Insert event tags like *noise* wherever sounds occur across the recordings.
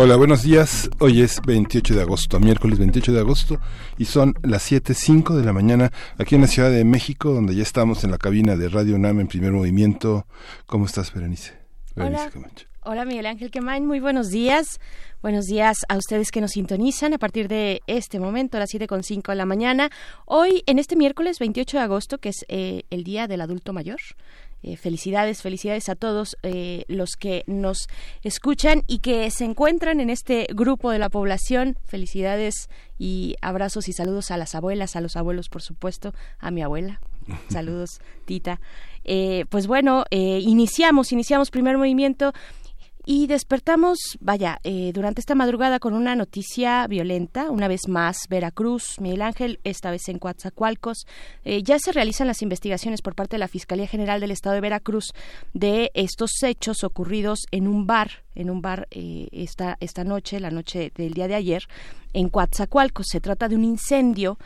Hola, buenos días. Hoy es 28 de agosto, miércoles 28 de agosto, y son las 7.05 de la mañana aquí en la Ciudad de México, donde ya estamos en la cabina de Radio UNAM en primer movimiento. ¿Cómo estás, Berenice? Hola. Hola Miguel Ángel Quemain, muy buenos días. Buenos días a ustedes que nos sintonizan a partir de este momento, a las 7.05 de la mañana. Hoy, en este miércoles 28 de agosto, que es eh, el Día del Adulto Mayor, eh, felicidades, felicidades a todos eh, los que nos escuchan y que se encuentran en este grupo de la población. Felicidades y abrazos y saludos a las abuelas, a los abuelos, por supuesto, a mi abuela. *laughs* Saludos, Tita. Eh, pues bueno, iniciamos, iniciamos primer movimiento y despertamos, vaya, eh, durante esta madrugada con una noticia violenta, una vez más, Veracruz, Miguel Ángel, esta vez en Coatzacoalcos. Eh, ya se realizan las investigaciones por parte de la Fiscalía General del Estado de Veracruz de estos hechos ocurridos en un bar, en un bar eh, esta, esta noche, la noche del día de ayer, en Coatzacoalcos. Se trata de un incendio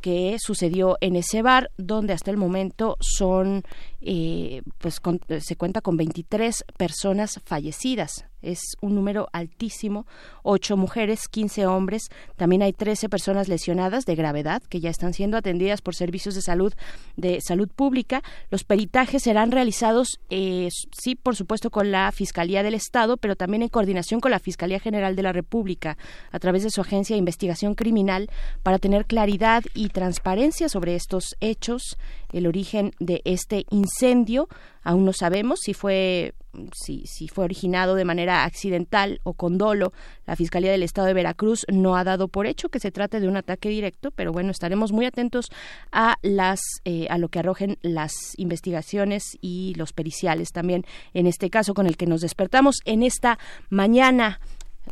que sucedió en ese bar, donde hasta el momento son, eh, pues se cuenta con 23 personas fallecidas es un número altísimo, ocho mujeres, 15 hombres, también hay 13 personas lesionadas de gravedad que ya están siendo atendidas por servicios de salud de salud pública. Los peritajes serán realizados, eh, sí, por supuesto, con la Fiscalía del Estado, pero también en coordinación con la Fiscalía General de la República a través de su agencia de investigación criminal para tener claridad y transparencia sobre estos hechos, el origen de este incendio. Aún no sabemos si fue si, si fue originado de manera accidental o con dolo, la Fiscalía del Estado de Veracruz no ha dado por hecho que se trate de un ataque directo, pero bueno, estaremos muy atentos a las eh, a lo que arrojen las investigaciones y los periciales también en este caso con el que nos despertamos en esta mañana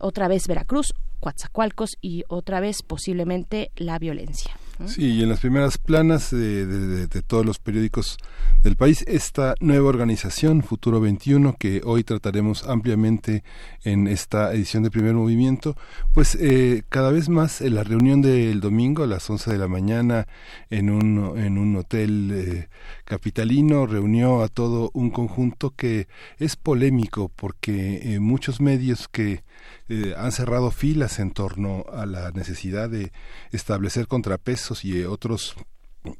otra vez Veracruz, Coatzacoalcos y otra vez posiblemente la violencia. Sí, y en las primeras planas de, todos los periódicos del país, esta nueva organización, Futuro 21, que hoy trataremos ampliamente en esta edición de Primer Movimiento, pues eh, cada vez más en la reunión del domingo a las 11 de la mañana en un, en un hotel eh, capitalino reunió a todo un conjunto que es polémico porque eh, muchos medios que eh, han cerrado filas en torno a la necesidad de establecer contrapesos y otros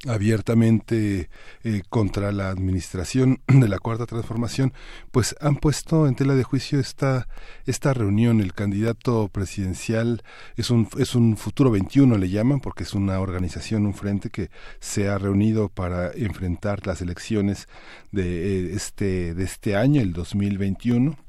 abiertamente eh, contra la administración *clears throat* de la cuarta transformación pues han puesto en tela de juicio esta esta reunión. El candidato presidencial es un es un futuro 21 le llaman porque es una organización un frente que se ha reunido para enfrentar las elecciones de eh, este de este año el 2021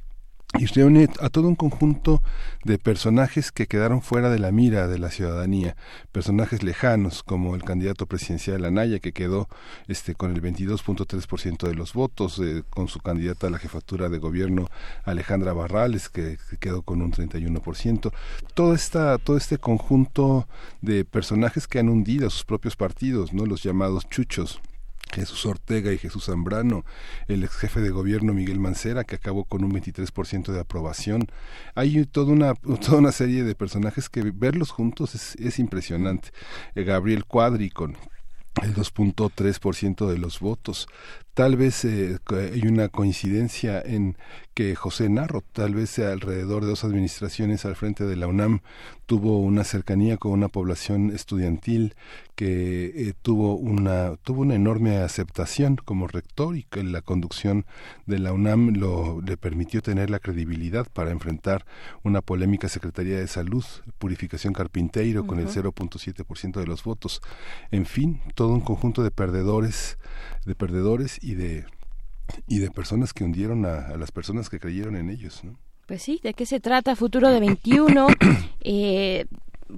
y reúne a todo un conjunto de personajes que quedaron fuera de la mira de la ciudadanía, personajes lejanos como el candidato presidencial Anaya que quedó este con el 22.3% de los votos, eh, con su candidata a la jefatura de gobierno Alejandra Barrales que, que, quedó con un 31%. Todo esta todo este conjunto de personajes que han hundido a sus propios partidos, no los llamados chuchos Jesús Ortega y Jesús Zambrano, el ex jefe de gobierno Miguel Mancera, que acabó con un 23% de aprobación. Hay toda una, *laughs* toda una serie de personajes que verlos juntos es, es impresionante. Eh, Gabriel Cuadri con el 2.3% de los votos. Tal vez eh, hay una coincidencia en que José Narro, tal vez alrededor de dos administraciones al frente de la UNAM, tuvo una cercanía con una población estudiantil que eh, tuvo una tuvo una enorme aceptación como rector y que la conducción de la UNAM lo le permitió tener la credibilidad para enfrentar una polémica Secretaría de Salud, Purificación Carpinteiro con el 0.7% de los votos. En fin, todo un conjunto de perdedores, de perdedores y de y de personas que hundieron a, las personas que creyeron en ellos. ¿no? Pues sí, ¿de qué se trata? Futuro de 21. *coughs* eh,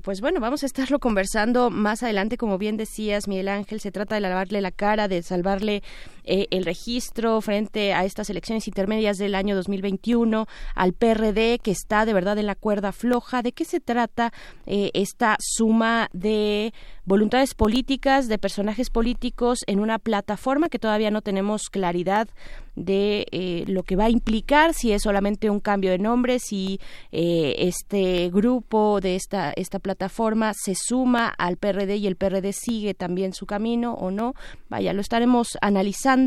pues bueno, vamos a estarlo conversando más adelante, como bien decías, Miguel Ángel, se trata de lavarle la cara, de salvarle eh, el registro frente a estas elecciones intermedias del año 2021, al PRD que está de verdad en la cuerda floja. ¿De qué se trata eh, esta suma de voluntades políticas, de personajes políticos en una plataforma que todavía no tenemos claridad de eh, lo que va a implicar, si es solamente un cambio de nombre, si este grupo de esta, esta plataforma se suma al PRD y el PRD sigue también su camino o no. Vaya, lo estaremos analizando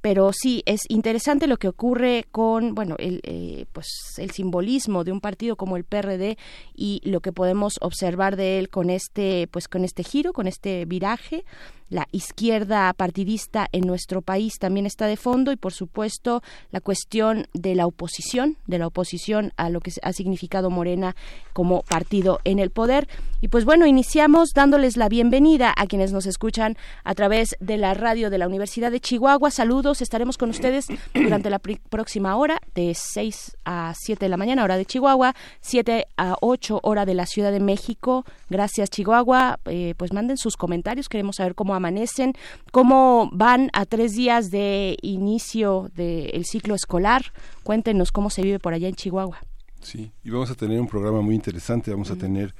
pero sí es interesante lo que ocurre con bueno el eh, pues el simbolismo de un partido como el PRD y lo que podemos observar de él con este pues con este giro con este viraje la izquierda partidista en nuestro país también está de fondo y por supuesto la cuestión de la oposición, de la oposición a lo que ha significado Morena como partido en el poder. Y pues bueno, iniciamos dándoles la bienvenida a quienes nos escuchan a través de la radio de la Universidad de Chihuahua. Saludos, estaremos con ustedes *clears throat* durante la próxima hora de 6 a 7 de la mañana, hora de Chihuahua, 7 a 8 hora de la Ciudad de México. Gracias Chihuahua, eh, pues manden sus comentarios, queremos saber cómo amanecen, cómo van a tres días de inicio del ciclo escolar. Cuéntenos cómo se vive por allá en Chihuahua. Sí, y vamos a tener un programa muy interesante, vamos a tener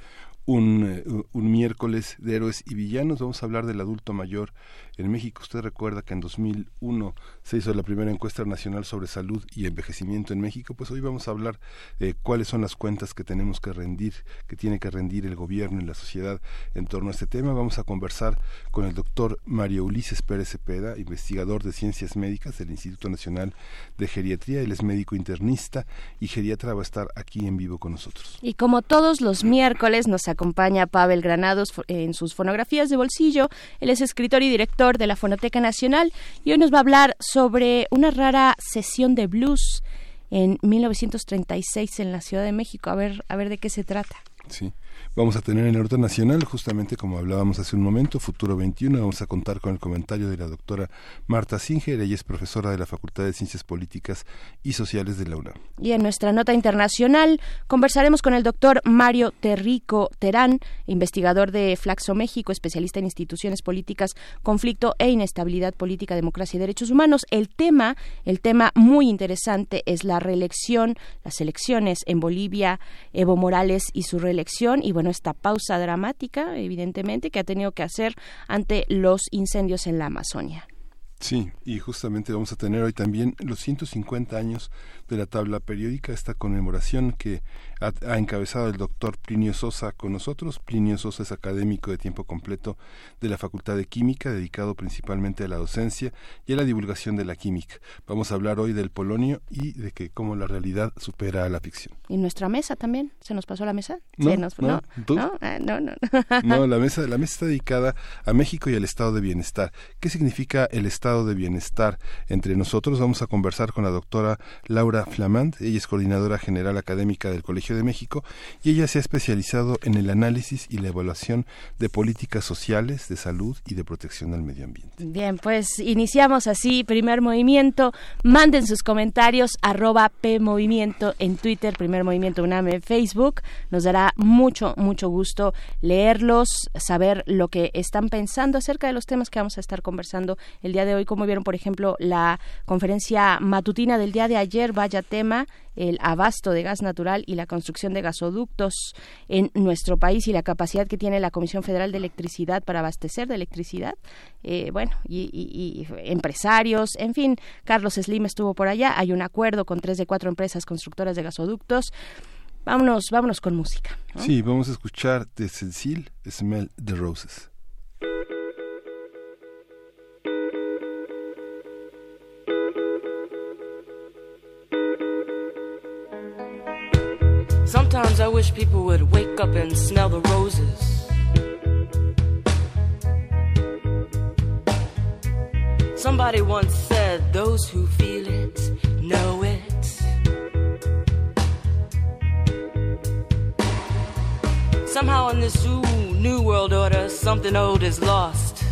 un, eh, un, miércoles de héroes y villanos. Vamos a hablar del adulto mayor en México. Usted recuerda que en 2001 se hizo la primera encuesta nacional sobre salud y envejecimiento en México. Pues hoy vamos a hablar de cuáles son las cuentas que tenemos que rendir, que tiene que rendir el gobierno y la sociedad en torno a este tema. Vamos a conversar con el doctor Mario Ulises Pérez Cepeda, investigador de ciencias médicas del Instituto Nacional de Geriatría. Él es médico internista y geriatra va a estar aquí en vivo con nosotros. Y como todos los miércoles nos acompaña Pavel Granados en sus fonografías de bolsillo. Él es escritor y director de la Fonoteca Nacional y hoy nos va a hablar sobre una rara sesión de blues en 1936 en la Ciudad de México. A ver, a ver de qué se trata. Sí. Vamos a tener en el orden nacional, justamente como hablábamos hace un momento, Futuro 21. Vamos a contar con el comentario de la doctora Marta Singer. Ella es profesora de la Facultad de Ciencias Políticas y Sociales de la UNAM. Y en nuestra nota internacional conversaremos con el doctor Mario Terrico Terán, investigador de Flaxo México, especialista en instituciones políticas, conflicto e inestabilidad política, democracia y derechos humanos. El tema, el tema muy interesante es la reelección, las elecciones en Bolivia, Evo Morales y su reelección. Bueno, esta pausa dramática, evidentemente, que ha tenido que hacer ante los incendios en la Amazonia. Sí, y justamente vamos a tener hoy también los 150 años de la tabla periódica, esta conmemoración que ha, encabezado el doctor Plinio Sosa con nosotros. Plinio Sosa es académico de tiempo completo de la Facultad de Química, dedicado principalmente a la docencia y a la divulgación de la química. Vamos a hablar hoy del polonio y de que cómo la realidad supera a la ficción. ¿Y nuestra mesa también? ¿Se nos pasó la mesa? No, no, no, ¿No? Ah, no, no. no, la mesa, la mesa está dedicada a México y al estado de bienestar. ¿Qué significa el estado de bienestar entre nosotros? Vamos a conversar con la doctora Laura Flamand. Ella es coordinadora general académica del Colegio de México y ella se ha especializado en el análisis y la evaluación de políticas sociales, de salud y de protección al medio ambiente. Bien, pues iniciamos así, primer movimiento. Manden sus comentarios, arroba PMovimiento en Twitter, primer movimiento UNAM en Facebook. Nos dará mucho, mucho gusto leerlos, saber lo que están pensando acerca de los temas que vamos a estar conversando el día de hoy. Como vieron, por ejemplo, la conferencia matutina del día de ayer, vaya tema, el abasto de gas natural y la construcción de gasoductos en nuestro país y la capacidad que tiene la Comisión Federal de Electricidad para abastecer de electricidad. Eh, bueno, y, empresarios, en fin, Carlos Slim estuvo por allá. Hay un acuerdo con tres de cuatro empresas constructoras de gasoductos. Vámonos, vámonos con música. Sí, vamos a escuchar de Cecil, Smell the Roses. Sometimes I wish people would wake up and smell the roses. Somebody once said, Those who feel it know it. Somehow, in this new world order, something old is lost.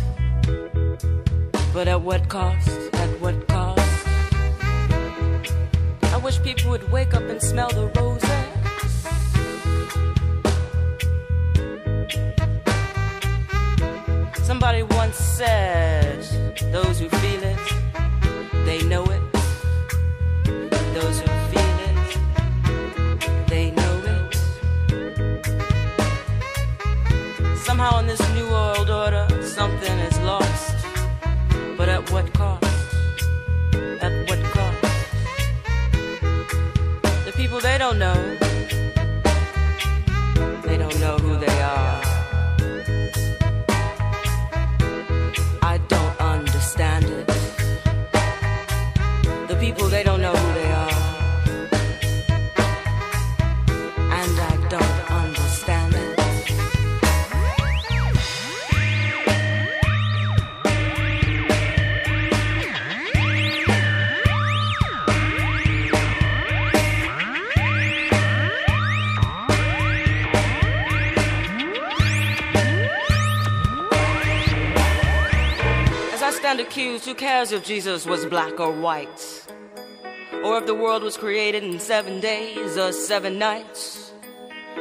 But at what cost? At what cost? I wish people would wake up and smell the roses. Said, those who feel it, they know it. Those who feel it, they know it. Somehow in this new world order, something is lost. But at what cost? At what cost? The people they don't know, they don't know who they are. Stand accused, who cares if Jesus was black or white? Or if the world was created in seven days or seven nights?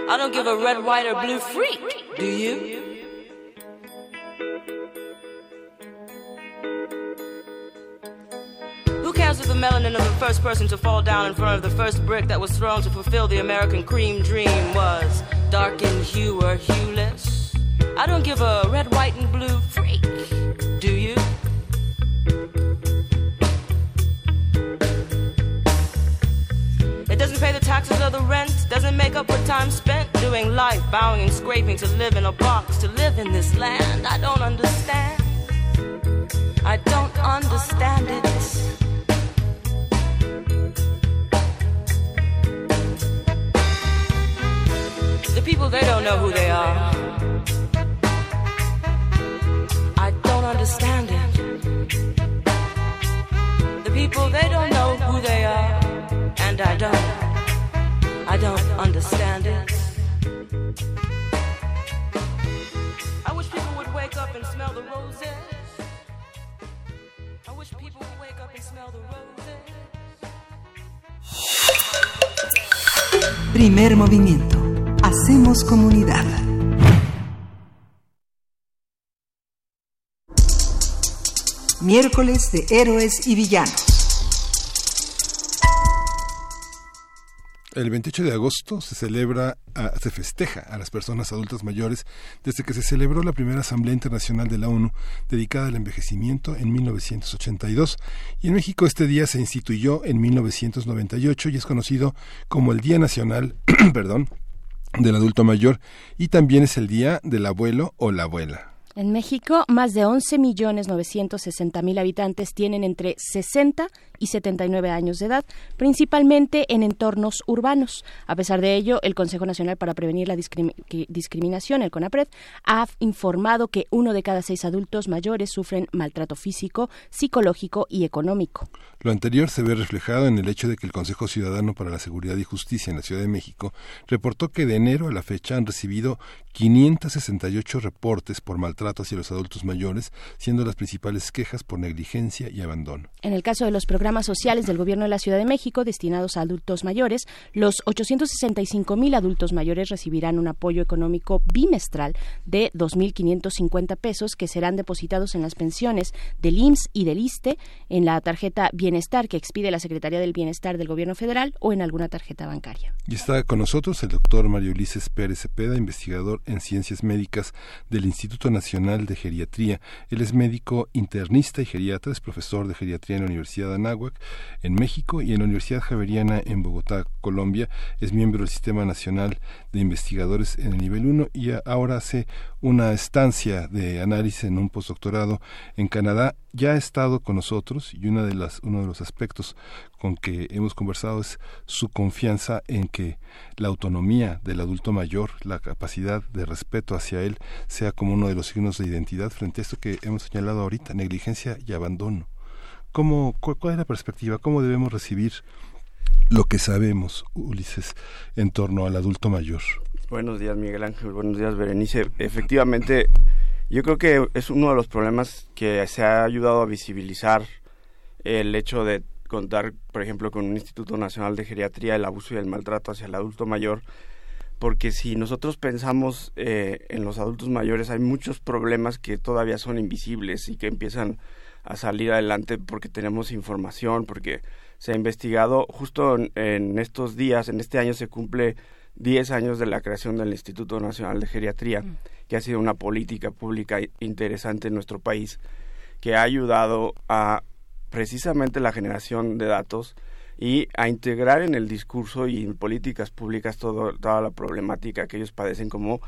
I don't give a red, white, or blue freak, do you? Who cares if the melanin of the first person to fall down in front of the first brick that was thrown to fulfill the American cream dream was dark in hue or hueless? I don't give a red, white, and blue freak, do you? Doesn't pay the taxes or the rent, doesn't make up for time spent doing life, bowing and scraping to live in a box, to live in this land. I don't understand. I don't understand it. The people, they don't know who they are. I don't understand it. The people, they don't understand it. I wish people would wake up and smell the roses. I wish people would wake up and smell the roses. Primer movimiento. Hacemos comunidad. Miércoles de Héroes y Villanos. El 28 de agosto se celebra, a- se festeja a las personas adultas mayores desde que se celebró la primera Asamblea Internacional de la ONU dedicada al envejecimiento en 1982. Y en México este día se instituyó en 1998 y es conocido como el Día Nacional, *clears throat* perdón, del Adulto Mayor y también es el Día del Abuelo o la Abuela. En México, más de 11.960.000 habitantes tienen entre 60 y 79 años de edad, principalmente en entornos urbanos. A pesar de ello, el Consejo Nacional para Prevenir la Discriminación, el CONAPRED, ha informado que uno de cada seis adultos mayores sufren maltrato físico, psicológico y económico. Lo anterior se ve reflejado en el hecho de que el Consejo Ciudadano para la Seguridad y Justicia en la Ciudad de México reportó que de enero a la fecha han recibido 568 reportes por maltrato hacia los adultos mayores, siendo las principales quejas por negligencia y abandono. En el caso de los programas sociales del Gobierno de la Ciudad de México destinados a adultos mayores, los 865 mil adultos mayores recibirán un apoyo económico bimestral de 2.550 pesos que serán depositados en las pensiones del IMSS y del ISTE, en la tarjeta Bienestar que expide la Secretaría del Bienestar del Gobierno Federal o en alguna tarjeta bancaria. Y está con nosotros el doctor Mario Ulises Pérez Cepeda, investigador en ciencias médicas del Instituto Nacional de Geriatría. Él es médico internista y geriatra, es profesor de geriatría en la Universidad de Anáhuac, en México, y en la Universidad Javeriana en Bogotá, Colombia. Es miembro del Sistema Nacional de Investigadores en el nivel 1 y ahora hace una estancia de análisis en un postdoctorado en Canadá. Ya ha estado con nosotros y una de las, uno de los aspectos con que hemos conversado es su confianza en que la autonomía del adulto mayor, la capacidad de respeto hacia él, sea como uno de los signos de identidad frente a esto que hemos señalado ahorita, negligencia y abandono. ¿Cómo, cu- ¿Cuál es la perspectiva? ¿Cómo debemos recibir lo que sabemos, Ulises, en torno al adulto mayor? Buenos días, Miguel Ángel. Buenos días, Berenice. Efectivamente, yo creo que es uno de los problemas que se ha ayudado a visibilizar el hecho de contar, por ejemplo, con un Instituto Nacional de Geriatría, el abuso y el maltrato hacia el adulto mayor, porque si nosotros pensamos eh, en los adultos mayores, hay muchos problemas que todavía son invisibles y que empiezan a salir adelante porque tenemos información, porque se ha investigado. Justo en, estos días, en este año se cumple 10 años de la creación del Instituto Nacional de Geriatría, mm. que ha sido una política pública interesante en nuestro país, que ha ayudado a precisamente la generación de datos y a integrar en el discurso y en políticas públicas todo, toda la problemática que ellos padecen como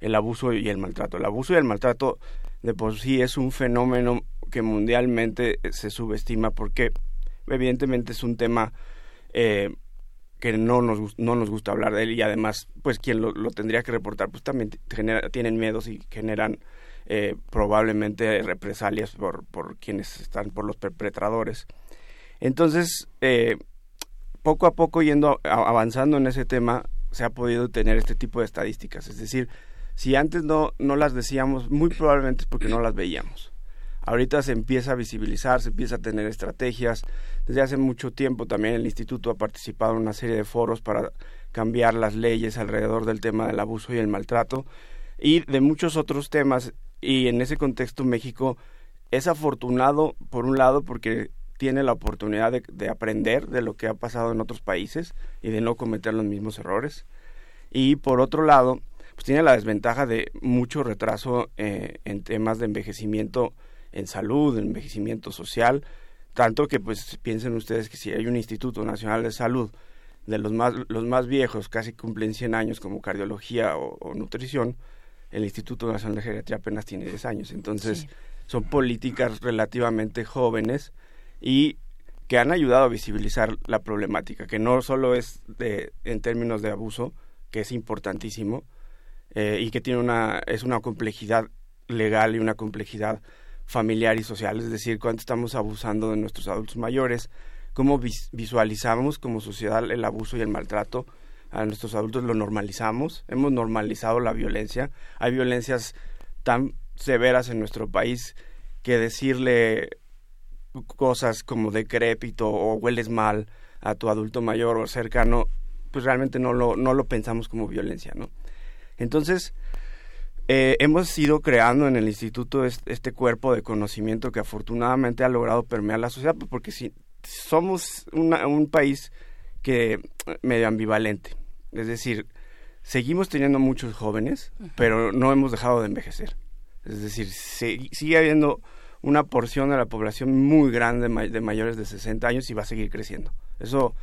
el abuso y el maltrato. El abuso y el maltrato de por sí es un fenómeno que mundialmente se subestima porque evidentemente es un tema eh, que no nos, no nos gusta hablar de él y además pues quien lo, tendría que reportar pues también tienen miedos y generan eh, probablemente represalias por, por quienes están, por los perpetradores. Entonces, eh, poco a poco yendo avanzando en ese tema, se ha podido tener este tipo de estadísticas. Es decir, si antes no, no las decíamos, muy probablemente es porque no las veíamos. Ahorita se empieza a visibilizar, se empieza a tener estrategias. Desde hace mucho tiempo también el instituto ha participado en una serie de foros para cambiar las leyes alrededor del tema del abuso y el maltrato y de muchos otros temas. Y en ese contexto México es afortunado, por un lado, porque tiene la oportunidad de, aprender de lo que ha pasado en otros países y de no cometer los mismos errores. Y por otro lado, pues tiene la desventaja de mucho retraso eh, en temas de envejecimiento en salud, en envejecimiento social, tanto que pues piensen ustedes que si hay un Instituto Nacional de Salud de los más, los más viejos, casi cumplen 100 años como cardiología o, nutrición, el Instituto Nacional de Geriatría apenas tiene 10 años. Entonces, son políticas relativamente jóvenes y que han ayudado a visibilizar la problemática, que no solo es de, en términos de abuso, que es importantísimo, eh, y que tiene una, es una complejidad legal y una complejidad familiar y social, es decir, cuánto estamos abusando de nuestros adultos mayores, cómo visualizamos como sociedad el abuso y el maltrato a nuestros adultos, lo normalizamos, hemos normalizado la violencia, hay violencias tan severas en nuestro país que decirle cosas como decrépito o hueles mal a tu adulto mayor o cercano, pues realmente no lo, no lo pensamos como violencia, ¿no? Entonces, eh, hemos ido creando en el instituto este, cuerpo de conocimiento que afortunadamente ha logrado permear la sociedad, pues, porque si somos un país que medio ambivalente, es decir, seguimos teniendo muchos jóvenes, pero no hemos dejado de envejecer. Es decir, sigue habiendo una porción de la población muy grande de mayores de 60 años y va a seguir creciendo. Eso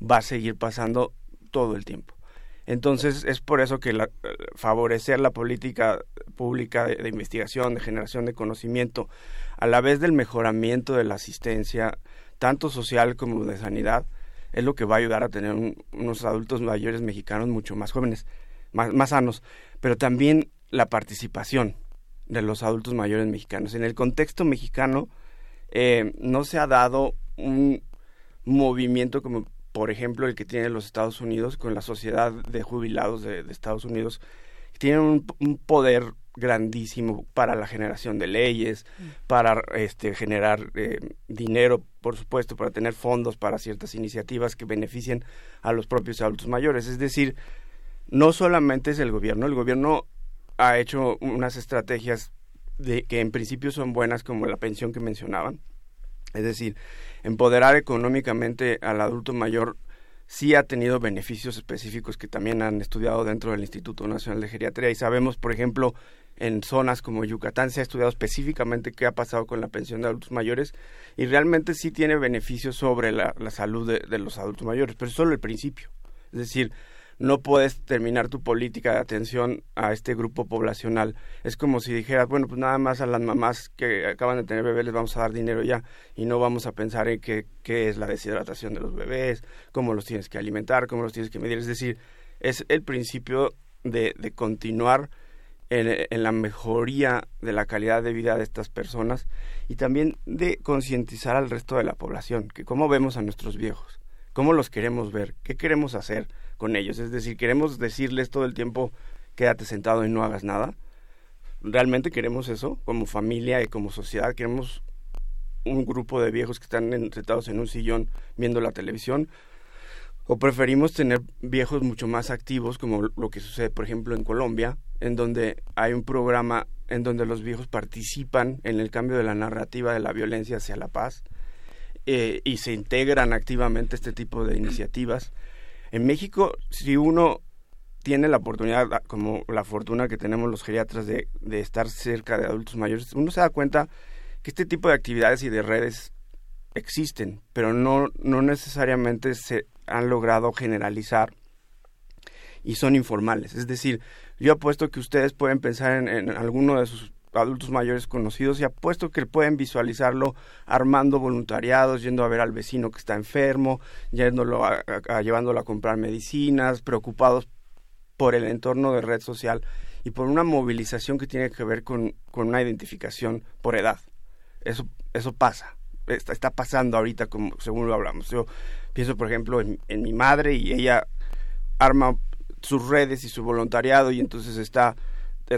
va a seguir pasando todo el tiempo. Entonces es por eso que la, favorecer la política pública de, investigación, de generación de conocimiento, a la vez del mejoramiento de la asistencia, tanto social como de sanidad, es lo que va a ayudar a tener unos adultos mayores mexicanos mucho más jóvenes, más, más sanos, pero también la participación de los adultos mayores mexicanos. En el contexto mexicano eh, no se ha dado un movimiento como por ejemplo el que tiene los Estados Unidos con la sociedad de jubilados de, Estados Unidos, que tienen un, poder grandísimo para la generación de leyes, mm. para este, generar eh, dinero, por supuesto, para tener fondos para ciertas iniciativas que beneficien a los propios adultos mayores. Es decir, no solamente es el gobierno, el gobierno ha hecho unas estrategias de, que en principio son buenas como la pensión que mencionaban. Es decir, empoderar económicamente al adulto mayor sí ha tenido beneficios específicos que también han estudiado dentro del Instituto Nacional de Geriatría y sabemos, por ejemplo, en zonas como Yucatán se ha estudiado específicamente qué ha pasado con la pensión de adultos mayores y realmente sí tiene beneficios sobre la, salud de, de, los adultos mayores, pero es solo el principio. Es decir, no puedes terminar tu política de atención a este grupo poblacional. Es como si dijeras, bueno, pues nada más a las mamás que acaban de tener bebés les vamos a dar dinero ya y no vamos a pensar en qué, es la deshidratación de los bebés, cómo los tienes que alimentar, cómo los tienes que medir. Es decir, es el principio de, de continuar en, en, la mejoría de la calidad de vida de estas personas y también de concientizar al resto de la población, que cómo vemos a nuestros viejos, cómo los queremos ver, qué queremos hacer con ellos. Es decir, queremos decirles todo el tiempo, quédate sentado y no hagas nada. ¿Realmente queremos eso como familia y como sociedad? ¿Queremos un grupo de viejos que están sentados en un sillón viendo la televisión? o preferimos tener viejos mucho más activos, como lo que sucede, por ejemplo, en Colombia, en donde hay un programa en donde los viejos participan en el cambio de la narrativa de la violencia hacia la paz eh, y se integran activamente este tipo de iniciativas. En México, si uno tiene la oportunidad, como la fortuna que tenemos los geriatras de, de estar cerca de adultos mayores, uno se da cuenta que este tipo de actividades y de redes existen, pero no, no necesariamente se han logrado generalizar y son informales. Es decir, yo apuesto que ustedes pueden pensar en, alguno de sus adultos mayores conocidos y apuesto que pueden visualizarlo armando voluntariados, yendo a ver al vecino que está enfermo, llevándolo a comprar medicinas, preocupados por el entorno de red social y por una movilización que tiene que ver con, con una identificación por edad. Eso, eso pasa, está, está pasando ahorita como según lo hablamos. Yo Pienso, por ejemplo, en, mi madre y ella arma sus redes y su voluntariado y entonces está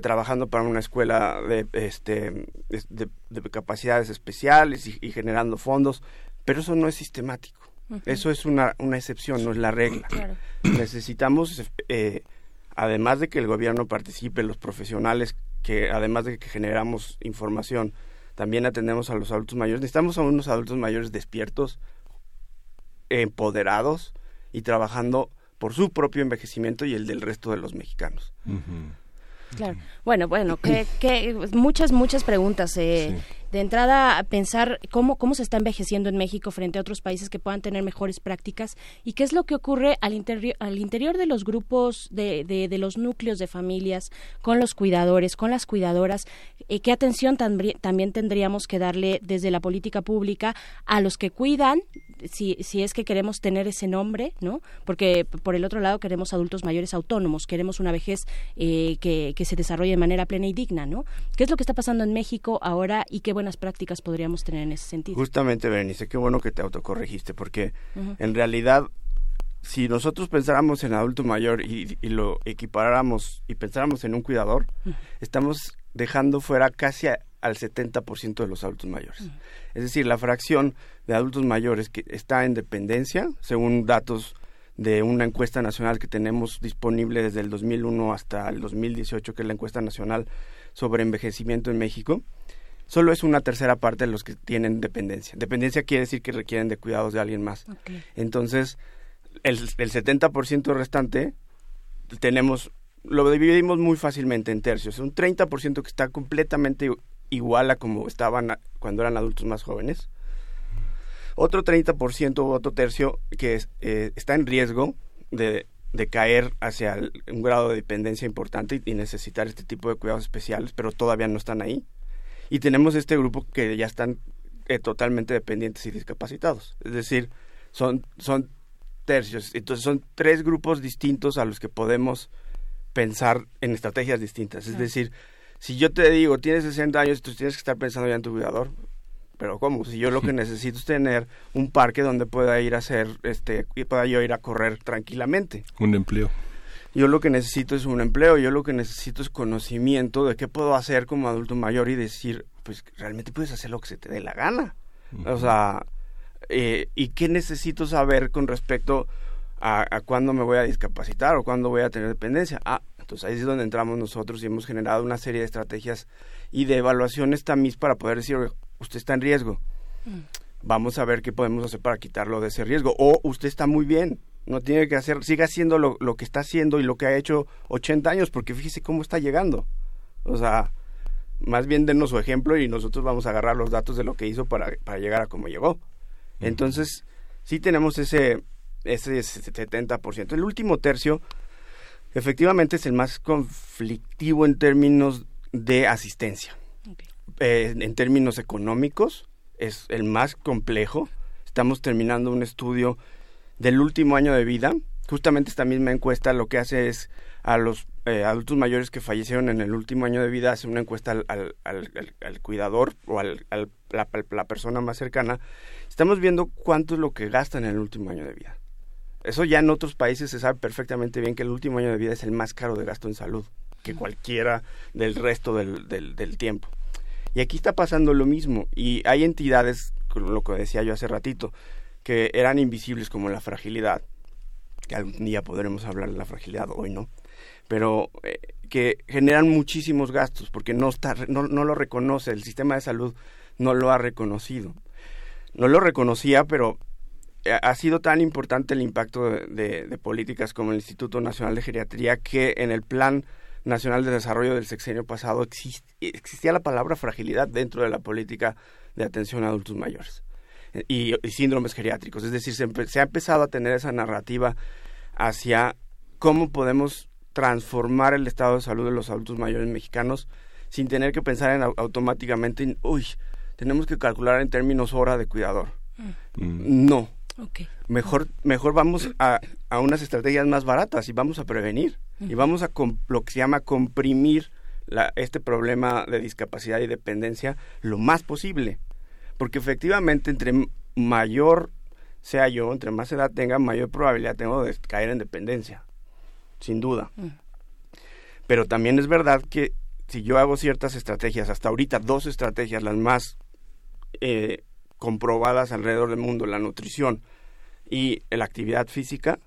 trabajando para una escuela de, este, de, capacidades especiales y, generando fondos, pero eso no es sistemático. Eso es una, una excepción, no es la regla. Necesitamos, eh, además de que el gobierno participe, los profesionales, que además de que generamos información, también atendemos a los adultos mayores. Necesitamos a unos adultos mayores despiertos, empoderados y trabajando por su propio envejecimiento y el del resto de los mexicanos. Claro. Bueno, bueno, que, que muchas, muchas preguntas. Eh, de entrada pensar cómo, cómo se está envejeciendo en México frente a otros países que puedan tener mejores prácticas y qué es lo que ocurre al, interior al interior de los grupos, de, de, los núcleos de familias, con los cuidadores, con las cuidadoras, eh, qué atención también tendríamos que darle desde la política pública a los que cuidan, si, si es que queremos tener ese nombre, ¿no? Porque por el otro lado queremos adultos mayores autónomos, queremos una vejez eh, que, que se desarrolle de manera plena y digna, ¿no? ¿Qué es lo que está pasando en México ahora y qué buenas prácticas podríamos tener en ese sentido. Justamente, Berenice, qué bueno que te autocorregiste, porque en realidad, si nosotros pensáramos en adulto mayor y, lo equiparáramos y pensáramos en un cuidador, estamos dejando fuera casi al 70% de los adultos mayores. Es decir, la fracción de adultos mayores que está en dependencia, según datos de una encuesta nacional que tenemos disponible desde el 2001 hasta el 2018, que es la encuesta nacional sobre envejecimiento en México, solo es una tercera parte de los que tienen dependencia. Dependencia quiere decir que requieren de cuidados de alguien más. Entonces, el, el 70% restante tenemos, lo dividimos muy fácilmente en tercios. Un 30% que está completamente igual a como estaban cuando eran adultos más jóvenes. Otro 30% u otro tercio que eh, está en riesgo de, de caer hacia un grado de dependencia importante y necesitar este tipo de cuidados especiales, pero todavía no están ahí y tenemos este grupo que ya están eh, totalmente dependientes y discapacitados. Es decir, son, son tercios. Entonces son tres grupos distintos a los que podemos pensar en estrategias distintas. Es decir, si yo te digo, tienes 60 años, tú tienes que estar pensando ya en tu cuidador. Pero ¿cómo? Si yo lo que *laughs* necesito es tener un parque donde pueda ir a hacer, este, y pueda yo ir a correr tranquilamente. Un empleo. Yo lo que necesito es un empleo, yo lo que necesito es conocimiento de qué puedo hacer como adulto mayor y decir, pues realmente puedes hacer lo que se te dé la gana. O sea, eh, ¿y qué necesito saber con respecto a, a cuándo me voy a discapacitar o cuándo voy a tener dependencia? Ah, ahí es donde entramos nosotros y hemos generado una serie de estrategias y de evaluaciones también para poder decir, usted está en riesgo. Mm. Vamos a ver qué podemos hacer para quitarlo de ese riesgo. O usted está muy bien, no tiene que hacer, siga haciendo lo, lo, que está haciendo y lo que ha hecho 80 años, porque fíjese cómo está llegando. O sea, más bien denos su ejemplo y nosotros vamos a agarrar los datos de lo que hizo para, para llegar a cómo llegó. Entonces, sí tenemos ese, ese 70%. El último tercio, efectivamente, es el más conflictivo en términos de asistencia. Eh, en términos económicos, es el más complejo. Estamos terminando un estudio del último año de vida. Justamente esta misma encuesta lo que hace es a los eh, adultos mayores que fallecieron en el último año de vida, hace una encuesta al, al, al, cuidador o al, la, la, persona más cercana. Estamos viendo cuánto es lo que gastan en el último año de vida. Eso ya en otros países se sabe perfectamente bien que el último año de vida es el más caro de gasto en salud que cualquiera del resto del, del, del tiempo. Y aquí está pasando lo mismo. Y hay entidades, lo que decía yo hace ratito, que eran invisibles como la fragilidad, que algún día podremos hablar de la fragilidad, hoy no, pero eh, que generan muchísimos gastos porque no, está, no, no lo reconoce, el sistema de salud no lo ha reconocido. No lo reconocía, pero ha sido tan importante el impacto de, políticas como el Instituto Nacional de Geriatría que en el Plan Nacional de Desarrollo del sexenio pasado existía la palabra fragilidad dentro de la política de atención a adultos mayores eh, y, síndromes geriátricos. Es decir, se, ha empezado a tener esa narrativa hacia cómo podemos transformar el estado de salud de los adultos mayores mexicanos sin tener que pensar en automáticamente, en, uy, tenemos que calcular en términos hora de cuidador. Mm. No, Mejor, mejor vamos a, a, unas estrategias más baratas y vamos a prevenir. Y vamos a lo que se llama comprimir la, este problema de discapacidad y dependencia lo más posible. Porque efectivamente, entre mayor sea yo, entre más edad tenga, mayor probabilidad tengo de caer en dependencia. Sin duda. Mm. Pero también es verdad que si yo hago ciertas estrategias, hasta ahorita dos estrategias, las más eh, comprobadas alrededor del mundo, la nutrición y la actividad física,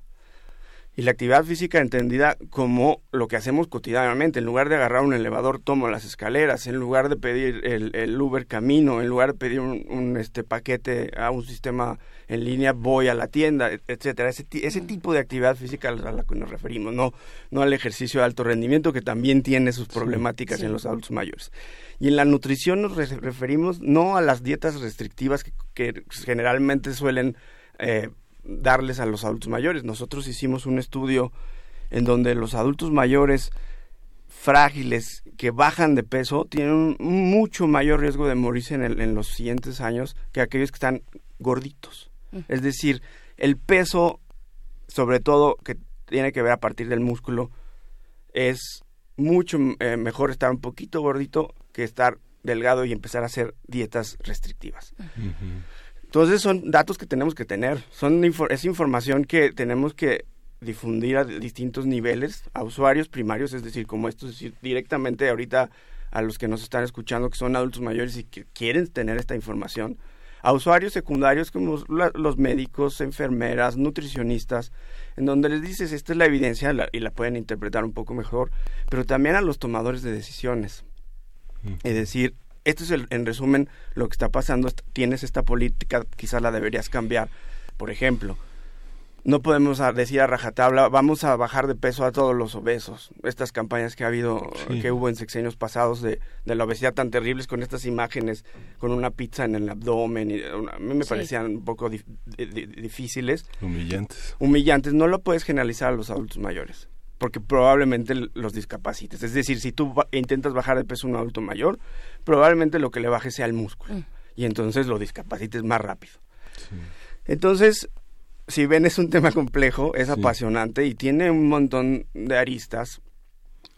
y la actividad física entendida como lo que hacemos cotidianamente. En lugar de agarrar un elevador, tomo las escaleras. En lugar de pedir el, Uber camino. En lugar de pedir un, este paquete a un sistema en línea, voy a la tienda, etcétera. Ese, ese tipo de actividad física a la que nos referimos, no, no al ejercicio de alto rendimiento que también tiene sus problemáticas en los adultos mayores. Y en la nutrición nos referimos no a las dietas restrictivas que, generalmente suelen eh, darles a los adultos mayores. Nosotros hicimos un estudio en donde los adultos mayores frágiles que bajan de peso tienen un mucho mayor riesgo de morirse en, en los siguientes años que aquellos que están gorditos. Es decir, el peso, sobre todo que tiene que ver a partir del músculo, es mucho eh, mejor estar un poquito gordito que estar delgado y empezar a hacer dietas restrictivas. Entonces son datos que tenemos que tener, son es información que tenemos que difundir a distintos niveles, a usuarios primarios, es decir, como esto, es decir, directamente ahorita a los que nos están escuchando que son adultos mayores y que quieren tener esta información, a usuarios secundarios como los médicos, enfermeras, nutricionistas, en donde les dices, esta es la evidencia y la pueden interpretar un poco mejor, pero también a los tomadores de decisiones. Es decir, esto es el, en resumen lo que está pasando. Tienes esta política, quizás la deberías cambiar. Por ejemplo, no podemos decir a rajatabla, vamos a bajar de peso a todos los obesos. Estas campañas que ha habido, que hubo en sexenios pasados de, la obesidad tan terribles con estas imágenes, con una pizza en el abdomen, y a mí me parecían un poco difíciles. Humillantes. Humillantes. No lo puedes generalizar a los adultos mayores porque probablemente los discapacites. Es decir, si tú intentas bajar de peso a un adulto mayor, probablemente lo que le baje sea el músculo. Mm. Y entonces lo discapacites más rápido. Entonces, si ven, es un tema complejo, es apasionante y tiene un montón de aristas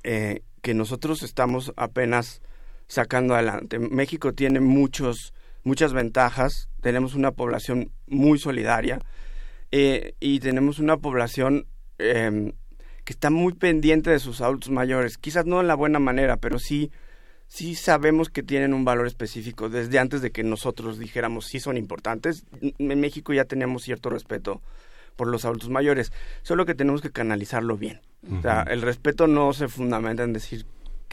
eh, que nosotros estamos apenas sacando adelante. México tiene muchos, muchas ventajas, tenemos una población muy solidaria eh, y tenemos una población em, que está muy pendiente de sus adultos mayores, quizás no en la buena manera, pero sí, sí sabemos que tienen un valor específico desde antes de que nosotros dijéramos sí son importantes. En México ya tenemos cierto respeto por los adultos mayores, solo que tenemos que canalizarlo bien. O sea, el respeto no se fundamenta en decir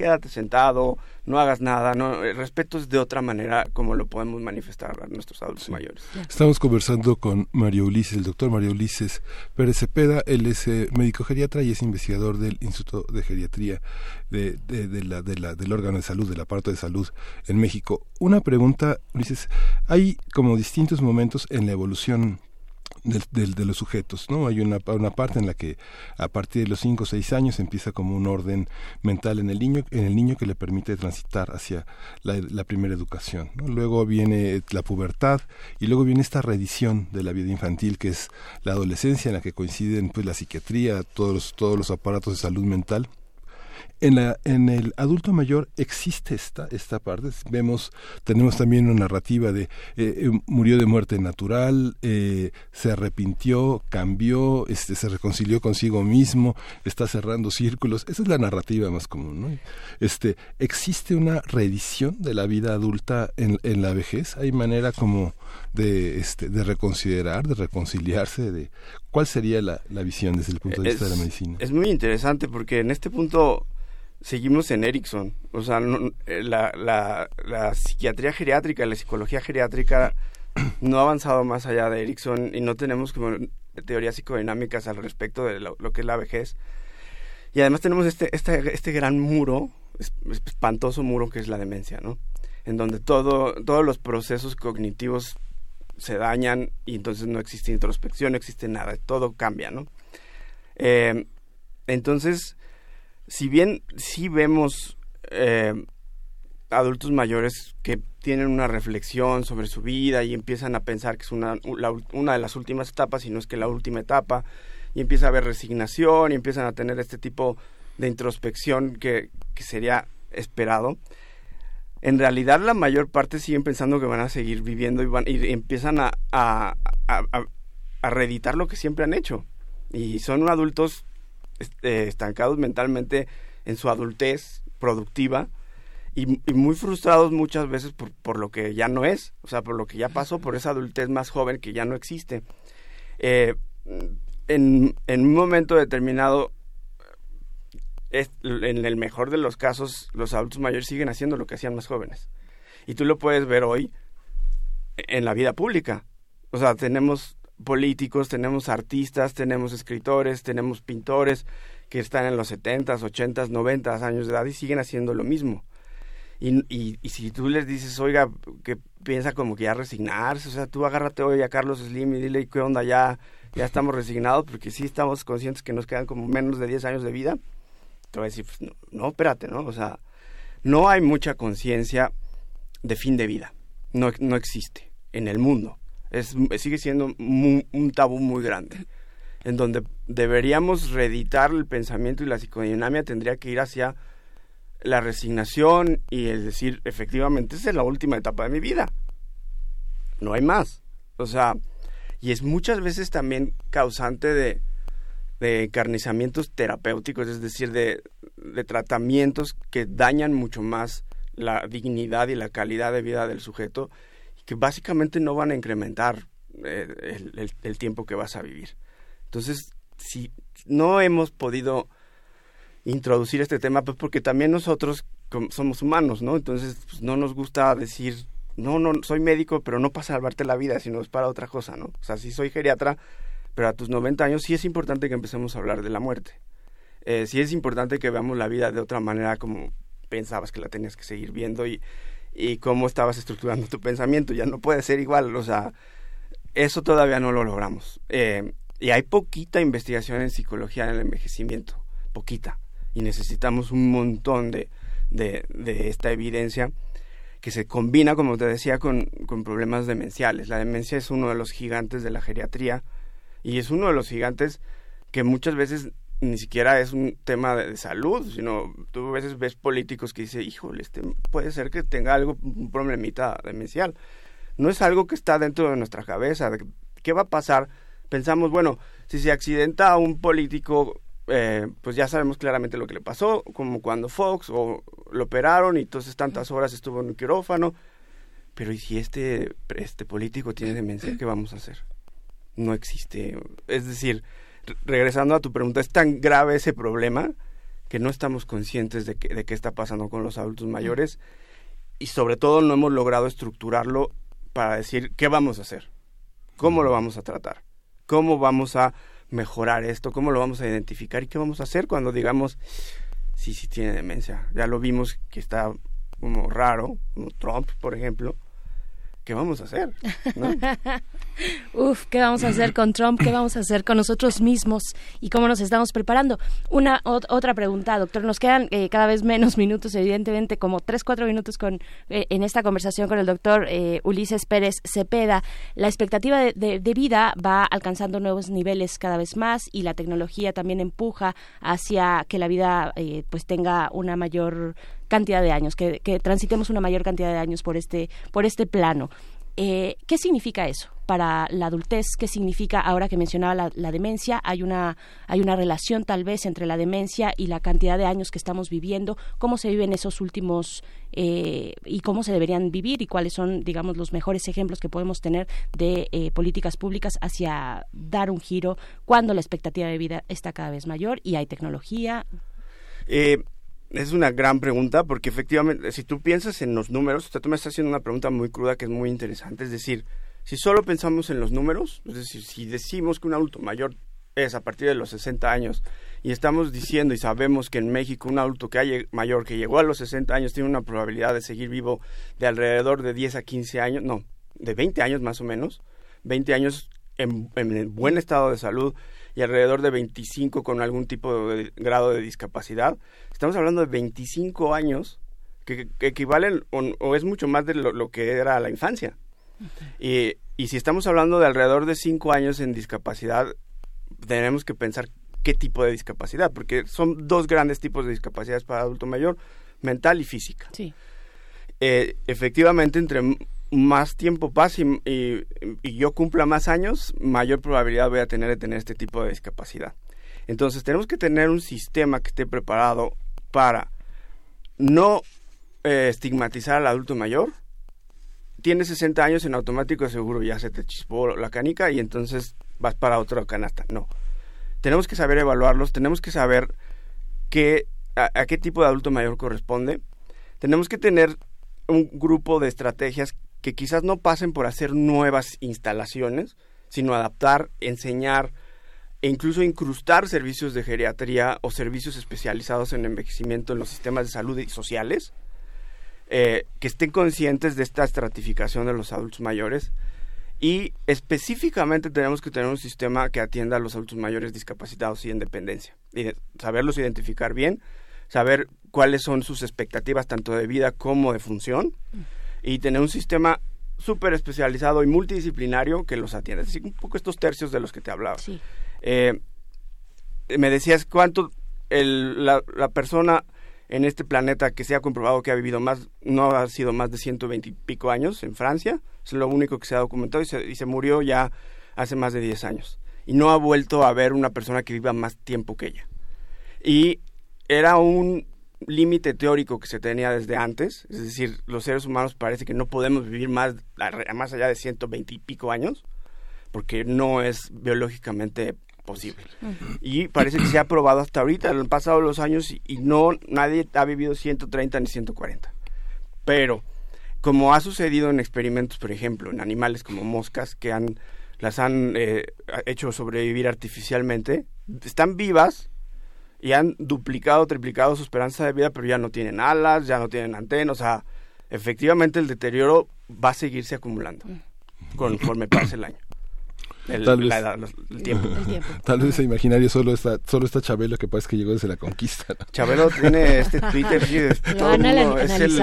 quédate sentado, no hagas nada, no, el respeto es de otra manera como lo podemos manifestar a nuestros adultos mayores. Estamos conversando con Mario Ulises, el doctor Mario Ulises Pérez Cepeda, él es eh, médico geriatra y es investigador del Instituto de Geriatría de, de, la, de la, del órgano de salud, del aparato de salud en México. Una pregunta, Ulises, hay como distintos momentos en la evolución de los sujetos, ¿no? Hay una, una parte en la que a partir de los 5 o 6 años empieza como un orden mental en el niño, en el niño que le permite transitar hacia la, primera educación, Luego viene la pubertad y luego viene esta reedición de la vida infantil que es la adolescencia en la que coinciden pues la psiquiatría, todos los, todos los aparatos de salud mental en, la, en el adulto mayor existe esta, esta parte. Vemos, tenemos también una narrativa de eh, eh, murió de muerte natural, eh, se arrepintió, cambió, este, se reconcilió consigo mismo, está cerrando círculos. Esa es la narrativa más común. ¿no? Este, existe una reedición de la vida adulta en, en la vejez. Hay manera como de, este, de reconsiderar, de reconciliarse, de cuál sería la, la visión desde el punto de vista de la medicina. Es muy interesante porque en este punto seguimos en Erickson. O sea, eh, la, la, la, psiquiatría geriátrica, la psicología geriátrica *clears throat* no ha avanzado más allá de Erickson y no tenemos como teorías psicodinámicas al respecto de lo, que es la vejez. Y además tenemos este, este, este gran muro, espantoso muro que es la demencia, ¿no? En donde todo, todos los procesos cognitivos se dañan y entonces no existe introspección, no existe nada, todo cambia, ¿no? Eh, entonces, si bien sí vemos eh, adultos mayores que tienen una reflexión sobre su vida y empiezan a pensar que es una, una de las últimas etapas, y no es que la última etapa, y empieza a haber resignación y empiezan a tener este tipo de introspección que, que sería esperado. En realidad la mayor parte siguen pensando que van a seguir viviendo y, van, y empiezan a, a, a, a reeditar lo que siempre han hecho. Y son adultos estancados mentalmente en su adultez productiva y, muy frustrados muchas veces por, lo que ya no es, o sea, por lo que ya pasó, por esa adultez más joven que ya no existe. Eh, en, un momento determinado, en el mejor de los casos, los adultos mayores siguen haciendo lo que hacían más jóvenes. Y tú lo puedes ver hoy en la vida pública. O sea, tenemos políticos, tenemos artistas, tenemos escritores, tenemos pintores que están en los 70, 80, 90 años de edad y siguen haciendo lo mismo. Y, si tú les dices, oiga, que piensa como que ya resignarse, o sea, tú agárrate hoy a Carlos Slim y dile qué onda, ya, ya estamos resignados, porque sí estamos conscientes que nos quedan como menos de 10 años de vida. Te voy a decir, pues, no, no, espérate, ¿no? O sea, no hay mucha conciencia de fin de vida. No, no existe en el mundo es, sigue siendo un tabú muy grande, en donde deberíamos reeditar el pensamiento y la psicodinamia tendría que ir hacia la resignación y el decir, efectivamente, esa es la última etapa de mi vida. No hay más. O sea, y es muchas veces también causante de, encarnizamientos terapéuticos, es decir, de, de tratamientos que dañan mucho más la dignidad y la calidad de vida del sujeto que básicamente no van a incrementar eh, el, tiempo que vas a vivir. Entonces, si no hemos podido introducir este tema, pues porque también nosotros somos humanos, ¿no? Entonces, pues, no nos gusta decir, no, no, soy médico, pero no para salvarte la vida, sino es para otra cosa, ¿no? O sea, sí soy geriatra, pero a tus 90 años sí es importante que empecemos a hablar de la muerte. Eh, sí es importante que veamos la vida de otra manera como pensabas que la tenías que seguir viendo y y cómo estabas estructurando tu pensamiento. Ya no puede ser igual, o sea, eso todavía no lo logramos. Eh, y hay poquita investigación en psicología en el envejecimiento, poquita. Y necesitamos un montón de, de, de esta evidencia que se combina, como te decía, con, con problemas demenciales. La demencia es uno de los gigantes de la geriatría y es uno de los gigantes que muchas veces ni siquiera es un tema de, salud, sino tú a veces ves políticos que dicen, híjole, este, puede ser que tenga algo, un problemita demencial. No es algo que está dentro de nuestra cabeza. ¿Qué va a pasar? Pensamos, bueno, si se accidenta a un político, eh, pues ya sabemos claramente lo que le pasó, como cuando Fox o lo operaron y entonces tantas horas estuvo en un quirófano. Pero ¿y si este, este político tiene demencia, qué vamos a hacer? No existe. Es decir, regresando a tu pregunta, es tan grave ese problema que no estamos conscientes de, que, de qué está pasando con los adultos mayores y sobre todo no hemos logrado estructurarlo para decir qué vamos a hacer, cómo lo vamos a tratar, cómo vamos a mejorar esto, cómo lo vamos a identificar y qué vamos a hacer cuando digamos, sí, sí tiene demencia. Ya lo vimos que está como raro, como Trump, por ejemplo. ¿Qué vamos a hacer? *laughs* Uf, ¿qué vamos a hacer con Trump? ¿Qué vamos a hacer con nosotros mismos? ¿Y cómo nos estamos preparando? Una otra pregunta, doctor. Nos quedan eh, cada vez menos *laughs* minutos, evidentemente, como tres, cuatro minutos con eh, en esta conversación con el doctor eh, Ulises Pérez Cepeda. La expectativa de, vida va alcanzando nuevos niveles cada vez más y la tecnología también empuja hacia que la vida pues tenga una mayor cantidad de años, que, transitemos una mayor cantidad de años por este, por este plano. Eh, ¿Qué significa eso para la adultez? ¿Qué significa ahora que mencionaba la, demencia? Hay una, hay una relación tal vez entre la demencia y la cantidad de años que estamos viviendo. ¿Cómo se viven esos últimos eh, y cómo se deberían vivir y cuáles son, digamos, los mejores ejemplos que podemos tener de eh, políticas públicas hacia dar un giro cuando la expectativa de vida está cada vez mayor y hay tecnología? Es una gran pregunta porque efectivamente, si tú piensas en los números, usted me está haciendo una pregunta muy cruda que es muy interesante. Es decir, si solo pensamos en los números, es decir, si decimos que un adulto mayor es a partir de los 60 años y estamos diciendo y sabemos que en México un adulto que hay mayor que llegó a los 60 años tiene una probabilidad de seguir vivo de alrededor de 10 a 15 años, no, de 20 años más o menos, 20 años en, en buen estado de salud y alrededor de 25 con algún tipo de grado de discapacidad. Estamos hablando de 25 años que, equivalen o, es mucho más de lo, que era la infancia. Y, y si estamos hablando de alrededor de 5 años en discapacidad, tenemos que pensar qué tipo de discapacidad, porque son dos grandes tipos de discapacidades para adulto mayor, mental y física. Sí. Eh, efectivamente, entre más tiempo pase y, yo cumpla más años, mayor probabilidad voy a tener de tener este tipo de discapacidad. Entonces tenemos que tener un sistema que esté preparado para no eh, estigmatizar al adulto mayor. Tiene 60 años en automático, seguro ya se te chispó la canica y entonces vas para otra canasta. No. Tenemos que saber evaluarlos, tenemos que saber qué, a qué tipo de adulto mayor corresponde. Tenemos que tener un grupo de estrategias que quizás no pasen por hacer nuevas instalaciones, sino adaptar, enseñar e incluso incrustar servicios de geriatría o servicios especializados en envejecimiento en los sistemas de salud y sociales, eh, que estén conscientes de esta estratificación de los adultos mayores. Y específicamente tenemos que tener un sistema que atienda a los adultos mayores discapacitados y en dependencia, y saberlos identificar bien, saber cuáles son sus expectativas tanto de vida como de función y tener un sistema súper especializado y multidisciplinario que los atienda. Es decir, un poco estos tercios de los que te hablaba. Eh, me decías cuánto la, persona en este planeta que se ha comprobado que ha vivido más, no ha sido más de 120 y pico años en Francia, es lo único que se ha documentado y se, y se murió ya hace más de 10 años. Y no ha vuelto a ver una persona que viva más tiempo que ella. Y era un límite teórico que se tenía desde antes, es decir, los seres humanos parece que no podemos vivir más, más allá de 120 y pico años, porque no es biológicamente posible. Y parece que se ha probado hasta ahorita, han pasado los años y, no, nadie ha vivido 130 ni 140. Pero, como ha sucedido en experimentos, por ejemplo, en animales como moscas que han, las han eh, hecho sobrevivir artificialmente, están vivas, y han duplicado, triplicado su esperanza de vida, pero ya no tienen alas, ya no tienen antenas, o sea, efectivamente el deterioro va a seguirse acumulando conforme pase el año tal vez, el, tiempo. Tal vez ese imaginario solo está, solo está Chabelo que parece que llegó desde la conquista. Chabelo tiene este Twitter y es, todo es, el,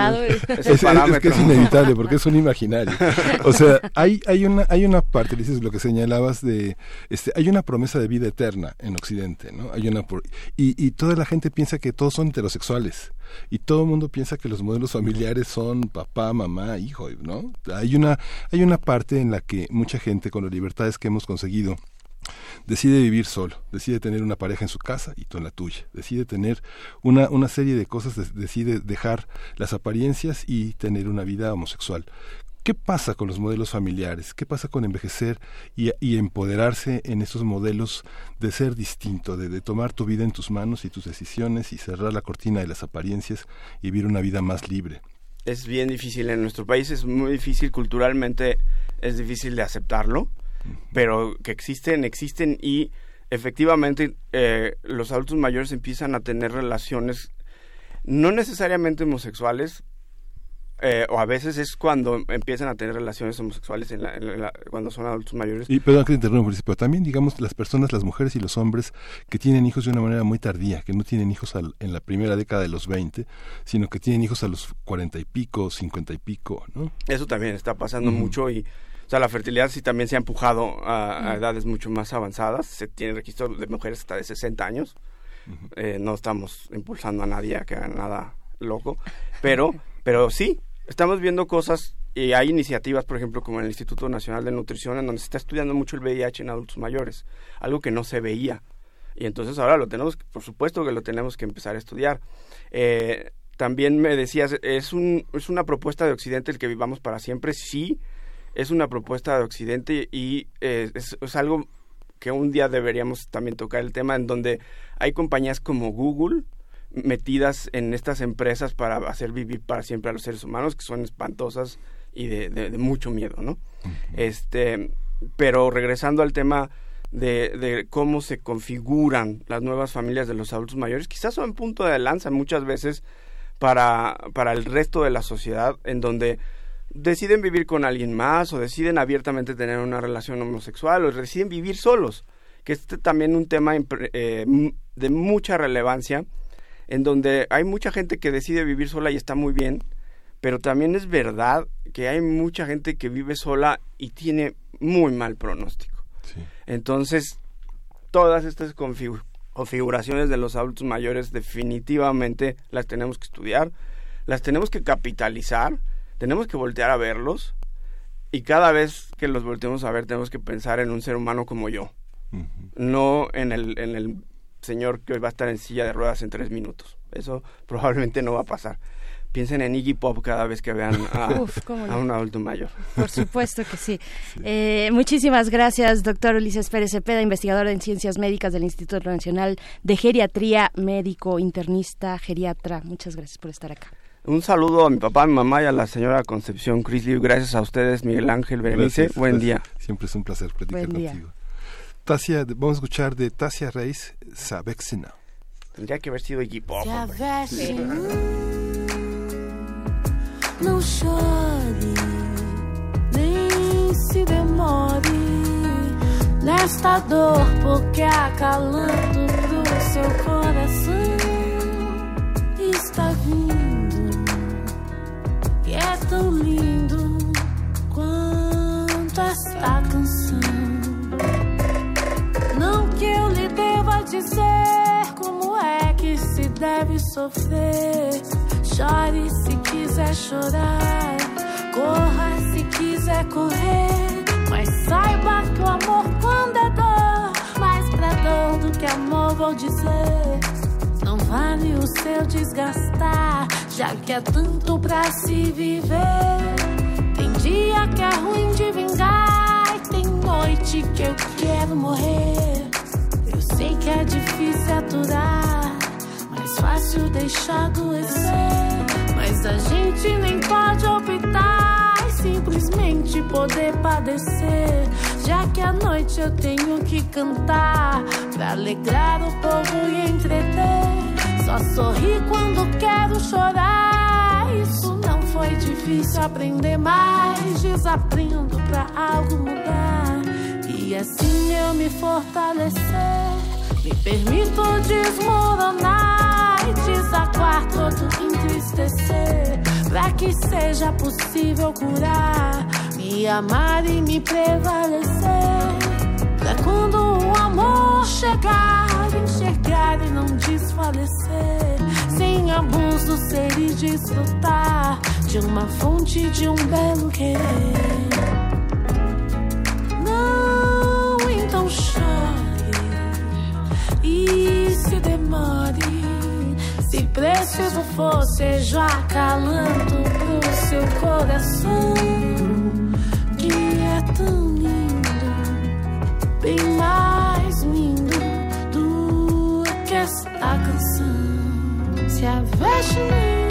es, parámetro. que es inevitable porque es un imaginario. *laughs* O sea, hay, hay una, hay una parte, dices lo que señalabas de, este, hay una promesa de vida eterna en Occidente, ¿no? Hay una y, y toda la gente piensa que todos son heterosexuales y todo el mundo piensa que los modelos familiares son papá, mamá, hijo, ¿no? Hay una, hay una parte en la que mucha gente con las libertades que hemos conseguido decide vivir solo, decide tener una pareja en su casa y tú en la tuya, decide tener una, una serie de cosas, decide dejar las apariencias y tener una vida homosexual. ¿Qué pasa con los modelos familiares? ¿Qué pasa con envejecer y, empoderarse en esos modelos de ser distinto, de, tomar tu vida en tus manos y tus decisiones y cerrar la cortina de las apariencias y vivir una vida más libre? Es bien difícil en nuestro país, es muy difícil culturalmente, es difícil de aceptarlo, pero que existen, existen y efectivamente eh, los adultos mayores empiezan a tener relaciones no necesariamente homosexuales, eh, o a veces es cuando empiezan a tener relaciones homosexuales en cuando son adultos mayores. Y perdón que te interrumpa, pero también digamos las personas, las mujeres y los hombres que tienen hijos de una manera muy tardía, que no tienen hijos en la primera década de los 20, sino que tienen hijos a los 40 y pico, 50 y pico, ¿no? Eso también está pasando mucho y o sea, la fertilidad sí también se ha empujado a, edades mucho más avanzadas. Se tiene registro de mujeres hasta de 60 años. Eh, no estamos impulsando a nadie a que haga nada loco, pero, pero sí, estamos viendo cosas y hay iniciativas, por ejemplo, como en el Instituto Nacional de Nutrición, en donde se está estudiando mucho el VIH en adultos mayores, algo que no se veía. Y entonces ahora lo tenemos, por supuesto que lo tenemos que empezar a estudiar. Eh, también me decías, ¿es, un, ¿es una propuesta de Occidente el que vivamos para siempre? Sí, es una propuesta de Occidente y eh, es, es algo que un día deberíamos también tocar el tema en donde hay compañías como Google, metidas en estas empresas para hacer vivir para siempre a los seres humanos, que son espantosas y de, de, mucho miedo, ¿no? Este, pero regresando al tema de, de, cómo se configuran las nuevas familias de los adultos mayores, quizás son punto de lanza muchas veces para, para el resto de la sociedad, en donde deciden vivir con alguien más o deciden abiertamente tener una relación homosexual o deciden vivir solos, que es también un tema eh, de mucha relevancia en donde hay mucha gente que decide vivir sola y está muy bien, pero también es verdad que hay mucha gente que vive sola y tiene muy mal pronóstico. Entonces, todas estas configuraciones de los adultos mayores definitivamente las tenemos que estudiar, las tenemos que capitalizar, tenemos que voltear a verlos y cada vez que los volteemos a ver tenemos que pensar en un ser humano como yo, no en el, en el señor que hoy va a estar en silla de ruedas en tres minutos. Eso probablemente no va a pasar. Piensen en Iggy Pop cada vez que vean a, *laughs* un adulto mayor. Por supuesto que *laughs* sí. Eh, muchísimas gracias, doctor Ulises Pérez Cepeda, investigador en ciencias médicas del Instituto Nacional de Geriatría, médico, internista, geriatra. Muchas gracias por estar acá. Un saludo a mi papá, a mi mamá y a la señora Concepción Crisley. Gracias a ustedes, Miguel Ángel Berenice. Buen día. Siempre es un placer platicar contigo. Tasia, vamos a escuchar de Tasia Reis, Sabexina. Tendría que haber sido Iggy Pop. Não chore, nem se demore nesta dor, porque acalanto pro seu coração está vindo e é tão lindo quanto esta canção. Dizer como é que se deve sofrer. Chore se quiser chorar, corra se quiser correr. Mas saiba que o amor quando é dor, mais pra dor do que amor vou dizer. Não vale o seu desgastar, já que é tanto pra se viver. Tem dia que é ruim de vingar, e tem noite que eu quero morrer. Sei que é difícil aturar, mais fácil deixar adoecer. Mas a gente nem pode optar simplesmente poder padecer. Já que à noite eu tenho que cantar pra alegrar o povo e entreter. Só sorri quando quero chorar. Isso não foi difícil aprender, mas desaprendo pra algo mudar. E assim eu me fortalecer. Me permito desmoronar e desaguar todo entristecer. Pra que seja possível curar, me amar e me prevalecer. Pra quando o amor chegar, enxergar e não desfalecer. Sem abuso, ser e desfrutar de uma fonte de um belo querer. Não, então chore e se demore. Se preciso for, seja acalanto pro seu coração, que é tão lindo, bem mais lindo do que esta canção. Se a veste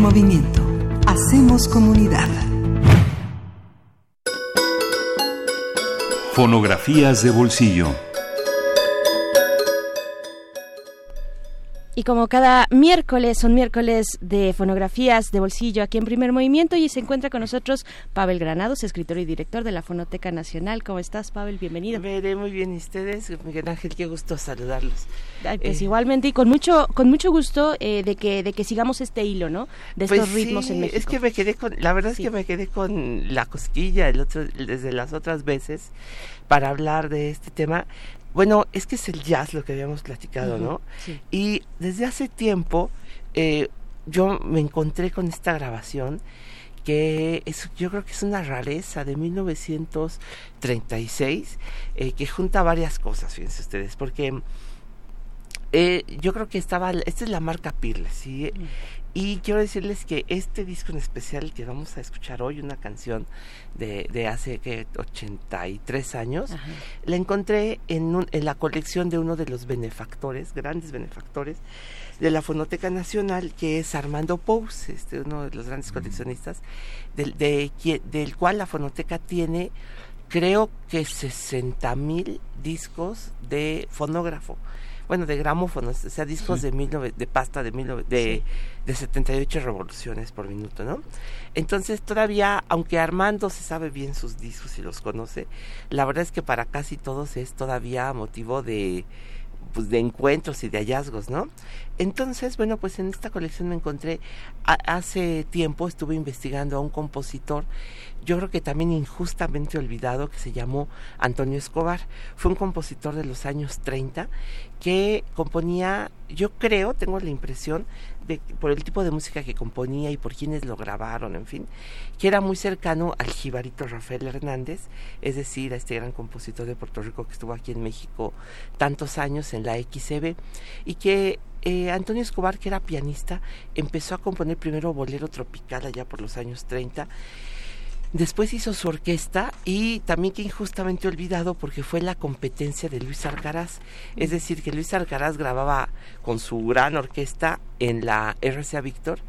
Movimiento. Hacemos comunidad. Fonografías de bolsillo. Como cada miércoles, son miércoles de fonografías de bolsillo aquí en Primer Movimiento y se encuentra con nosotros Pavel Granados, escritor y director de la Fonoteca Nacional. ¿Cómo estás, Pavel? Bienvenido. Veré muy bien. ¿Y ustedes? Miguel Ángel, qué gusto saludarlos. pues Eh, igualmente y con mucho con mucho gusto eh, de que de que sigamos este hilo, ¿no? De pues estos ritmos sí, en México. Es que me quedé con, la verdad es Sí. que me quedé con la cosquilla el otro, desde las otras veces para hablar de este tema. Bueno, es que es el jazz lo que habíamos platicado, ¿no? sí. Y desde hace tiempo eh, yo me encontré con esta grabación que es, yo creo que es una rareza de 1936 eh, que junta varias cosas, fíjense ustedes, porque eh, yo creo que estaba, esta es la marca Peerless, ¿sí? Y quiero decirles que este disco en especial que vamos a escuchar hoy, una canción de, de hace que 83 años, Ajá. la encontré en, un- en la colección de uno de los benefactores, grandes benefactores de la Fonoteca Nacional, que es Armando Pous, este, uno de los grandes coleccionistas, del, de, del cual la Fonoteca tiene, creo que 60 mil discos de fonógrafo. Bueno, de gramófonos, o sea, discos de, 19 de pasta de, 19 de, de 78 revoluciones por minuto, ¿no? Entonces, todavía, aunque Armando se sabe bien sus discos y los conoce, la verdad es que para casi todos es todavía motivo de, pues, de encuentros y de hallazgos, ¿no? Entonces, bueno, pues en esta colección me encontré, a- hace tiempo estuve investigando a un compositor, yo creo que también injustamente olvidado, que se llamó Antonio Escobar. Fue un compositor de los años 30 que componía, yo creo, tengo la impresión, de, por el tipo de música que componía y por quienes lo grabaron, en fin, que era muy cercano al jibarito Rafael Hernández, es decir, a este gran compositor de Puerto Rico que estuvo aquí en México tantos años en la XCB y que eh, Antonio Escobar, que era pianista, empezó a componer primero bolero tropical allá por los años 30 Después hizo su orquesta y también que injustamente olvidado porque fue la competencia de Luis Alcaraz. Es decir, que Luis Alcaraz grababa con su gran orquesta en la RCA Víctor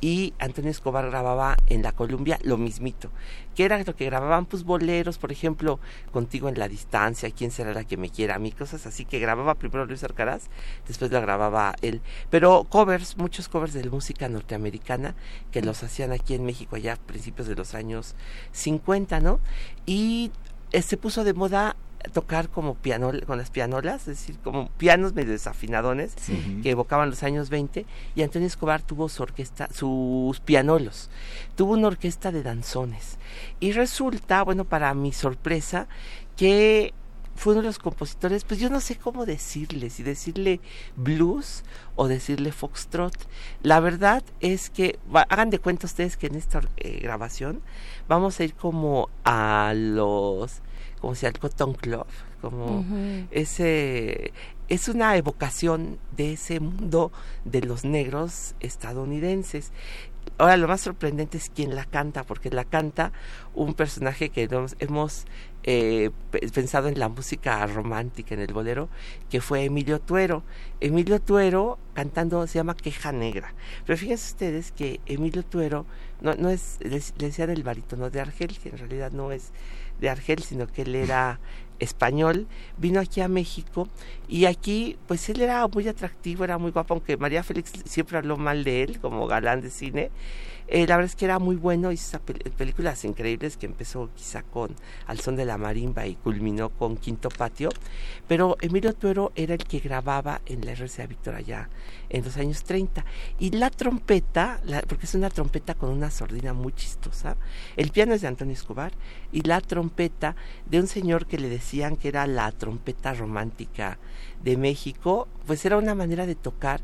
y Antonio Escobar grababa en la Columbia lo mismito, que era lo que grababan pues boleros, por ejemplo, Contigo en la distancia, quién será la que me quiera, a mí cosas así que grababa primero Luis Alcaraz, después la grababa él, pero covers, muchos covers de música norteamericana que los hacían aquí en México allá a principios de los años 50, ¿no? Y eh, se puso de moda tocar como piano con las pianolas, es decir, como pianos medio desafinadones que evocaban los años 20 y Antonio Escobar tuvo su orquesta, sus pianolos, tuvo una orquesta de danzones. Y resulta, bueno, para mi sorpresa, que fue uno de los compositores, pues yo no sé cómo decirle, si decirle blues o decirle foxtrot. La verdad es que, hagan de cuenta ustedes que en esta eh, grabación vamos a ir como a los, como si al Cotton Club, como ese es una evocación de ese mundo de los negros estadounidenses. Ahora lo más sorprendente es quién la canta, porque la canta un personaje que nos- hemos eh, pe- pensado en la música romántica, en el bolero, que fue Emilio Tuero. Emilio Tuero cantando se llama Queja Negra. Pero fíjense ustedes que Emilio Tuero no, no es, le decían el barítono de Argel, que en realidad no es de Argel, sino que él era español, vino aquí a México y aquí pues él era muy atractivo, era muy guapo, aunque María Félix siempre habló mal de él como galán de cine. Eh, la verdad es que era muy bueno, hizo películas increíbles que empezó quizá con Al son de la marimba y culminó con Quinto Patio, pero Emilio Tuero era el que grababa en la RCA Víctor allá en los años 30 y la trompeta, porque es una trompeta con una sordina muy chistosa, el piano es de Antonio Escobar y la trompeta de un señor que le decían que era la trompeta romántica de México, pues era una manera de tocar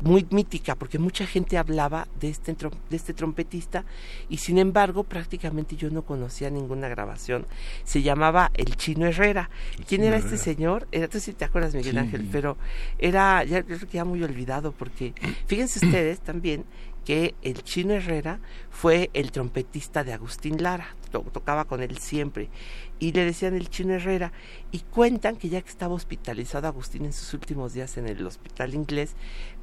muy mítica, porque mucha gente hablaba de este, de este trompetista y sin embargo prácticamente yo no conocía ninguna grabación. Se llamaba El Chino Herrera. ¿Quién Chino era este señor? Era, tú sí te acuerdas, Miguel Sí. Ángel, pero era, ya, ya muy olvidado, porque fíjense ustedes también que el Chino Herrera fue el trompetista de Agustín Lara, to- tocaba con él siempre. y le decían el chino Herrera y cuentan que ya que estaba hospitalizado Agustín en sus últimos días en el hospital inglés,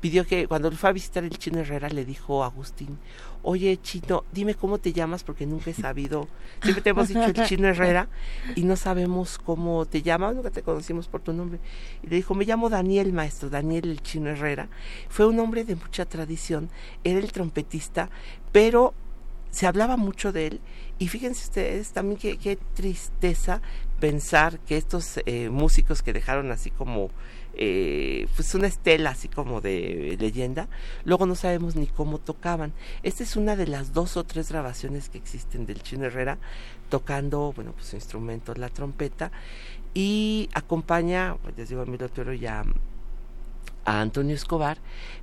pidió que cuando fue a visitar el chino Herrera le dijo Agustín, oye chino, dime cómo te llamas porque nunca he sabido, siempre te hemos dicho el chino Herrera y no sabemos cómo te llamas, nunca te conocimos por tu nombre. Y le dijo, me llamo Daniel, maestro, Daniel el chino Herrera. Fue un hombre de mucha tradición, era el trompetista, pero se hablaba mucho de él y fíjense ustedes también qué, qué tristeza pensar que estos eh, músicos que dejaron así como eh, pues una estela así como de leyenda, luego no sabemos ni cómo tocaban. Esta es una de las dos o tres grabaciones que existen del Chino Herrera tocando, bueno, pues su instrumento, la trompeta, y acompaña, pues les digo a Emilio Toro y a, a Antonio Escobar,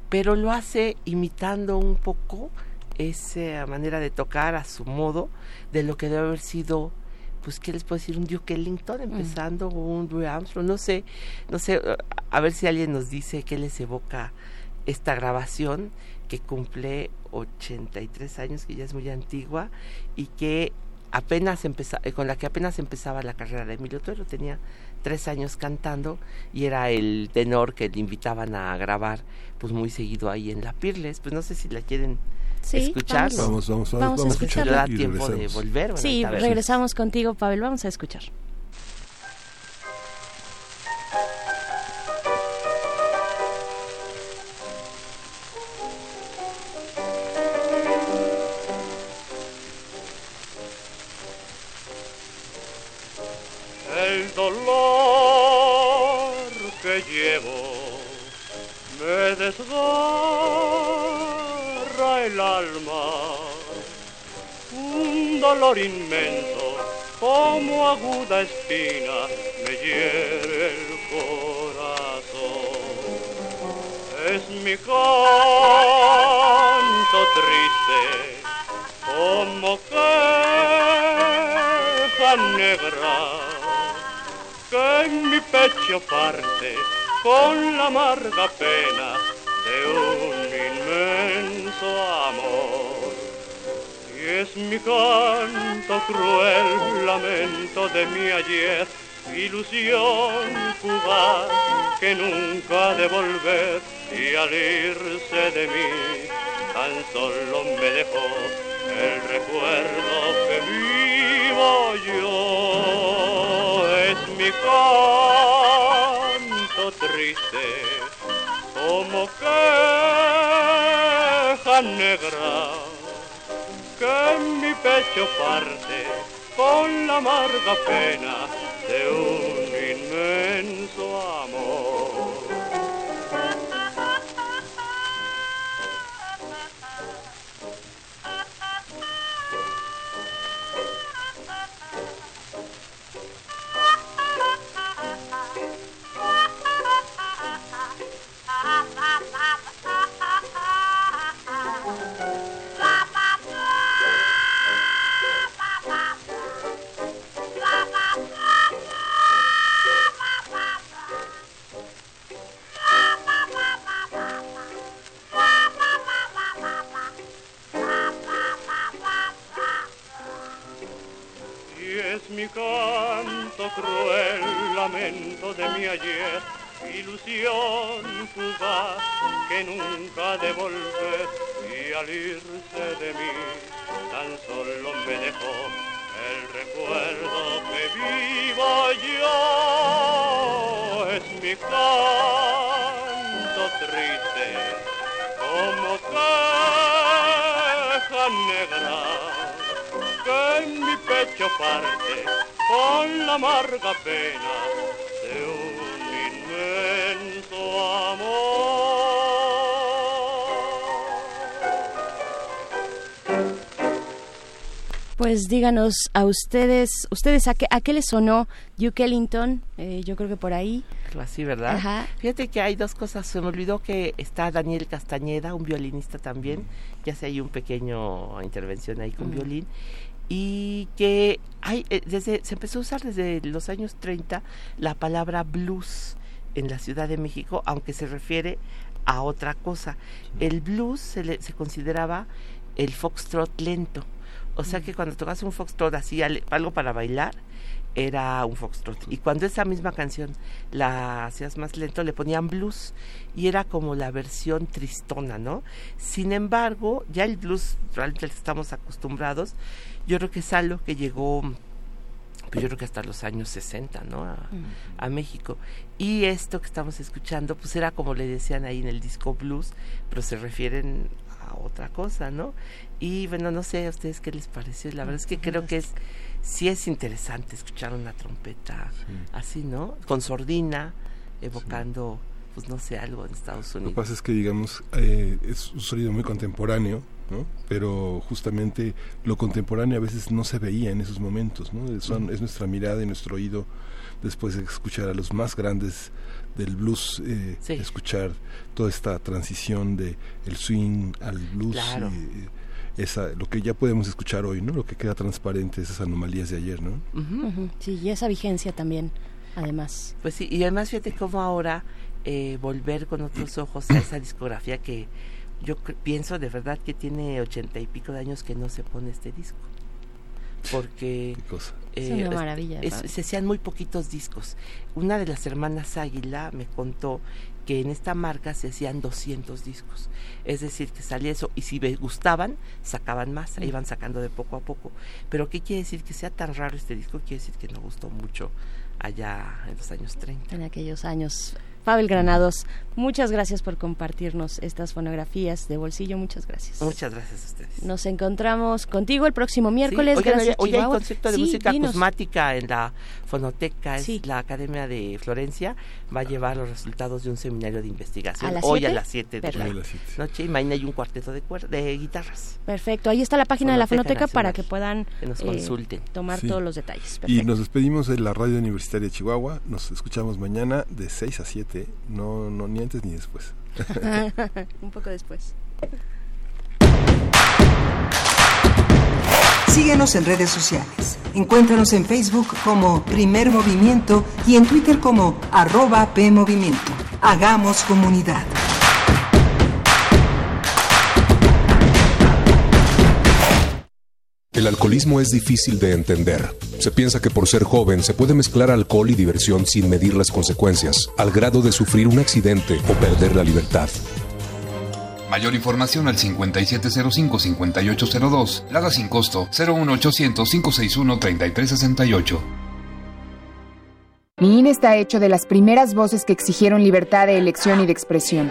pero lo hace imitando un poco esa manera de tocar a su modo de lo que debe haber sido pues qué les puedo decir un Duke Ellington empezando o un Louis Armstrong no sé no sé a ver si alguien nos dice qué les evoca esta grabación que cumple 83 años que ya es muy antigua y que apenas empezaba con la que apenas empezaba la carrera de Emilio Toro tenía tres años cantando y era el tenor que le invitaban a grabar pues muy seguido ahí en la Pirles. Pues no sé si la quieren escuchar. Vamos, vamos, Vamos a vamos, escuchar. da y tiempo de volver. bueno, Sí, a regresamos contigo, Pavel. Vamos a escuchar. El dolor que llevo me desgarra un dolor inmenso como aguda espina me hiere el corazón. Es mi canto triste como queja negra que en mi pecho parte con la amarga pena de un inmenso amor. Y es mi canto cruel, lamento de mi ayer, ilusión fugaz que nunca ha de volver y al irse de mí tan solo me dejó el recuerdo que vivo yo. Es mi canto triste como negra que en mi pecho parte con la amarga pena de un inmenso amor. Mi canto cruel, lamento de mi ayer, ilusión fugaz que nunca ha de volver y al irse de mí tan solo me dejó el recuerdo que vivo yo. Es mi canto pecho parte con la amarga pena de un inmenso amor. Pues díganos a ustedes, ustedes a qué, a qué les sonó Duke Ellington, Eh, yo creo que por ahí. Así, ¿verdad? Ajá. Fíjate que hay dos cosas. Se me olvidó que está Daniel Castañeda, un violinista también. Ya sé, hay un pequeño intervención ahí con Mm. violín. Y que hay, eh, desde, se empezó a usar desde los años 30 la palabra blues en la Ciudad de México, aunque se refiere a otra cosa. El blues se, le- se consideraba el foxtrot lento. O sea que cuando tocas un foxtrot así, algo para bailar, era un foxtrot. Y cuando esa misma canción la hacías más lento, le ponían blues y era como la versión tristona, ¿no? Sin embargo, ya el blues, realmente estamos acostumbrados, yo creo que es algo que llegó pues yo creo que hasta los años 60, ¿no? A, a, México. Y esto que estamos escuchando, pues era como le decían ahí en el disco blues, pero se refieren a otra cosa, ¿no? Y bueno, no sé a ustedes qué les pareció. La verdad es que creo que es sí es interesante escuchar una trompeta así, ¿no? Con sordina, evocando, pues no sé, algo en Estados Unidos. Lo que pasa es que, digamos, eh, es un sonido muy contemporáneo, ¿no? Pero justamente lo contemporáneo a veces no se veía en esos momentos, ¿no? Es nuestra mirada y nuestro oído después de escuchar a los más grandes del blues, eh, escuchar toda esta transición de el swing al blues. Claro. Y, esa, lo que ya podemos escuchar hoy, ¿no? Lo que queda transparente, esas anomalías de ayer, ¿no? Sí, y esa vigencia también, además. Pues sí, y además fíjate cómo ahora eh, volver con otros ojos a esa discografía que yo pienso de verdad que tiene ochenta y pico de años que no se pone este disco. Porque *laughs* es una maravilla. se hacían muy poquitos discos. Una de las hermanas Águila me contó que en esta marca se hacían 200 discos. Es decir, que salía eso y si gustaban, sacaban más, iban sacando de poco a poco. Pero ¿qué quiere decir que sea tan raro este disco? Quiere decir que no gustó mucho allá en los años 30. En aquellos años Pavel Granados, muchas gracias por compartirnos estas fonografías de bolsillo. Muchas gracias. Muchas gracias a ustedes. Nos encontramos contigo el próximo miércoles. Sí. gracias, hoy hay concepto de música acusmática en la fonoteca. Es la Academia de Florencia va a llevar los resultados de un seminario de investigación. hoy a las 7 de la noche. Y mañana hay un cuarteto de, de guitarras. Perfecto. Ahí está la página de la fonoteca para que puedan nos eh, tomar todos los detalles. Y nos despedimos de la Radio Universitaria de Chihuahua. Nos escuchamos mañana de 6 a 7 no, no ni antes ni después. *laughs* Un poco después. Síguenos en redes sociales. Encuéntranos en Facebook como Primer Movimiento y en Twitter como arroba PMovimiento. Hagamos comunidad. El alcoholismo es difícil de entender. Se piensa que por ser joven se puede mezclar alcohol y diversión sin medir las consecuencias, al grado de sufrir un accidente o perder la libertad. Mayor información al 5705-5802, Lada sin costo 01800-561-3368. Mi INE está hecho de las primeras voces que exigieron libertad de elección y de expresión.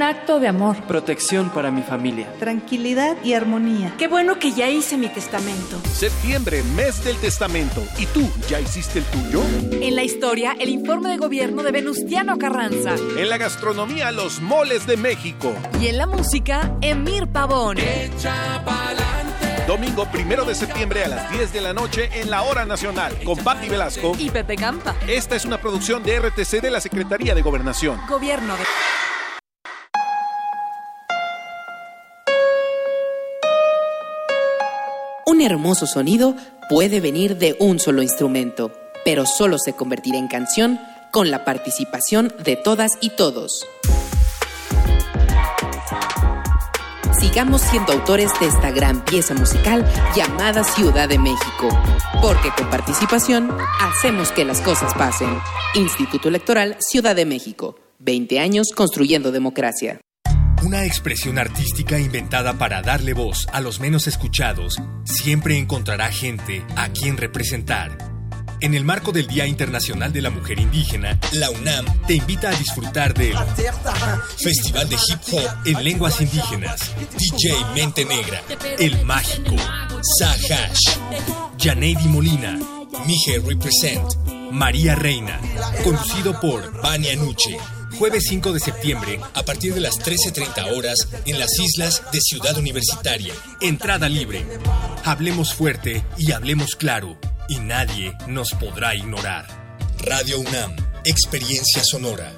acto de amor. Protección para mi familia. Tranquilidad y armonía. Qué bueno que ya hice mi testamento. Septiembre, mes del testamento. ¿Y tú, ya hiciste el tuyo? En la historia, el informe de gobierno de Venustiano Carranza. En la gastronomía, los moles de México. Y en la música, Emir Pavón. Domingo primero de septiembre a las 10 de la noche en la Hora Nacional con Patti Velasco y Pepe Campa. Esta es una producción de RTC de la Secretaría de Gobernación. Gobierno de. Un hermoso sonido puede venir de un solo instrumento, pero solo se convertirá en canción con la participación de todas y todos. Sigamos siendo autores de esta gran pieza musical llamada Ciudad de México, porque con participación hacemos que las cosas pasen. Instituto Electoral Ciudad de México, 20 años construyendo democracia. Una expresión artística inventada para darle voz a los menos escuchados siempre encontrará gente a quien representar. En el marco del Día Internacional de la Mujer Indígena, la UNAM te invita a disfrutar del Festival de Hip Hop en Lenguas Indígenas, DJ Mente Negra, El Mágico, Sahash, Janeidi Molina, Mije Represent, María Reina, conducido por Vania Nuche jueves 5 de septiembre, a partir de las 13.30 horas, en las islas de Ciudad Universitaria. Entrada libre. Hablemos fuerte y hablemos claro, y nadie nos podrá ignorar. Radio UNAM, Experiencia Sonora.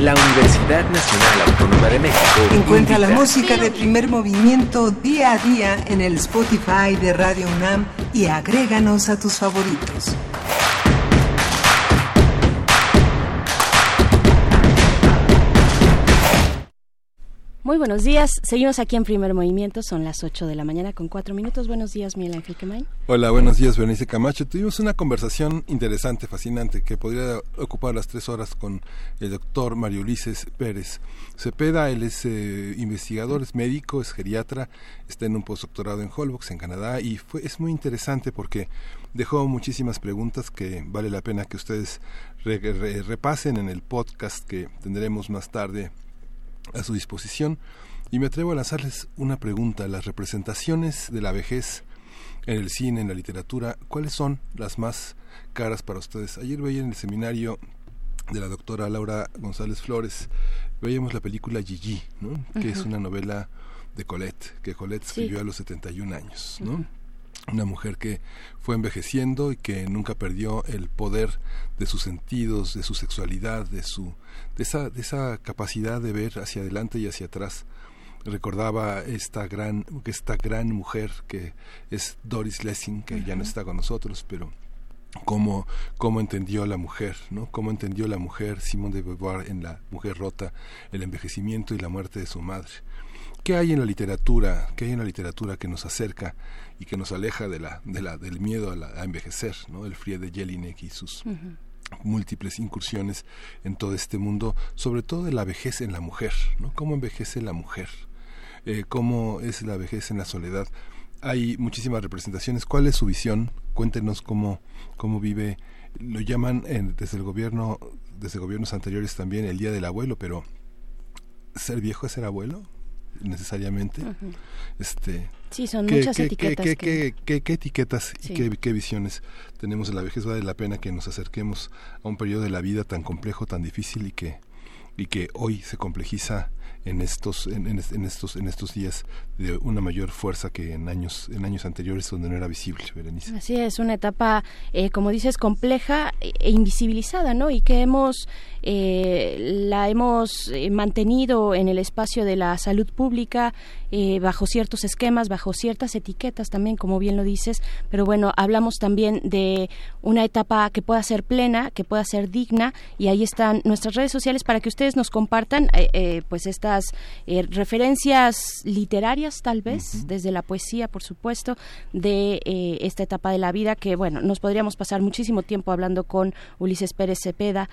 La Universidad Nacional Autónoma de México. Encuentra la música de primer movimiento día a día en el Spotify de Radio UNAM y agréganos a tus favoritos. Muy buenos días. Seguimos aquí en Primer Movimiento. Son las 8 de la mañana con 4 minutos. Buenos días, Miguel Ángel Quemain. Hola, buenos días, Berenice Camacho. Tuvimos una conversación interesante, fascinante, que podría ocupar las tres horas con el doctor Mario Ulises Pérez Cepeda. Él es eh, investigador, es médico, es geriatra, está en un postdoctorado en Holbox, en Canadá, y fue, es muy interesante porque dejó muchísimas preguntas que vale la pena que ustedes re- re- repasen en el podcast que tendremos más tarde a su disposición y me atrevo a lanzarles una pregunta. Las representaciones de la vejez en el cine, en la literatura, ¿cuáles son las más caras para ustedes? Ayer veía en el seminario de la doctora Laura González Flores, veíamos la película Gigi, ¿no? que es una novela de Colette, que Colette escribió a los 71 años. ¿no? Una mujer que fue envejeciendo y que nunca perdió el poder de sus sentidos, de su sexualidad, de su de esa de esa capacidad de ver hacia adelante y hacia atrás. Recordaba esta gran esta gran mujer que es Doris Lessing que ya no está con nosotros, pero cómo, cómo entendió la mujer, ¿no? Cómo entendió la mujer Simone de Beauvoir en La mujer rota, el envejecimiento y la muerte de su madre. ¿Qué hay en la literatura? ¿Qué hay en la literatura que nos acerca y que nos aleja de la, de la, del miedo a, la- a envejecer, ¿no? El Frie de Jelinek y sus múltiples incursiones en todo este mundo, sobre todo de la vejez en la mujer, ¿no? ¿Cómo envejece la mujer? Eh, ¿Cómo es la vejez en la soledad? Hay muchísimas representaciones. ¿Cuál es su visión? Cuéntenos cómo, cómo vive. Lo llaman en- desde el gobierno, desde gobiernos anteriores también el Día del Abuelo, pero ¿ser viejo es ser abuelo? Necesariamente este Sí, son ¿qué- muchas qué- etiquetas qué, que- qué- etiquetas Sí. y qué, qué visiones tenemos de la vejez vale la pena que nos acerquemos a un periodo de la vida tan complejo tan difícil y que y que hoy se complejiza en estos en, en es- en estos en estos días de una mayor fuerza que en años en años anteriores donde no era visible Berenice Así es, una etapa, eh, como dices, compleja e e invisibilizada, ¿no? Y que hemos, eh, la hemos eh, mantenido en el espacio de la salud pública, eh, bajo ciertos esquemas, bajo ciertas etiquetas también, como bien lo dices. Pero bueno, hablamos también de una etapa que pueda ser plena, que pueda ser digna, y ahí están nuestras redes sociales para que ustedes nos compartan, eh, eh, pues estas eh, referencias literarias, tal vez, desde la poesía, por supuesto, de eh, esta etapa de la vida que, bueno, nos podríamos pasar muchísimo tiempo hablando con Ulises Pérez Cepeda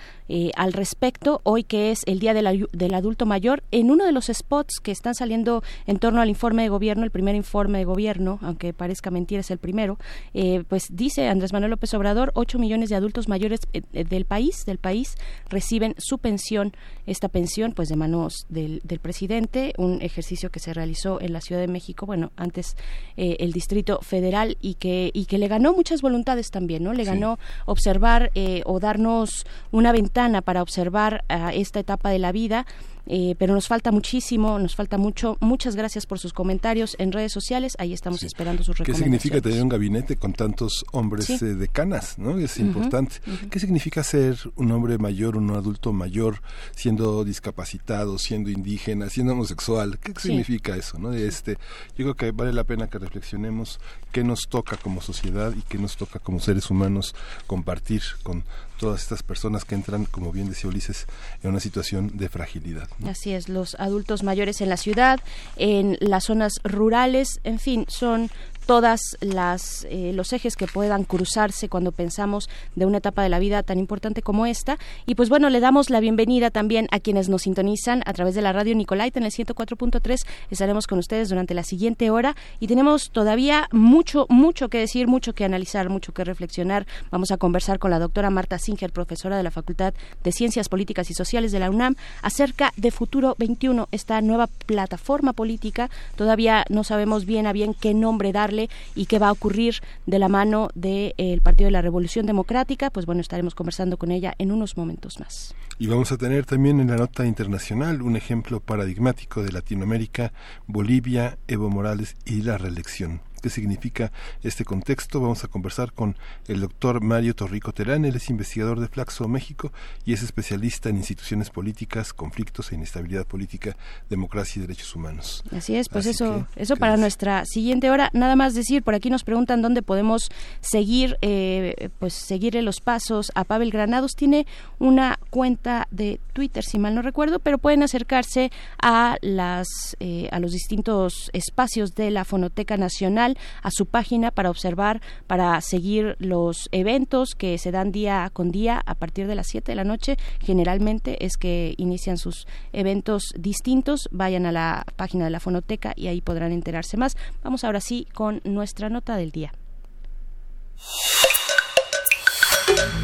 al respecto, hoy que es el Día del, Adulto Mayor, en uno de los spots que están saliendo en torno al informe de gobierno, el primer informe de gobierno, aunque parezca mentira, es el primero, eh, pues dice Andrés Manuel López Obrador, 8 millones de adultos mayores eh, eh, del país, del país, reciben su pensión, esta pensión, pues de manos del, del presidente, un ejercicio que se realizó en la Ciudad de México, bueno, antes eh, el Distrito Federal y que, y que le ganó muchas voluntades también, ¿no? Le ganó observar eh, o darnos una ventana para observar ah, esta etapa de la vida. Eh, pero nos falta muchísimo, nos falta mucho. Muchas gracias por sus comentarios en redes sociales. Ahí estamos esperando sus ¿Qué recomendaciones. significa tener un gabinete con tantos hombres Sí. eh, de canas? ¿no? Es importante. ¿Qué significa ser un hombre mayor, un adulto mayor, siendo discapacitado, siendo indígena, siendo homosexual? ¿Qué Sí. significa eso? ¿no? Este, yo creo que vale la pena que reflexionemos qué nos toca como sociedad y qué nos toca como seres humanos compartir con todas estas personas que entran, como bien decía Ulises, en una situación de fragilidad. Así es, los adultos mayores en la ciudad, en las zonas rurales, en fin, son todas las eh, los ejes que puedan cruzarse cuando pensamos de una etapa de la vida tan importante como esta. Y pues bueno le damos la bienvenida también a quienes nos sintonizan a través de la radio Nicolaita en el 104.3 estaremos con ustedes durante la siguiente hora y tenemos todavía mucho mucho que decir mucho que analizar mucho que reflexionar. Vamos a conversar con la doctora Marta Singer profesora de la Facultad de Ciencias Políticas y Sociales de la UNAM acerca de Futuro 21 esta nueva plataforma política. Todavía no sabemos bien a bien qué nombre darle y qué va a ocurrir de la mano del Partido de la Revolución Democrática pues bueno estaremos conversando con ella en unos momentos más Y vamos a tener también en la nota internacional un ejemplo paradigmático de Latinoamérica, Bolivia, Evo Morales y la reelección. Qué significa este contexto. Vamos a conversar con el doctor Mario Torrico Terán, él es investigador de Flaxo México y es especialista en instituciones políticas, conflictos e inestabilidad política, democracia y derechos humanos. Así es, pues eso, eso para nuestra siguiente hora. Nada más decir, por aquí nos preguntan dónde podemos seguir, eh, pues seguirle los pasos a Pavel Granados. Tiene una cuenta de Twitter, si mal no recuerdo, pero pueden acercarse a las eh, a los distintos espacios de la Fonoteca Nacional, a su página para observar, para seguir los eventos que se dan día con día a partir de las 7 de la noche. Generalmente es que inician sus eventos distintos. Vayan a la página de la Fonoteca y ahí podrán enterarse más. Vamos ahora sí con nuestra nota del día.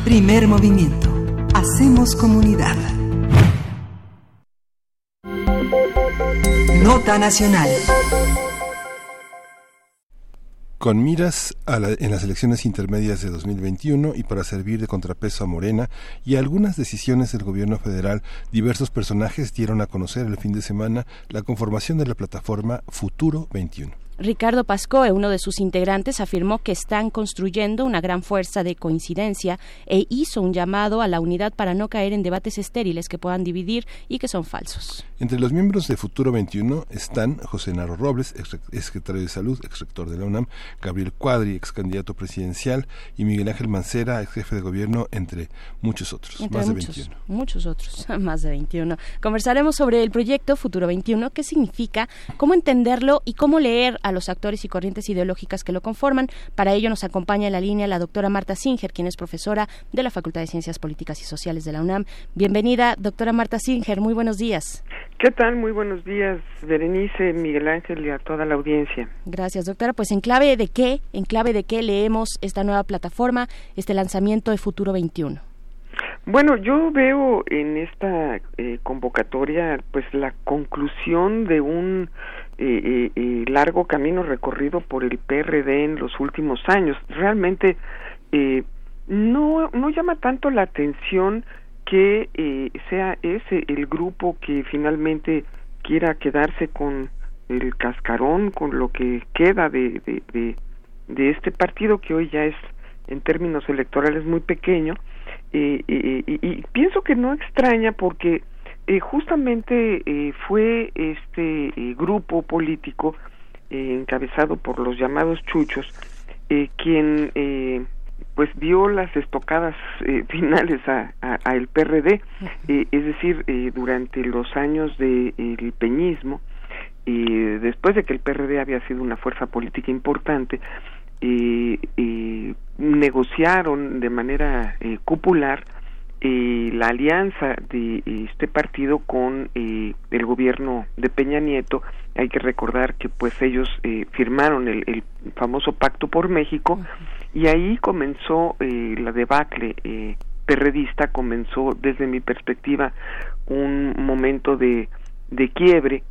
Primer movimiento. Hacemos comunidad. Nota nacional. Con miras en las elecciones intermedias de 2021 y para servir de contrapeso a Morena y a algunas decisiones del gobierno federal, diversos personajes dieron a conocer el fin de semana la conformación de la plataforma Futuro 21. Ricardo Pascoe, uno de sus integrantes, afirmó que están construyendo una gran fuerza de coincidencia e hizo un llamado a la unidad para no caer en debates estériles que puedan dividir y que son falsos. Entre los miembros de Futuro 21 están José Naro Robles, ex, secretario de Salud, ex rector de la UNAM, Gabriel Cuadri, ex candidato presidencial, y Miguel Ángel Mancera, ex jefe de gobierno, entre muchos otros, más muchos, de 21. Muchos otros, *laughs* más de 21. Conversaremos sobre el proyecto Futuro 21, qué significa, cómo entenderlo y cómo leer a los actores y corrientes ideológicas que lo conforman. Para ello nos acompaña en la línea la doctora Marta Singer, quien es profesora de la Facultad de Ciencias Políticas y Sociales de la UNAM. Bienvenida, doctora Marta Singer. Muy buenos días. ¿Qué tal? Muy buenos días, Berenice, Miguel Ángel y a toda la audiencia. Gracias, doctora. Pues en clave de qué, en clave de qué leemos esta nueva plataforma, este lanzamiento de Futuro 21. Bueno, yo veo en esta eh, convocatoria pues la conclusión de un eh, eh, largo camino recorrido por el PRD en los últimos años. Realmente no, no llama tanto la atención que sea ese el grupo que finalmente quiera quedarse con el cascarón, con lo que queda de, de, de, de este partido que hoy ya es en términos electorales muy pequeño, y, pienso que no extraña porque eh, justamente eh, fue este eh, grupo político encabezado por los llamados chuchos quien pues dio las estocadas *laughs* finales a, el PRD es decir durante los años del de, peñismo después de que el PRD había sido una fuerza política importante eh, negociaron de manera eh, cupular eh, la alianza de este partido con eh, el gobierno de Peña Nieto. Hay que recordar que pues ellos eh, firmaron el, el, famoso Pacto por México y ahí comenzó eh, la debacle eh, perredista, comenzó desde mi perspectiva un momento de, de quiebre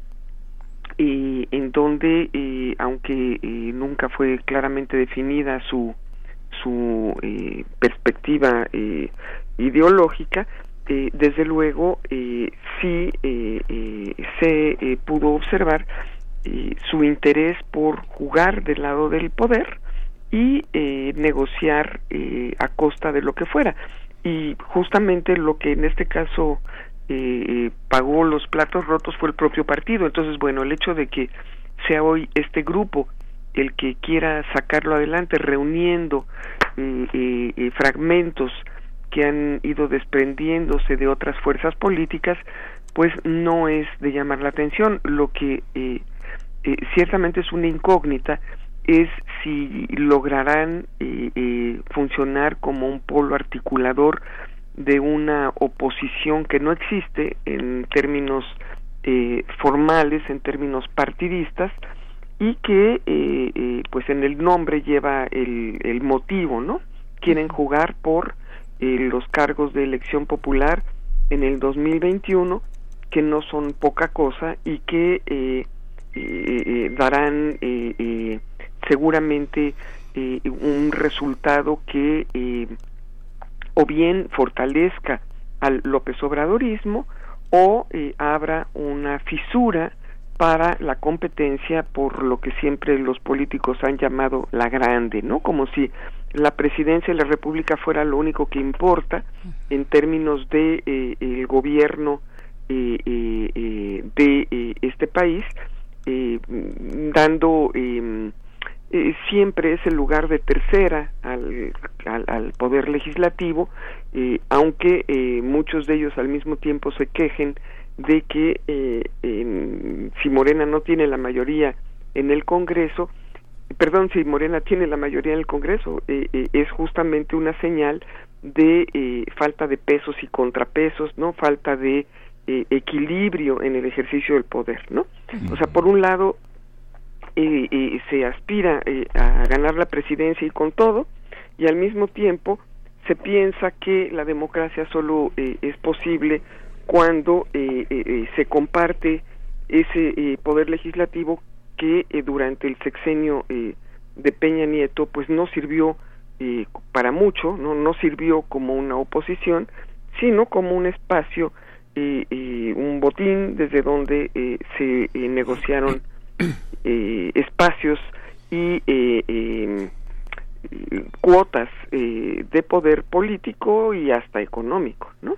eh, en donde eh, aunque eh, nunca fue claramente definida su su eh, perspectiva eh, ideológica eh, desde luego eh, sí eh, eh, se pudo observar su interés por jugar del lado del poder y negociar a costa de lo que fuera y justamente lo que en este caso pagó los platos rotos fue el propio partido. Entonces, bueno, el hecho de que sea hoy este grupo el que quiera sacarlo adelante, reuniendo eh, fragmentos que han ido desprendiéndose de otras fuerzas políticas, pues no es de llamar la atención. Lo que eh, eh, ciertamente es una incógnita es si lograrán eh, eh, funcionar como un polo articulador de una oposición que no existe en términos eh, formales, en términos partidistas, y que eh, eh, pues en el nombre lleva el, el motivo, ¿no? Quieren jugar por eh, los cargos de elección popular en el 2021, que no son poca cosa y que eh, eh, darán eh, eh, seguramente eh, un resultado que eh, o bien fortalezca al López Obradorismo o eh, abra una fisura para la competencia por lo que siempre los políticos han llamado la grande, ¿no? Como si la presidencia de la República fuera lo único que importa en términos de eh, el gobierno eh, eh, de este país, dando em, siempre ese lugar de tercera al, al, poder legislativo, aunque muchos de ellos al mismo tiempo se quejen de que si Morena no tiene la mayoría en el Congreso, perdón, si Morena tiene la mayoría en el Congreso, eh, eh, es justamente una señal de eh, falta de pesos y contrapesos, ¿no? Falta de equilibrio en el ejercicio del poder, ¿no? O sea, por un lado, se aspira a ganar la presidencia y con todo, y al mismo tiempo se piensa que la democracia solo es posible cuando se comparte ese poder legislativo que eh, durante el sexenio eh, de Peña Nieto pues no sirvió eh, para mucho, no no sirvió como una oposición, sino como un espacio un botín desde donde se negociaron espacios y em, cuotas eh, de poder político y hasta económico, ¿no?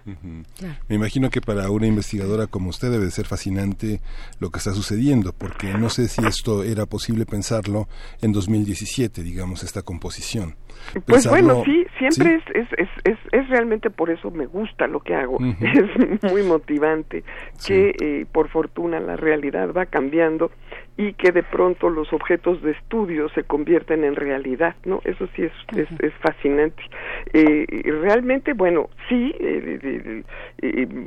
Me imagino que para una investigadora como usted debe ser fascinante lo que está sucediendo, porque no sé si esto era posible pensarlo en 2017, digamos, esta composición. Pues bueno, sí, siempre Es, es, es, es, realmente por eso me gusta lo que hago. *laughs* Es muy motivante que eh, por fortuna la realidad va cambiando y que de pronto los objetos de estudio se convierten en realidad, ¿no? Eso sí es, es, es fascinante. Eh, realmente, bueno, sí, eh,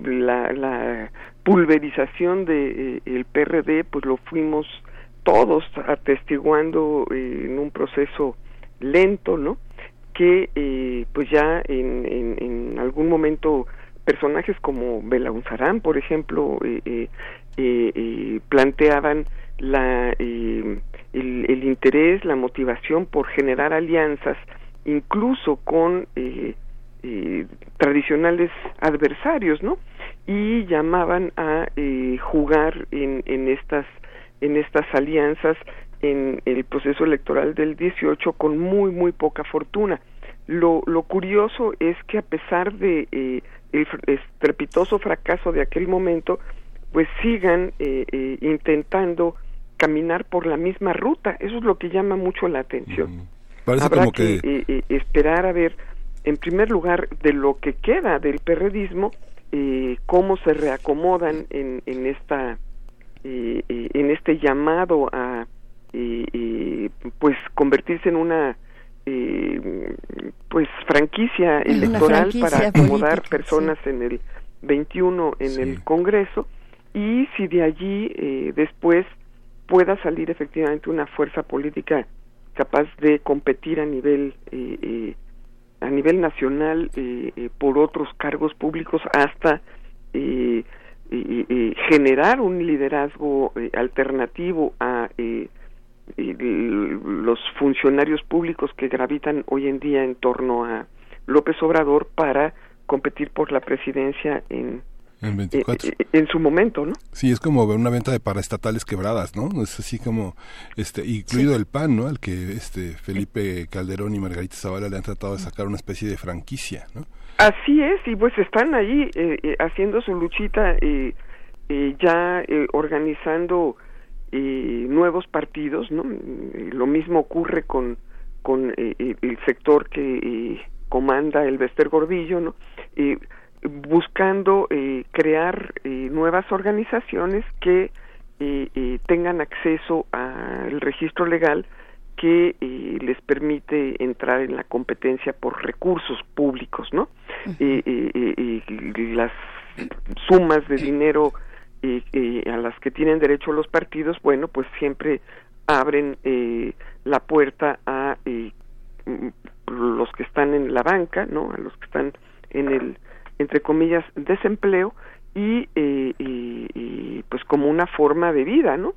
la, la pulverización de el PRD, pues lo fuimos todos atestiguando en un proceso lento, ¿no? Que eh, pues ya en, en, algún momento personajes como Belaunzarán, por ejemplo, eh, eh, eh la, el, interés, la motivación por generar alianzas, incluso con tradicionales adversarios, ¿no? Y llamaban a jugar en, en estas en estas alianzas en el proceso electoral del 18 con muy muy poca fortuna. Lo, lo curioso es que a pesar de eh, el estrepitoso fracaso de aquel momento, pues sigan eh, eh, intentando caminar por la misma ruta. Eso es lo que llama mucho la atención. Habrá que, esperar a ver, en primer lugar, de lo que queda del perredismo, cómo se reacomodan en, en esta en este llamado a pues convertirse en una eh, pues franquicia electoral para acomodar personas en el 21 en el Congreso y si de allí eh, después pueda salir efectivamente una fuerza política capaz de competir a nivel eh, eh a nivel nacional por otros cargos públicos hasta generar un liderazgo alternativo a los funcionarios públicos que gravitan hoy en día en torno a López Obrador para competir por la presidencia en, en, en, su momento, ¿no? Sí, es como una venta de paraestatales quebradas, ¿no? Es así como, este, incluido el PAN, ¿no? Al que este Felipe Calderón y Margarita Zavala le han tratado de sacar una especie de franquicia, ¿no? Así es, y pues están ahí eh, eh, haciendo su luchita, eh, ya organizando eh, nuevos partidos, ¿no? Lo mismo ocurre con, con eh, eh, el sector que eh, comanda el Bester Gordillo, ¿no? Buscando crear nuevas organizaciones que tengan acceso al registro legal que les permite entrar en la competencia por recursos públicos, ¿no? las sumas de dinero a las que tienen derecho los partidos, bueno, pues siempre abren eh, la puerta a eh, los que están en la banca, ¿no? A los que están en el, entre comillas, desempleo y, eh, y, pues como una forma de vida, ¿no?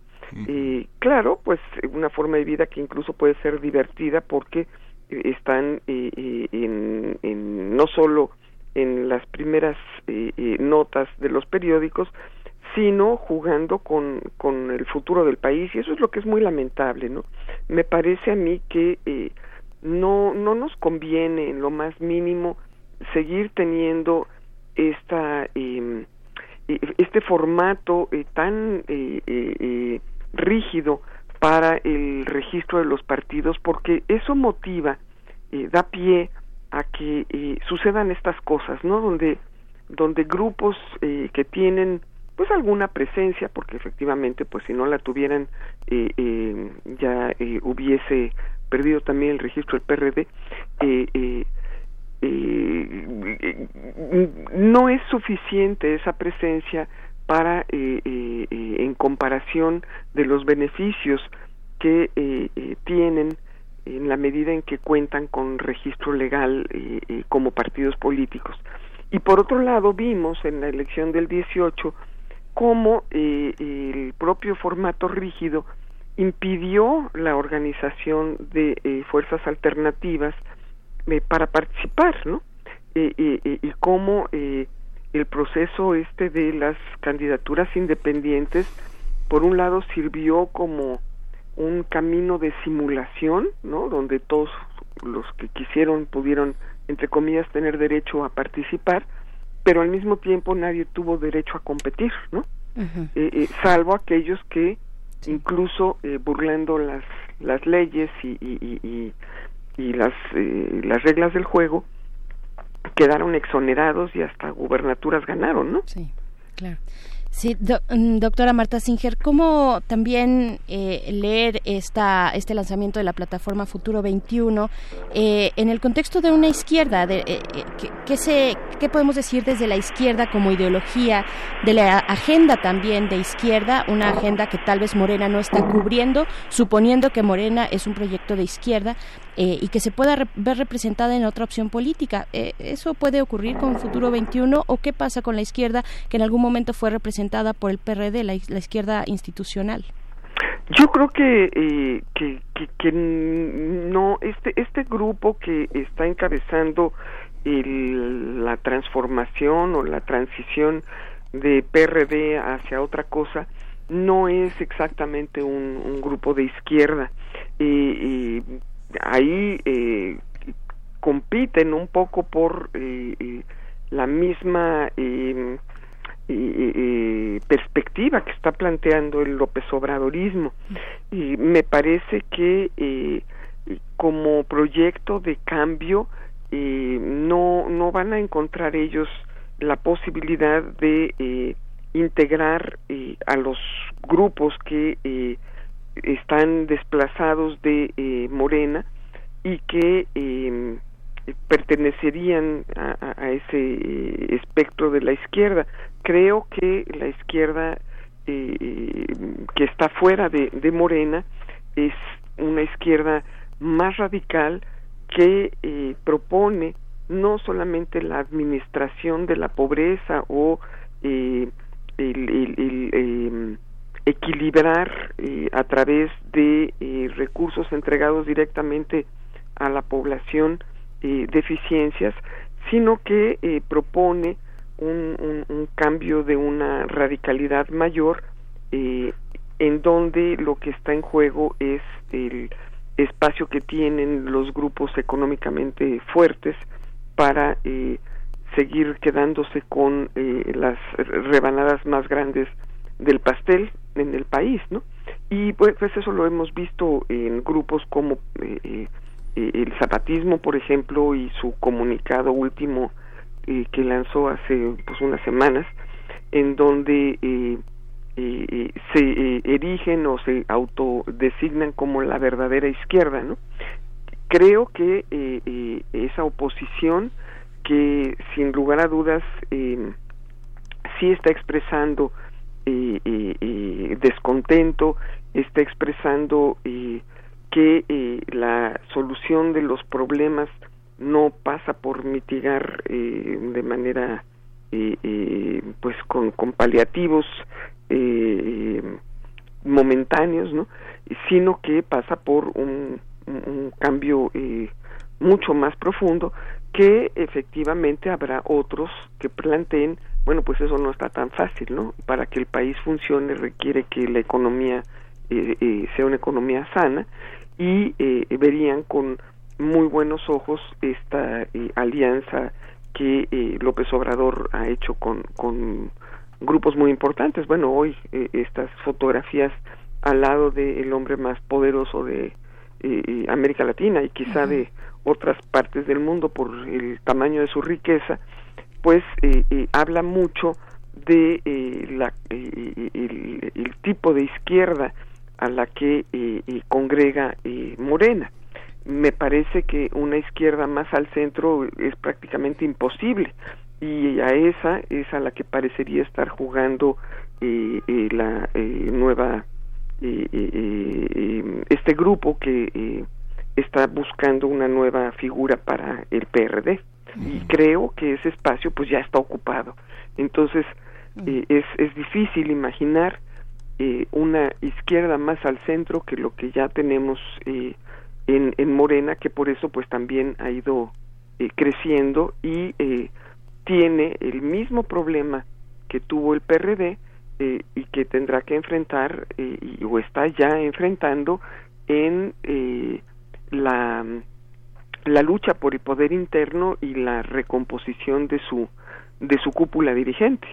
y claro, pues una forma de vida que incluso puede ser divertida porque están en, en, no solo en las primeras notas de los periódicos, sino jugando con, con el futuro del país y eso es lo que es muy lamentable, ¿no? Me parece a mí que eh, no, no nos conviene en lo más mínimo seguir teniendo esta em, e, este formato eh, tan eh, eh, rígido para el registro de los partidos porque eso motiva da pie a que sucedan estas cosas no donde donde grupos que tienen pues alguna presencia porque efectivamente pues si no la tuvieran ya hubiese perdido también el registro del PRD eh, no es suficiente esa presencia para eh, eh, en comparación de los beneficios que tienen en la medida en que cuentan con registro legal como partidos políticos. Y por otro lado, vimos en la elección del 18 cómo el propio formato rígido impidió la organización de fuerzas alternativas eh, para participar, ¿no? y cómo eh, el proceso este de las candidaturas independientes, por un lado, sirvió como un camino de simulación, ¿no? Donde todos los que quisieron pudieron, entre comillas, tener derecho a participar, pero al mismo tiempo nadie tuvo derecho a competir, ¿no? Eh, salvo aquellos que, incluso burlando las las leyes y, y, y las, eh, las reglas del juego quedaron exonerados y hasta gubernaturas ganaron, ¿no? Sí, claro. Sí, mm, doctora Marta Singer, ¿cómo también eh, leer esta, este lanzamiento de la plataforma Futuro 21 eh, en el contexto de una izquierda? De, eh, ¿qué, se, ¿Qué podemos decir desde la izquierda como ideología, de la agenda también de izquierda, una agenda que tal vez Morena no está cubriendo, suponiendo que Morena es un proyecto de izquierda, y que se pueda ver representada en otra opción política. ¿Eso puede ocurrir con Futuro 21 o qué pasa con la izquierda que en algún momento fue representada por el PRD, la, izquierda institucional? Yo creo que, eh, que, no, este, este grupo que está encabezando la transformación o la transición de PRD hacia otra cosa, no es exactamente un, grupo de izquierda. y ahí eh, compiten un poco por eh, la misma perspectiva que está planteando el López Obradorismo. Y me parece que eh, como proyecto de cambio eh, no, no van a encontrar ellos la posibilidad de eh, integrar a los grupos que están desplazados de Morena y que pertenecerían a, ese espectro de la izquierda. Creo que la izquierda eh, que está fuera de, de, Morena es una izquierda más radical que eh, propone no solamente la administración de la pobreza o eh, el, em, equilibrar a través de recursos entregados directamente a la población deficiencias, sino que propone un, cambio de una radicalidad mayor eh, en donde lo que está en juego es el espacio que tienen los grupos económicamente fuertes para eh, seguir quedándose con eh, las rebanadas más grandes del pastel en el país, ¿no? Y pues, pues eso lo hemos visto en grupos como el zapatismo, por ejemplo, y su comunicado último eh, que lanzó hace pues unas semanas en donde eh, eh, se erigen o se autodesignan como la verdadera izquierda no creo que esa oposición que sin lugar a dudas sí está expresando descontento está expresando que la solución de los problemas no pasa por mitigar eh, de manera eh, eh, pues con, con paliativos momentáneos no sino que pasa por un, un cambio mucho más profundo que efectivamente habrá otros que planteen, bueno, pues eso no está tan fácil, ¿no? Para que el país funcione requiere que la economía eh, eh, sea una economía sana y eh, verían con muy buenos ojos esta alianza que López Obrador ha hecho con, con grupos muy importantes. Bueno, hoy estas fotografías al lado del hombre más poderoso de América Latina y quizá de otras partes del mundo por el tamaño de su riqueza, pues eh, eh, habla mucho de eh, la, el, tipo de izquierda a la que congrega Morena. Me parece que una izquierda más al centro es prácticamente imposible y a esa es a la que parecería estar jugando la nueva este grupo que está buscando una nueva figura para el PRD y creo que ese espacio pues ya está ocupado. Entonces eh, es, es difícil imaginar eh, una izquierda más al centro que lo que ya tenemos eh, en, en Morena que por eso pues también ha ido creciendo y tiene el mismo problema que tuvo el PRD y que tendrá que enfrentar y, o está ya enfrentando en la, la lucha por el poder interno y la recomposición de su de su cúpula dirigente.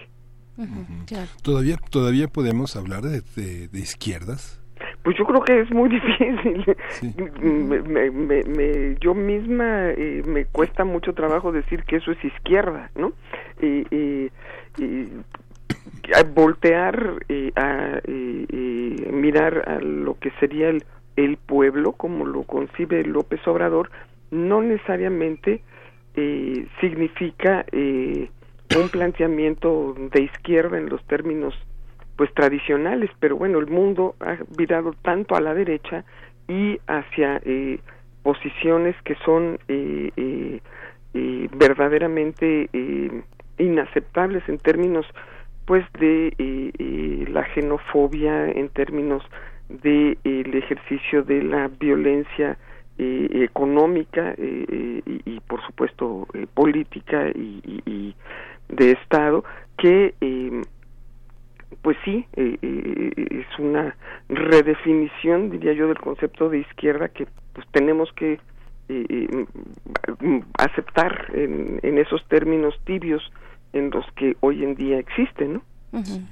Todavía todavía podemos hablar de, de, izquierdas. Pues yo creo que es muy *laughs* difícil. Me, me, me, yo misma eh, me cuesta mucho trabajo decir que eso es izquierda, ¿no? Y, y, voltear eh, a mirar a lo que sería el el pueblo, como lo concibe López Obrador, no necesariamente eh, significa eh, un planteamiento de izquierda en los términos pues tradicionales, pero bueno, el mundo ha virado tanto a la derecha y hacia eh, posiciones que son verdaderamente inaceptables en términos pues de la xenofobia, en términos del el ejercicio de la violencia eh, económica eh, eh, y, por supuesto política y, de estado que pues sí es una redefinición diría yo del concepto de izquierda que pues tenemos que aceptar en, en esos términos tibios en los que hoy en día existen no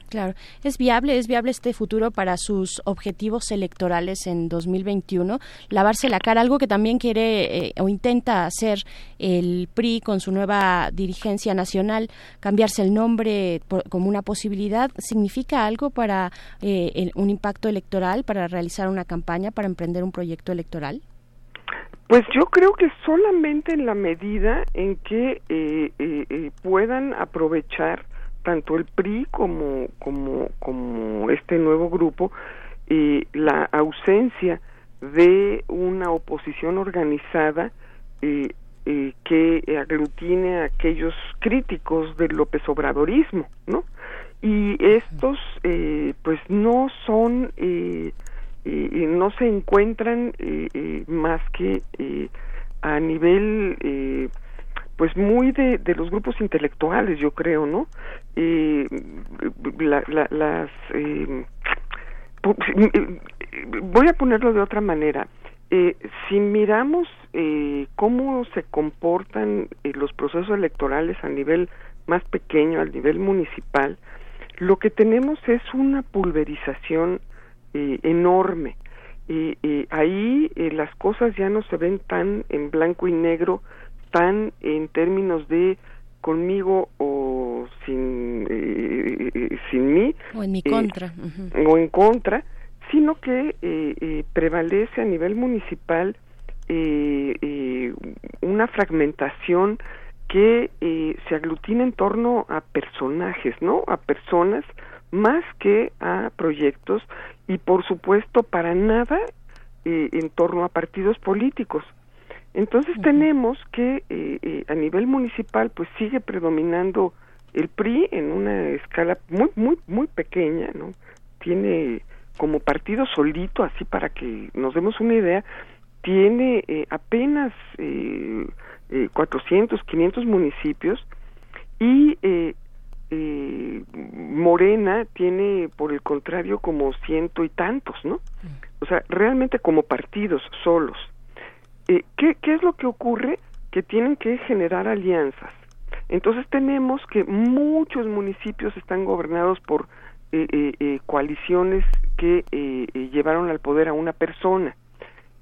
claro. ¿Es viable, es viable este futuro para sus objetivos electorales en 2021? Lavarse la cara, algo que también quiere eh, o intenta hacer el PRI con su nueva dirigencia nacional, cambiarse el nombre como una posibilidad, ¿significa algo para eh, un impacto electoral, para realizar una campaña, para emprender un proyecto electoral? Pues yo creo que solamente en la medida en que eh, puedan aprovechar tanto el PRI como, como, como este nuevo grupo eh, la ausencia de una oposición organizada eh, eh, que aglutine a aquellos críticos del López Obradorismo, ¿no? Y estos, pues, no son, no se encuentran más que a nivel pues muy de, de los grupos intelectuales, yo creo, ¿no? Eh, la, las eh, voy a ponerlo de otra manera. Eh, si miramos eh, cómo se comportan eh, los procesos electorales a nivel más pequeño, al nivel municipal, lo que tenemos es una pulverización eh, enorme. ahí las cosas ya no se ven tan en blanco y negro tan en términos de conmigo o sin eh, eh, sin mí. O en mi contra o en contra sino que eh, prevalece a nivel municipal una fragmentación que se aglutina en torno a personajes no a personas más que a proyectos y por supuesto para nada en torno a partidos políticos entonces tenemos que eh, eh, a nivel municipal pues sigue predominando el PRI en una escala muy muy muy pequeña, ¿no? Tiene como partido solito, así para que nos demos una idea, tiene eh, apenas eh, 400, 500 municipios y eh, eh, Morena tiene, por el contrario, como ciento y tantos, ¿no? O sea, realmente como partidos solos. Eh, ¿qué, ¿Qué es lo que ocurre? Que tienen que generar alianzas. Entonces tenemos que muchos municipios están gobernados por eh, eh, eh, coaliciones que eh, eh, llevaron al poder a una persona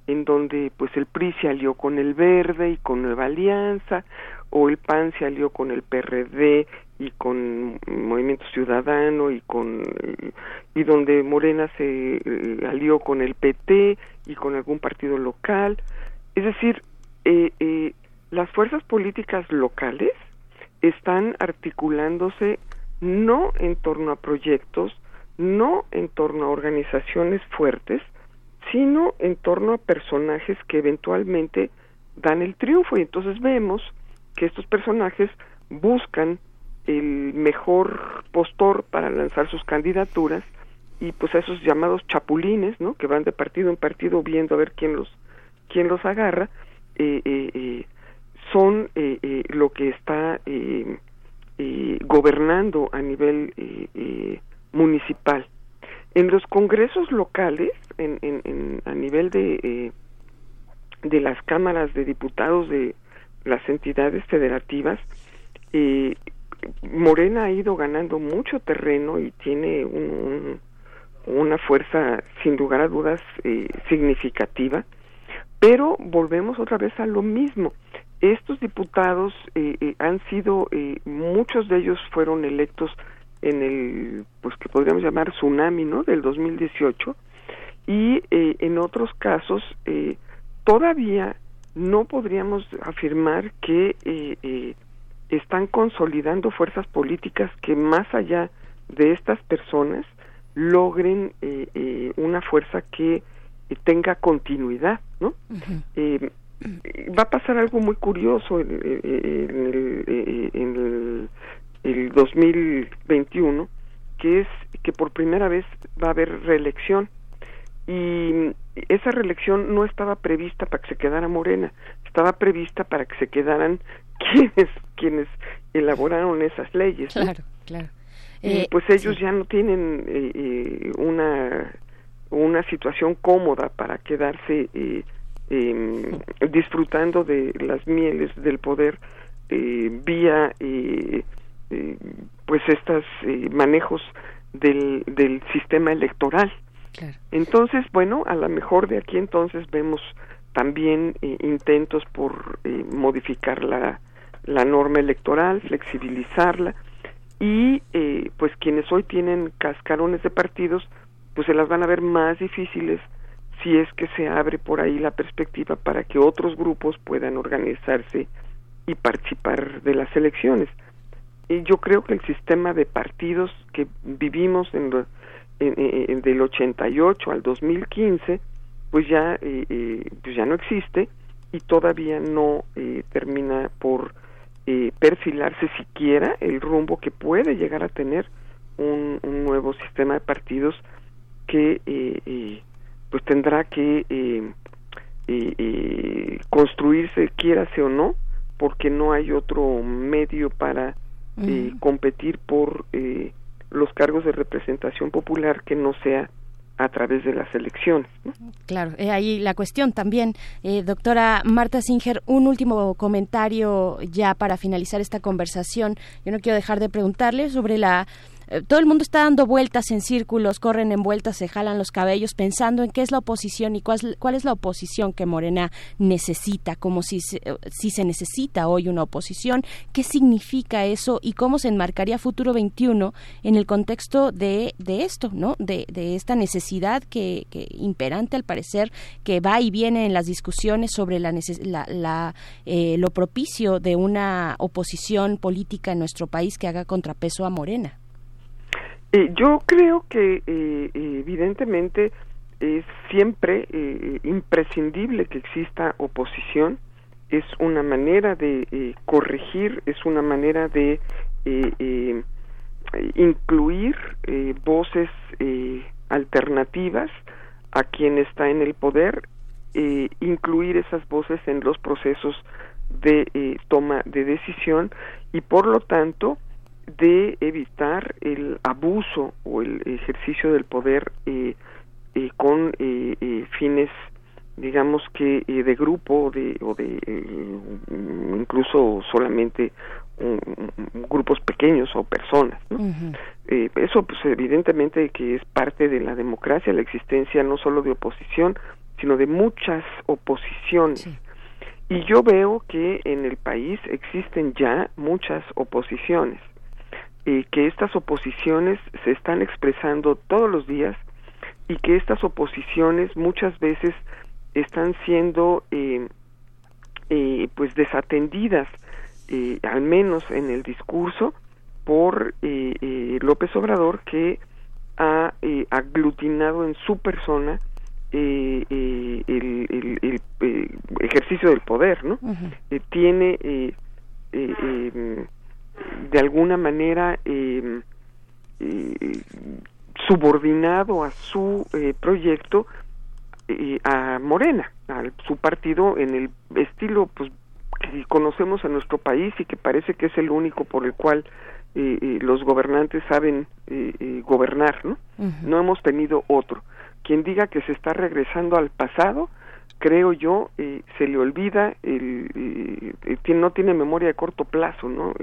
en donde pues el PRI se alió con el Verde y con Nueva Alianza, o el PAN se alió con el PRD y con Movimiento Ciudadano y con y donde Morena se alió con el PT y con algún partido local, es decir, eh, eh, las fuerzas políticas locales están articulándose no en torno a proyectos, no en torno a organizaciones fuertes, sino en torno a personajes que eventualmente dan el triunfo y entonces vemos que estos personajes buscan el mejor postor para lanzar sus candidaturas y pues a esos llamados chapulines, ¿no? Que van de partido en partido viendo a ver quién los quién los agarra, eh, eh, eh, son eh, eh, lo que está gobernando a nivel municipal. En los congresos locales, en, en, en- a nivel de, de las cámaras de diputados de las entidades federativas, Morena ha ido ganando mucho terreno y tiene un- una fuerza, sin lugar a dudas, eh, significativa, pero volvemos otra vez a lo mismo. Estos diputados eh, eh, han sido, eh, muchos de ellos fueron electos en el, pues que podríamos llamar tsunami, ¿no? Del 2018 y eh, en otros casos todavía no podríamos afirmar que están consolidando fuerzas políticas que más allá de estas personas logren una fuerza que tenga continuidad, ¿no? Eh, va a pasar algo muy curioso en, en- en el, en el, el 2021, que es que por primera vez va a haber reelección y esa reelección no estaba prevista para que se quedara Morena, estaba prevista para que se quedaran *laughs* quienes quienes elaboraron esas leyes. ¿no? Claro, claro. y Eh, pues ellos ya no tienen eh, eh, una una situación cómoda para quedarse eh, em, disfrutando de las mieles del poder eh, vía eh, eh, pues estos manejos del, del sistema electoral. Entonces bueno a lo mejor de aquí entonces vemos también eh, intentos por eh, modificar la la norma electoral flexibilizarla y eh, pues quienes hoy tienen cascarones de partidos pues se las van a ver más difíciles si es que se abre por ahí la perspectiva para que otros grupos puedan organizarse y participar de las elecciones. Y yo creo que el sistema de partidos que vivimos en, en- en- del 88 al 2015 pues ya eh, eh, pues ya no existe y todavía no eh, termina por eh, perfilarse siquiera el rumbo que puede llegar a tener un nuevo sistema de partidos que eh, eh, pues tendrá que eh, eh, construirse quiérase o no porque no hay otro medio para eh, competir por los cargos de representación popular que no sea a través de las elecciones. ¿no? Claro, eh, ahí la cuestión también. Eh, doctora Marta Singer, un último comentario ya para finalizar esta conversación. Yo no quiero dejar de preguntarle sobre la... eh, todo el mundo está dando vueltas en círculos, corren en vueltas, se jalan los cabellos pensando en qué es la oposición y cuál, es- cuál es la oposición que Morena necesita, como si se, eh, necesita hoy una oposición, qué significa eso y cómo se enmarcaría Futuro 21 en el contexto de, de esto, ¿no? De, de esta necesidad que, que imperante al parecer que va y viene en las discusiones sobre la, la, la, eh, lo propicio de una oposición política en nuestro país que haga contrapeso a Morena. Eh, yo creo que eh, evidentemente es siempre eh, imprescindible que exista oposición, es una manera de corregir, es una manera de incluir voces alternativas a quien está en el poder incluir esas voces en los procesos de toma de decisión y por lo tanto de evitar el abuso o el ejercicio del poder eh, eh, con fines digamos que de grupo de, o de incluso solamente grupos pequeños o personas eso pues evidentemente que es parte de la democracia la existencia no solo de oposición sino de muchas oposiciones. Y yo veo que en el país existen ya muchas oposiciones, y que estas oposiciones se están expresando todos los días y que estas oposiciones muchas veces están siendo eh, eh, pues desatendidas, eh, al menos en el discurso, por López Obrador que ha aglutinado en su persona eh, eh, el, el, eh, ejercicio del poder, ¿no? Eh, tiene em, de alguna manera em, subordinado a su proyecto a Morena, a su partido en el estilo pues que conocemos en nuestro país y que parece que es el único por el cual los gobernantes saben gobernar, ¿no? No hemos tenido otro quien diga que se está regresando al pasado, creo yo, eh, se le olvida, el, eh, eh, no tiene memoria de corto plazo, ¿no?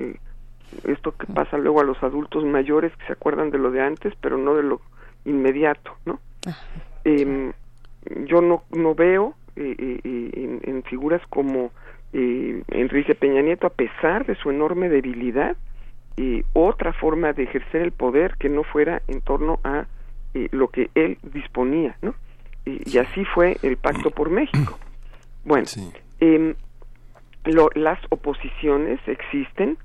Esto que pasa luego a los adultos mayores que se acuerdan de lo de antes, pero no de lo inmediato, ¿no? Em, yo no, no veo en, en, figuras como Enrique Peña Nieto, a pesar de su enorme debilidad, otra forma de ejercer el poder que no fuera en torno a lo que él disponía, ¿no? Y, así fue el Pacto por México. Bueno, em, las oposiciones existen,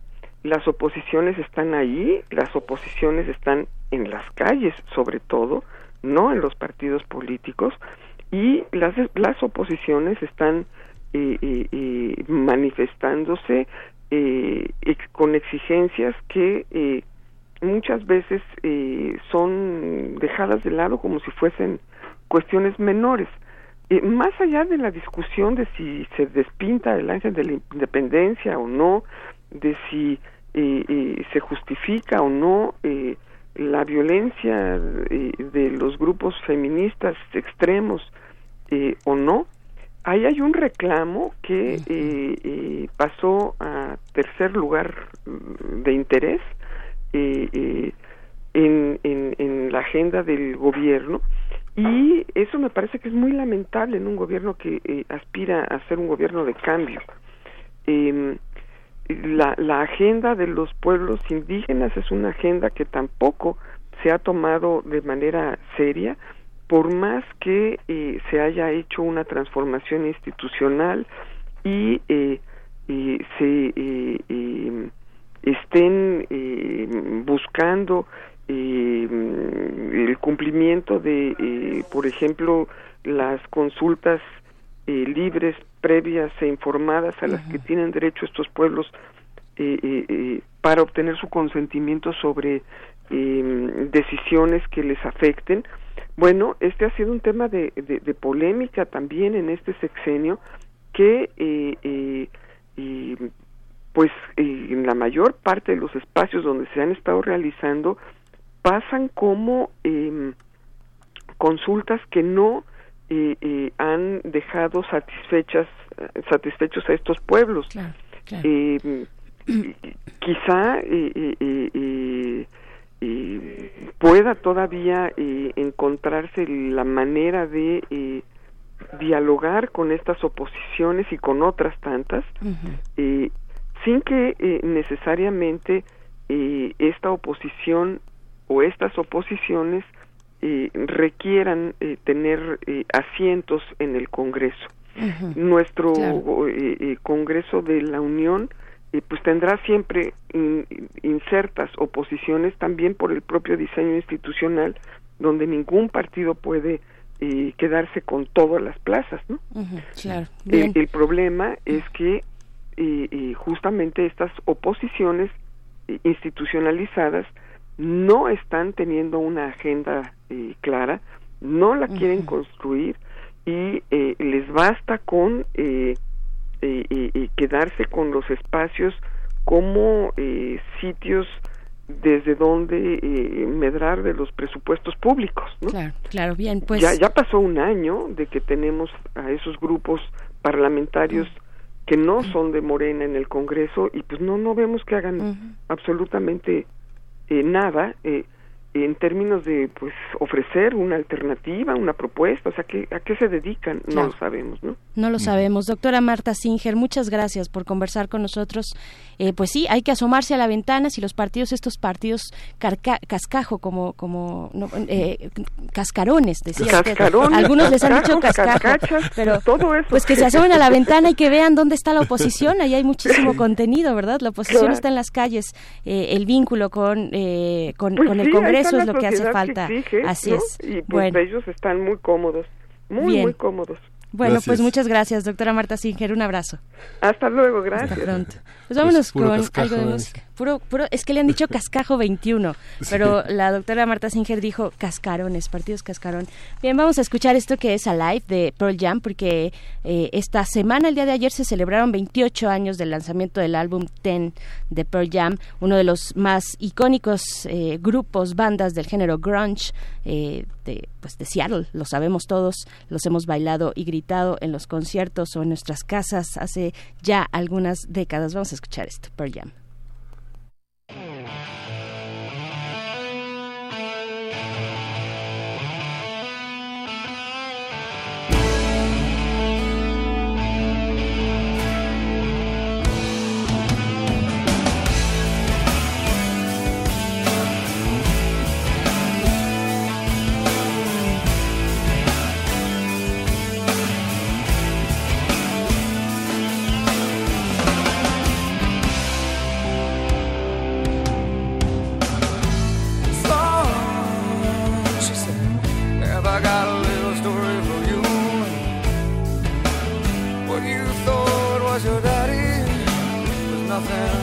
las oposiciones están ahí, las oposiciones están en las calles sobre todo, no en los partidos políticos, y las, las oposiciones están eh, eh, eh, manifestándose con exigencias que muchas veces eh, son dejadas de lado como si fuesen cuestiones menores. Eh, más allá de la discusión de si se despinta el ángel de la independencia o no, de si eh, se justifica o no la violencia de los grupos feministas extremos o no, ahí hay un reclamo que pasó a tercer lugar de interés eh, en, en, la agenda del gobierno y eso me parece que es muy lamentable en un gobierno que eh, aspira a ser un gobierno de cambio. Em, la, la agenda de los pueblos indígenas es una agenda que tampoco se ha tomado de manera seria, por más que eh, se haya hecho una transformación institucional y eh, se em, estén eh, buscando eh, el cumplimiento de, eh, por ejemplo, las consultas libres, previas e informadas a las que tienen derecho estos pueblos para obtener su consentimiento sobre decisiones que les afecten. Bueno, este ha sido un tema de, de polémica también en este sexenio que pues en la mayor parte de los espacios donde se han estado realizando pasan como eh, consultas que no eh, eh, han dejado satisfechas satisfechos a estos pueblos. Eh, quizá eh, pueda todavía encontrarse la manera de dialogar con estas oposiciones y con otras tantas sin que eh, necesariamente eh, esta oposición o estas oposiciones eh, requieran tener asientos en el Congreso. Nuestro Congreso de la Unión pues tendrá siempre insertas oposiciones también por el propio diseño institucional donde ningún partido puede quedarse con todas las plazas, ¿no? el problema es que justamente estas oposiciones institucionalizadas no están teniendo una agenda eh, clara, no la quieren construir y eh, les basta con eh, eh, quedarse con los espacios como sitios desde donde medrar de los presupuestos públicos. ¿no? Claro, claro, bien, pues. Ya, ya pasó un año de que tenemos a esos grupos parlamentarios que no son de Morena en el Congreso y pues no no vemos que hagan absolutamente nada. Eh, en términos de pues ofrecer una alternativa, una propuesta, o sea, ¿qué, ¿a qué se dedican? No lo sabemos, ¿no? No lo sabemos. Doctora Marta Singer, muchas gracias por conversar con nosotros. Eh, pues sí, hay que asomarse a la ventana si los partidos, estos partidos cascajo, como, como eh, cascarones, decía Algunos les han dicho cascajo, pero todo eso. pues que se asomen a la ventana y que vean dónde está la oposición. Ahí hay muchísimo contenido, ¿verdad? La oposición está en las calles. Eh, el vínculo con, con, pues con el Congreso es lo que hace falta. Así es. Y pues ellos están muy cómodos, muy, muy cómodos. Bueno, pues muchas gracias, doctora Marta Singer. Un abrazo. Hasta luego, gracias. Hasta pronto. Pues vámonos con algo de música. Puro, puro, es que le han dicho *laughs* cascajo 21, pero la doctora Marta Singer dijo cascarones, partidos cascarón. Bien, vamos a escuchar esto que es Alive de Pearl Jam, porque eh, esta semana, el día de ayer, se celebraron 28 años del lanzamiento del álbum Ten de Pearl Jam, uno de los más icónicos eh, grupos, bandas del género grunge eh, de, pues de Seattle, lo sabemos todos, los hemos bailado y gritado en los conciertos o en nuestras casas hace ya algunas décadas. Vamos a escuchar esto, Pearl Jam. my Ferrari. There's nothing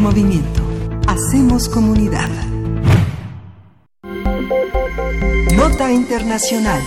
Movimiento. Hacemos comunidad. Nota Internacional.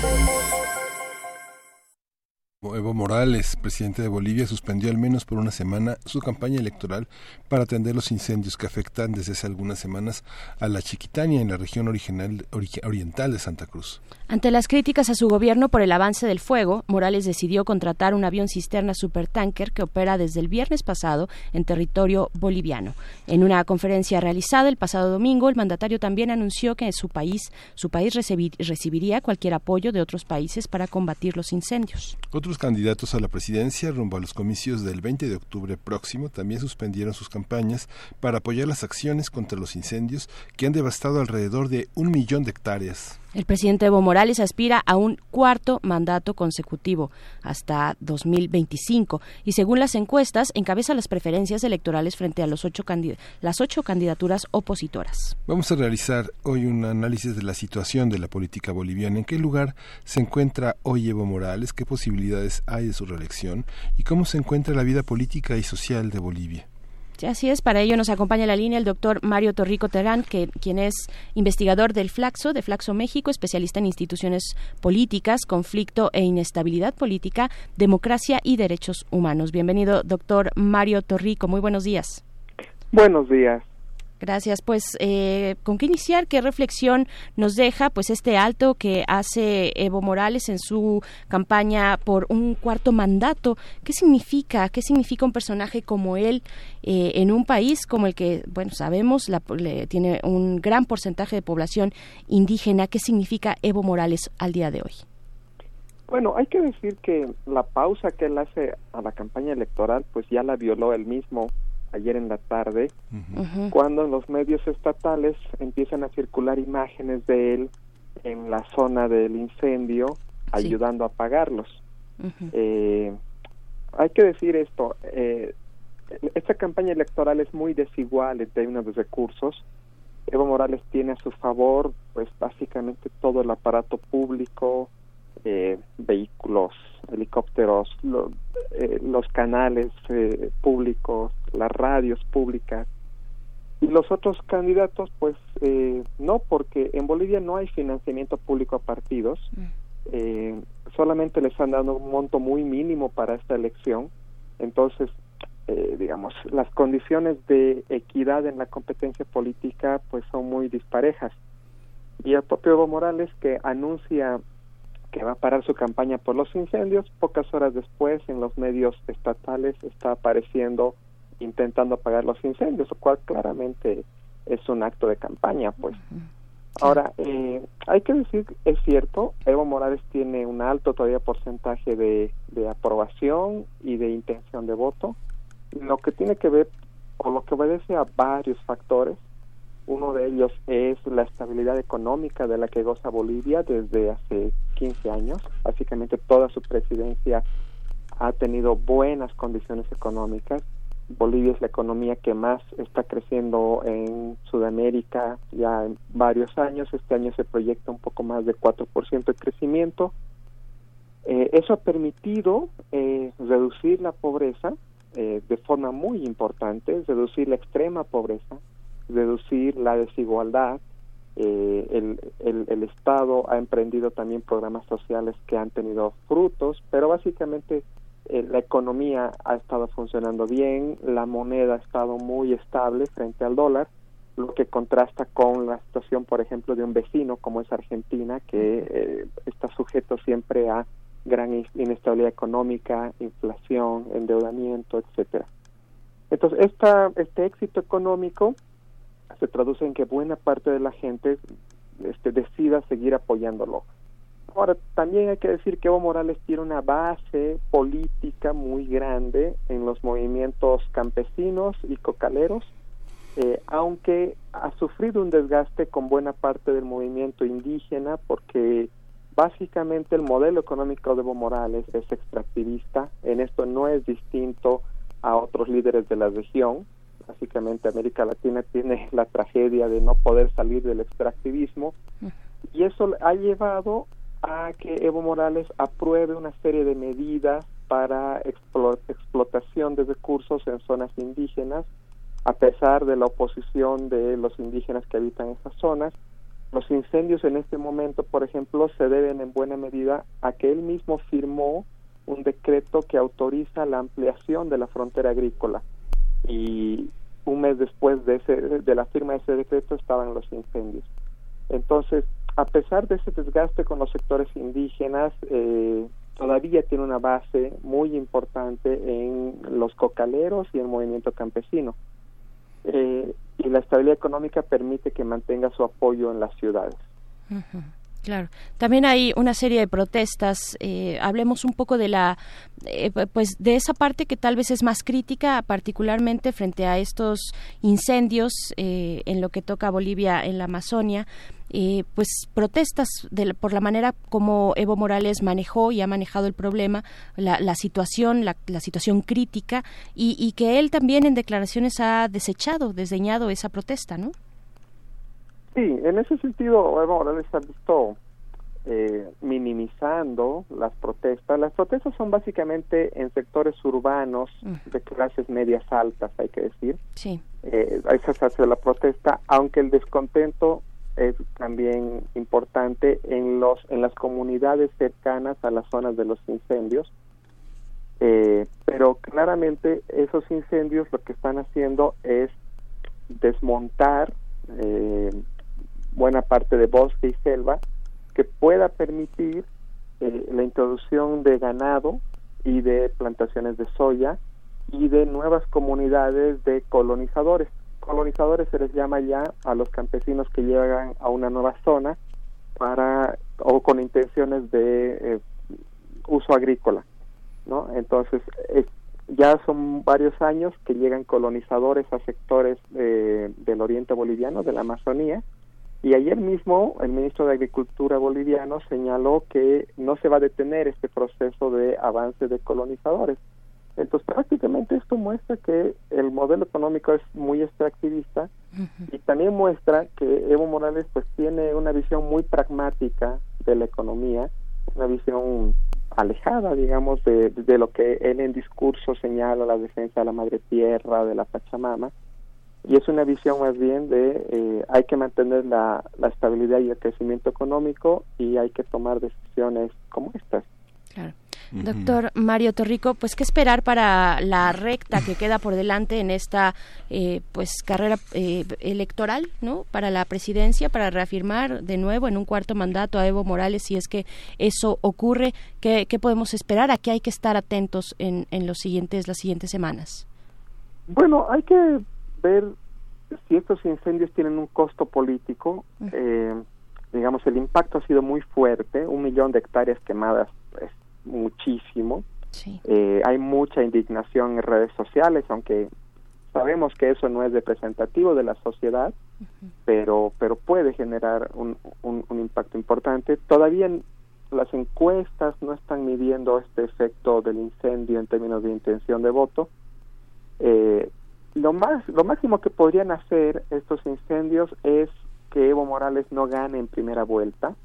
Evo Morales, presidente de Bolivia, suspendió al menos por una semana su campaña electoral para atender los incendios que afectan desde hace algunas semanas a la Chiquitania en la región original, oriental de Santa Cruz. Ante las críticas a su gobierno por el avance del fuego, Morales decidió contratar un avión cisterna supertanker que opera desde el viernes pasado en territorio boliviano. En una conferencia realizada el pasado domingo, el mandatario también anunció que su país, su país recibiría cualquier apoyo de otros países para combatir los incendios. Otros candidatos a la presidencia rumbo a los comicios del 20 de octubre próximo también suspendieron sus campañas para apoyar las acciones contra los incendios que han devastado alrededor de un millón de hectáreas. El presidente Evo Morales aspira a un cuarto mandato consecutivo hasta 2025 y según las encuestas encabeza las preferencias electorales frente a los ocho las ocho candidaturas opositoras. Vamos a realizar hoy un análisis de la situación de la política boliviana, en qué lugar se encuentra hoy Evo Morales, qué posibilidades hay de su reelección y cómo se encuentra la vida política y social de Bolivia. Así es, para ello nos acompaña en la línea el doctor Mario Torrico Terán, que, quien es investigador del Flaxo, de Flaxo México, especialista en instituciones políticas, conflicto e inestabilidad política, democracia y derechos humanos. Bienvenido, doctor Mario Torrico. Muy buenos días. Buenos días. Gracias. Pues, eh, ¿con qué iniciar? ¿Qué reflexión nos deja pues este alto que hace Evo Morales en su campaña por un cuarto mandato? ¿Qué significa? ¿Qué significa un personaje como él eh, en un país como el que, bueno, sabemos, la, tiene un gran porcentaje de población indígena? ¿Qué significa Evo Morales al día de hoy? Bueno, hay que decir que la pausa que él hace a la campaña electoral, pues ya la violó él mismo ayer en la tarde, cuando en los medios estatales empiezan a circular imágenes de él en la zona del incendio, ayudando a apagarlos. Eh, hay que decir esto, eh, esta campaña electoral es muy desigual en términos de recursos. Evo Morales tiene a su favor, pues básicamente todo el aparato público, eh, vehículos, helicópteros, eh, los canales eh, públicos, las radios públicas. Y los otros candidatos, pues no, porque en Bolivia no hay financiamiento público a partidos. Mm. solamente les han dado un monto muy mínimo para esta elección. Entonces, digamos, las condiciones de equidad en la competencia política pues son muy disparejas. Y el propio Evo Morales que anuncia que va a parar su campaña por los incendios. Pocas horas después, en los medios estatales está apareciendo intentando apagar los incendios, lo cual claramente es un acto de campaña, pues. Ahora, eh, hay que decir, es cierto, Evo Morales tiene un alto todavía porcentaje de, de aprobación y de intención de voto, lo que tiene que ver o lo que obedece a varios factores, uno de ellos es la estabilidad económica de la que goza Bolivia desde hace 15 años. Básicamente toda su presidencia ha tenido buenas condiciones económicas. Bolivia es la economía que más está creciendo en Sudamérica ya en varios años. Este año se proyecta un poco más de 4% de crecimiento. Eh, eso ha permitido eh, reducir la pobreza eh, de forma muy importante, reducir la extrema pobreza, reducir la desigualdad. Eh, el, el, el, Estado ha emprendido también programas sociales que han tenido frutos, pero básicamente eh, la economía ha estado funcionando bien, la moneda ha estado muy estable frente al dólar, lo que contrasta con la situación, por ejemplo, de un vecino como es Argentina, que eh, está sujeto siempre a gran inestabilidad económica, inflación, endeudamiento, etcétera. Entonces, esta, este éxito económico se traduce en que buena parte de la gente este, decida seguir apoyándolo. Ahora, también hay que decir que Evo Morales tiene una base política muy grande en los movimientos campesinos y cocaleros, eh, aunque ha sufrido un desgaste con buena parte del movimiento indígena porque básicamente el modelo económico de Evo Morales es extractivista, en esto no es distinto a otros líderes de la región, básicamente América Latina tiene la tragedia de no poder salir del extractivismo. Y eso ha llevado a que Evo Morales apruebe una serie de medidas para explotación de recursos en zonas indígenas a pesar de la oposición de los indígenas que habitan esas zonas. Los incendios en este momento, por ejemplo, se deben en buena medida a que él mismo firmó un decreto que autoriza la ampliación de la frontera agrícola y un mes después de, ese, de la firma de ese decreto estaban los incendios. Entonces, a pesar de ese desgaste con los sectores indígenas, eh, todavía tiene una base muy importante en los cocaleros y el movimiento campesino. Eh, y la estabilidad económica permite que mantenga su apoyo en las ciudades. Claro. También hay una serie de protestas. Eh, hablemos un poco de la, eh, pues, de esa parte que tal vez es más crítica, particularmente frente a estos incendios eh, en lo que toca a Bolivia en la Amazonia. pues protestas por la manera como Evo Morales manejó y ha manejado el problema, la, la situación, la, la, situación crítica y, y que él también en declaraciones ha desechado, desdeñado esa protesta, ¿no? Sí, en ese sentido, Evo Morales ha visto eh, minimizando las protestas. Las protestas son básicamente en sectores urbanos de clases medias altas, hay que decir. Sí. Eh, esa se hace la protesta, aunque el descontento es también importante en los en las comunidades cercanas a las zonas de los incendios. Eh, pero claramente esos incendios lo que están haciendo es desmontar eh, buena parte de bosque y selva que pueda permitir eh, la introducción de ganado y de plantaciones de soya y de nuevas comunidades de colonizadores. Colonizadores se les llama ya a los campesinos que llegan a una nueva zona para o con intenciones de eh, uso agrícola, ¿no? Entonces ya son varios años que llegan colonizadores a sectores eh, del oriente boliviano, de la Amazonía, y ayer mismo el ministro de Agricultura boliviano señaló que no se va a detener este proceso de avance de colonizadores. Entonces prácticamente esto muestra que el modelo económico es muy extractivista y también muestra que Evo Morales pues tiene una visión muy pragmática de la economía, una visión alejada, digamos, de, de lo que él en discurso señala la defensa de la madre tierra, de la Pachamama, y es una visión más bien de eh, hay que mantener la, la, estabilidad y el crecimiento económico y hay que tomar decisiones como estas. Claro. Doctor Mario Torrico, pues qué esperar para la recta que queda por delante en esta eh, pues carrera eh, electoral, ¿no? Para la presidencia, para reafirmar de nuevo en un cuarto mandato a Evo Morales, si es que eso ocurre, ¿qué, qué podemos esperar? ¿A qué hay que estar atentos en, en los siguientes las siguientes semanas? Bueno, hay que ver si estos incendios tienen un costo político. Eh, digamos, el impacto ha sido muy fuerte, un millón de hectáreas quemadas es muchísimo. Eh, hay mucha indignación en redes sociales, aunque sabemos que eso no es representativo de la sociedad, pero pero puede generar un, un, un, impacto importante. Todavía las encuestas no están midiendo este efecto del incendio en términos de intención de voto. Eh, lo más lo máximo que podrían hacer estos incendios es que Evo Morales no gane en primera vuelta.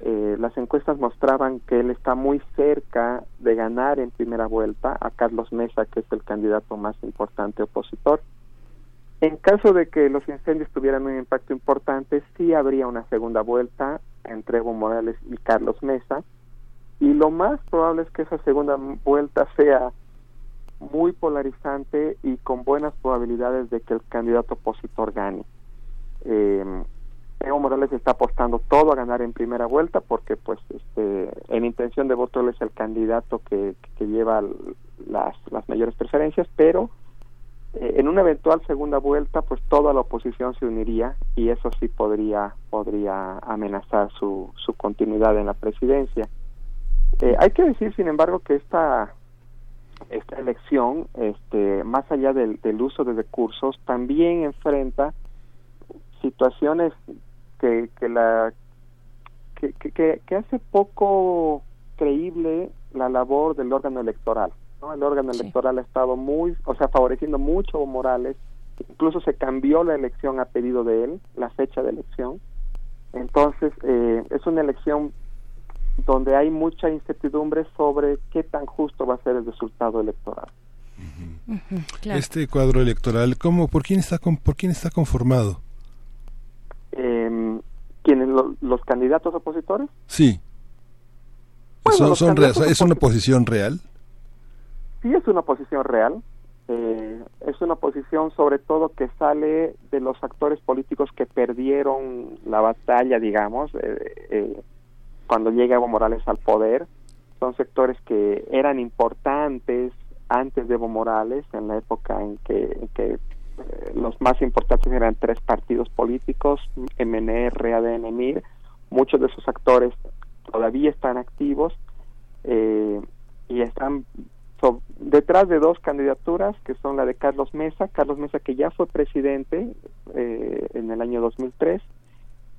Eh, las encuestas mostraban que él está muy cerca de ganar en primera vuelta a Carlos Mesa, que es el candidato más importante opositor. En caso de que los incendios tuvieran un impacto importante, sí habría una segunda vuelta entre Evo Morales y Carlos Mesa. Y lo más probable es que esa segunda vuelta sea muy polarizante y con buenas probabilidades de que el candidato opositor gane. Eh, Evo Morales está apostando todo a ganar en primera vuelta porque pues este en intención de voto él es el candidato que, que lleva las, las mayores preferencias, pero eh, en una eventual segunda vuelta pues toda la oposición se uniría y eso sí podría podría amenazar su, su continuidad en la presidencia. Eh, hay que decir sin embargo que esta esta elección, este, más allá del, uso de recursos, también enfrenta situaciones que, que la que, que, que, hace poco creíble la labor del órgano electoral. ¿no? El órgano electoral ha estado muy, o sea, favoreciendo mucho a Morales. Incluso se cambió la elección a pedido de él, la fecha de elección. Entonces, eh, es una elección donde hay mucha incertidumbre sobre qué tan justo va a ser el resultado electoral. Este cuadro electoral, ¿cómo, por quién está por quién está conformado? Eh, ¿Quiénes los candidatos opositores? Sí. son, son ¿Es una posición real? Sí, es una posición real. Eh, es una posición sobre todo que sale de los actores políticos que perdieron la batalla, digamos, eh, eh, cuando llega Evo Morales al poder. Son sectores que eran importantes antes de Evo Morales, en la época en que, que los más importantes eran tres partidos políticos, MNR, ADN, MIR. Muchos de esos actores todavía están activos y están detrás de dos candidaturas que son la de Carlos Mesa, Carlos Mesa que ya fue presidente eh, en el año 2003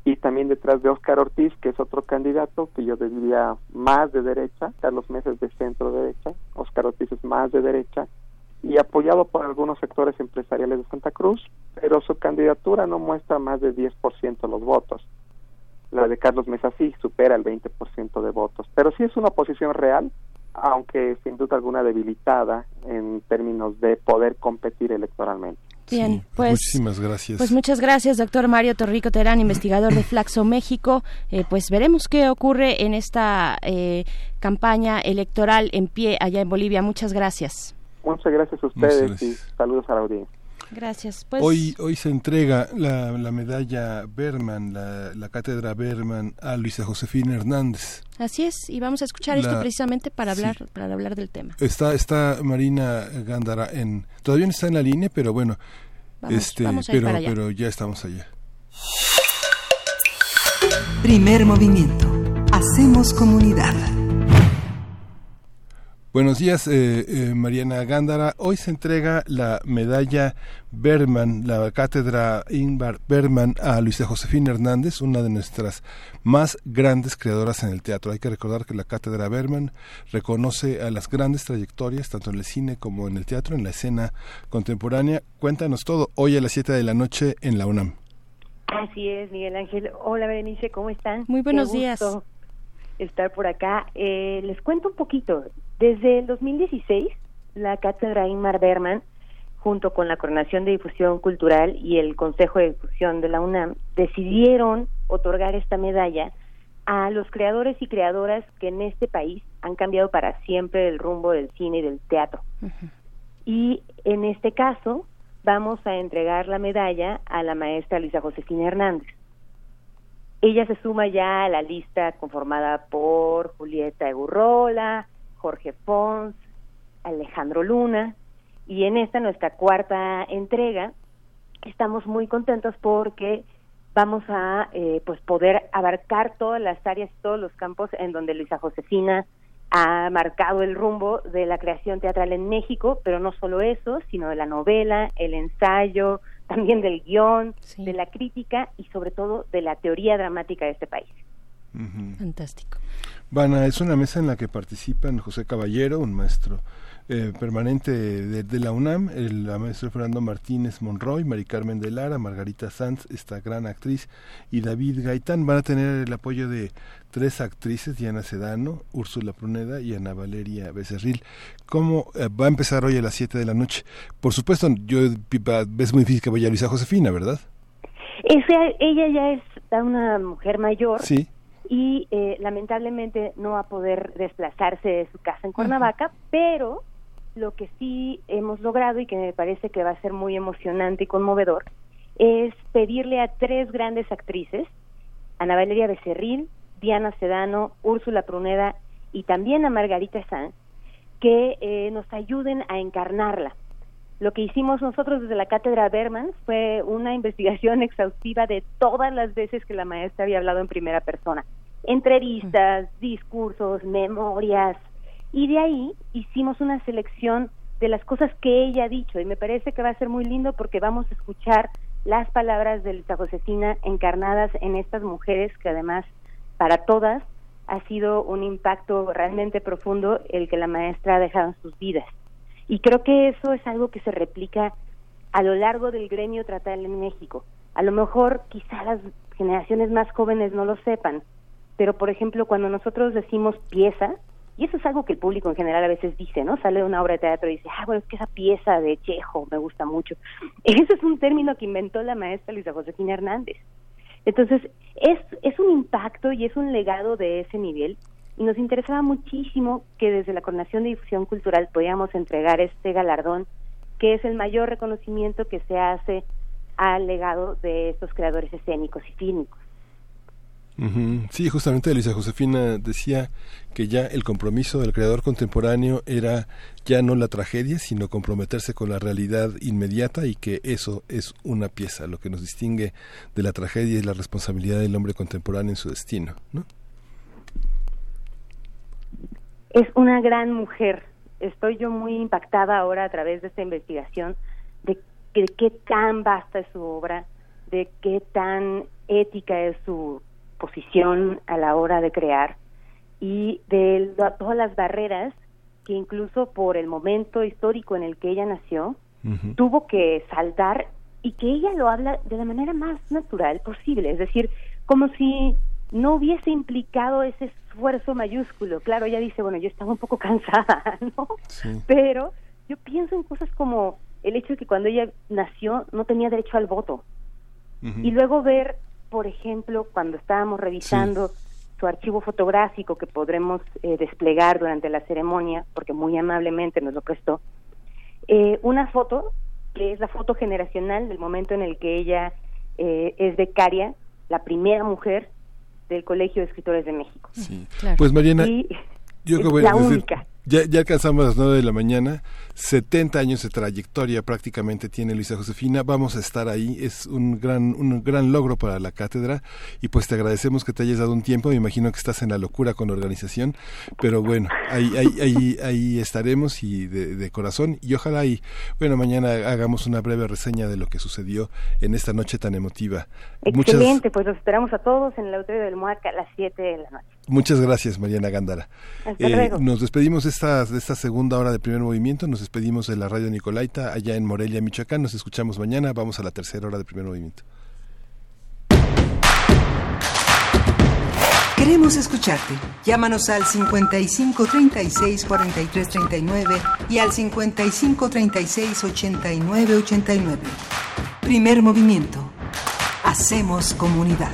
y también detrás de Oscar Ortiz que es otro candidato que yo diría más de derecha, Carlos Mesa es de centro derecha, Oscar Ortiz es más de derecha y apoyado por algunos sectores empresariales de Santa Cruz, pero su candidatura no muestra más de 10% de los votos. La de Carlos Mesa sí supera el 20% de votos, pero sí es una oposición real aunque sin duda alguna debilitada en términos de poder competir electoralmente. Bien, pues muchísimas gracias. Pues muchas gracias, doctor Mario Torrico Terán, investigador de Flaxo México. Eh, pues veremos qué ocurre en esta eh, campaña electoral en pie allá en Bolivia. Muchas gracias. Muchas gracias a ustedes y saludos a la audiencia. Gracias. Pues... Hoy, hoy se entrega la, la medalla Berman, la, la, cátedra Berman a Luisa Josefina Hernández. Así es, y vamos a escuchar esto precisamente para hablar, para hablar del tema. Está, está Marina Gándara en, todavía no está en la línea, pero bueno, este, pero, pero ya estamos allá. Primer movimiento. Hacemos comunidad. Buenos días, eh, eh, Mariana Gándara. Hoy se entrega la medalla Berman, la cátedra Ingvar Berman a Luisa Josefina Hernández, una de nuestras más grandes creadoras en el teatro. Hay que recordar que la cátedra Berman reconoce a las grandes trayectorias, tanto en el cine como en el teatro, en la escena contemporánea. Cuéntanos todo, hoy a las 7 de la noche en la UNAM. Así es, Miguel Ángel. Hola, Berenice, ¿cómo están? Muy buenos días estar por acá. Eh, les cuento un poquito. Desde el 2016, la Cátedra Inmar Berman, junto con la Coordinación de Difusión Cultural y el Consejo de Difusión de la UNAM, decidieron otorgar esta medalla a los creadores y creadoras que en este país han cambiado para siempre el rumbo del cine y del teatro. Y en este caso, vamos a entregar la medalla a la maestra Luisa Josefina Hernández. Ella se suma ya a la lista conformada por Julieta Egurrola, Jorge Pons, Alejandro Luna, y en esta nuestra cuarta entrega estamos muy contentos porque vamos a eh, pues poder abarcar todas las áreas todos los campos en donde Luisa Josefina ha marcado el rumbo de la creación teatral en México, pero no solo eso, sino de la novela, el ensayo, también del guion, de la crítica y sobre todo de la teoría dramática de este país. Fantástico. Vana, es una mesa en la que participan José Caballero, un maestro eh, permanente de, la UNAM, el maestro Fernando Martínez Monroy, Mari Carmen de Lara, Margarita Sanz, esta gran actriz, y David Gaitán. Van a tener el apoyo de tres actrices, Diana Sedano, Úrsula Pruneda y Ana Valeria Becerril. ¿Cómo eh, va a empezar hoy a las 7 de la noche? Por supuesto, yo es muy difícil que vaya Luisa Josefina, ¿verdad? ella ya es una mujer mayor. Sí y eh, lamentablemente no va a poder desplazarse de su casa en Cuernavaca, pero lo que sí hemos logrado y que me parece que va a ser muy emocionante y conmovedor es pedirle a tres grandes actrices, Ana Valeria Becerril, Diana Sedano, Úrsula Pruneda y también a Margarita Sanz, que eh, nos ayuden a encarnarla. Lo que hicimos nosotros desde la cátedra Berman fue una *laughs* investigación exhaustiva de todas las veces que la maestra había hablado en primera persona. Entrevistas, discursos, memorias, y de ahí hicimos una selección de las cosas que ella ha dicho y me parece que va a ser muy lindo porque vamos a escuchar las palabras de Luisa Josefina encarnadas en estas mujeres que además para todas ha sido un impacto realmente profundo el que la maestra ha dejado en sus vidas. Y creo que eso es algo que se replica a lo largo del gremio tratal en México. A lo mejor quizá las generaciones más jóvenes no lo sepan, pero por ejemplo cuando nosotros decimos pieza, Y eso es algo que el público en general a veces dice, ¿no? Sale una obra de teatro y dice, ah, bueno, es que esa pieza de Chejo me gusta mucho. *laughs* Ese es un término que inventó la maestra Luisa Josefina Hernández. Entonces, es, es un impacto y es un legado de ese nivel y nos interesaba muchísimo que desde la Coordinación de Difusión Cultural podíamos entregar este galardón, que es el mayor reconocimiento que se hace al legado de estos creadores escénicos y Sí, justamente Elisa Josefina decía que ya el compromiso del creador contemporáneo era ya no la tragedia, sino comprometerse con la realidad inmediata y que eso es una pieza, lo que nos distingue de la tragedia y la responsabilidad del hombre contemporáneo en su destino, ¿no? Es una gran mujer. Estoy yo muy impactada ahora a través de esta investigación de, de qué tan vasta es su obra, de qué tan ética es su posición a la hora de crear y de todas las barreras que incluso por el momento histórico en el que ella nació, tuvo que saltar y que ella lo habla de la manera más natural posible, es decir, como si no hubiese implicado ese esfuerzo mayúsculo. Claro, ella dice, bueno, yo estaba un poco *laughs* cansada, ¿no? Pero yo pienso en cosas como el hecho de que cuando ella nació no tenía derecho al voto. Y luego ver por ejemplo, cuando estábamos revisando su archivo fotográfico que podremos eh, desplegar durante la ceremonia, porque muy amablemente nos lo prestó, eh, una foto que es la foto generacional del momento en el que ella eh, es becaria, la primera mujer del Colegio de Escritores de México. Sí. Pues Mariana, yo es la única. Ya, ya alcanzamos las nueve de la mañana, 70 años de trayectoria prácticamente tiene Luisa Josefina, vamos a estar ahí, es un gran, un gran logro para la cátedra y pues te agradecemos que te hayas dado un tiempo, me imagino que estás en la locura con la organización, pero bueno, ahí, ahí, ahí, ahí estaremos y de, corazón y ojalá y bueno, mañana hagamos una breve reseña de lo que sucedió en esta noche tan emotiva. Excelente, pues los esperamos a todos en el auditorio del MOAC a las 7 de la noche. Muchas gracias, Mariana Gándara. Eh, nos despedimos de esta, de esta segunda hora de primer movimiento, nos despedimos de la radio Nicolaita allá en Morelia, Michoacán. Nos escuchamos mañana, vamos a la tercera hora de primer movimiento. Queremos escucharte. Llámanos al 55 36 43 39 y al 55 36 89 89. Primer movimiento. Hacemos comunidad.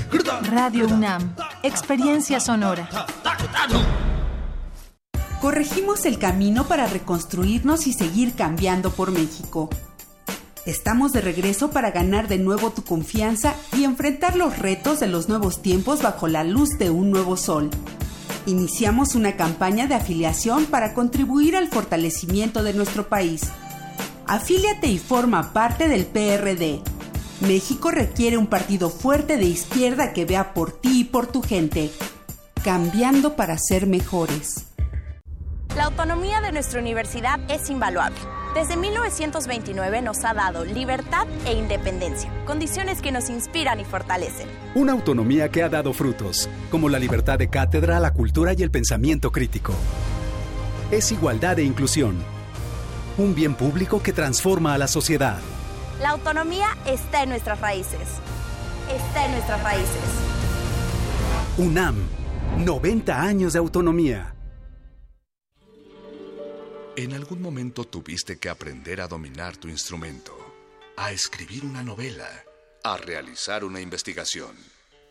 Radio UNAM, Experiencia Sonora. Corregimos el camino para reconstruirnos y seguir cambiando por México. Estamos de regreso para ganar de nuevo tu confianza y enfrentar los retos de los nuevos tiempos bajo la luz de un nuevo sol. Iniciamos una campaña de afiliación para contribuir al fortalecimiento de nuestro país. Afíliate y forma parte del PRD México requiere un partido fuerte de izquierda que vea por ti y por tu gente, cambiando para ser mejores. La autonomía de nuestra universidad es invaluable. Desde 1929 nos ha dado libertad e independencia, condiciones que nos inspiran y fortalecen. Una autonomía que ha dado frutos, como la libertad de cátedra, la cultura y el pensamiento crítico. Es igualdad e inclusión. Un bien público que transforma a la sociedad. La autonomía está en nuestras raíces. Está en nuestras raíces. UNAM, 90 años de autonomía. En algún momento tuviste que aprender a dominar tu instrumento, a escribir una novela, a realizar una investigación.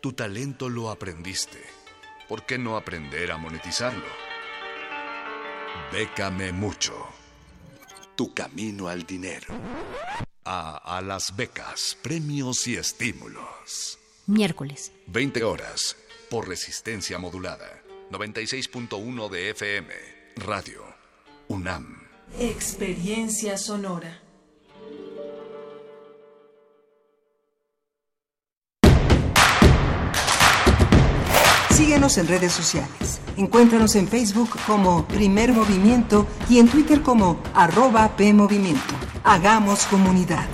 Tu talento lo aprendiste. ¿Por qué no aprender a monetizarlo? Bécame mucho. Tu camino al dinero. A, a las becas, premios y estímulos. Miércoles. 20 horas por resistencia modulada. 96.1 de FM. Radio. UNAM. Experiencia sonora. Síguenos en redes sociales. Encuéntranos en Facebook como Primer Movimiento y en Twitter como arroba PMovimiento. Hagamos comunidad.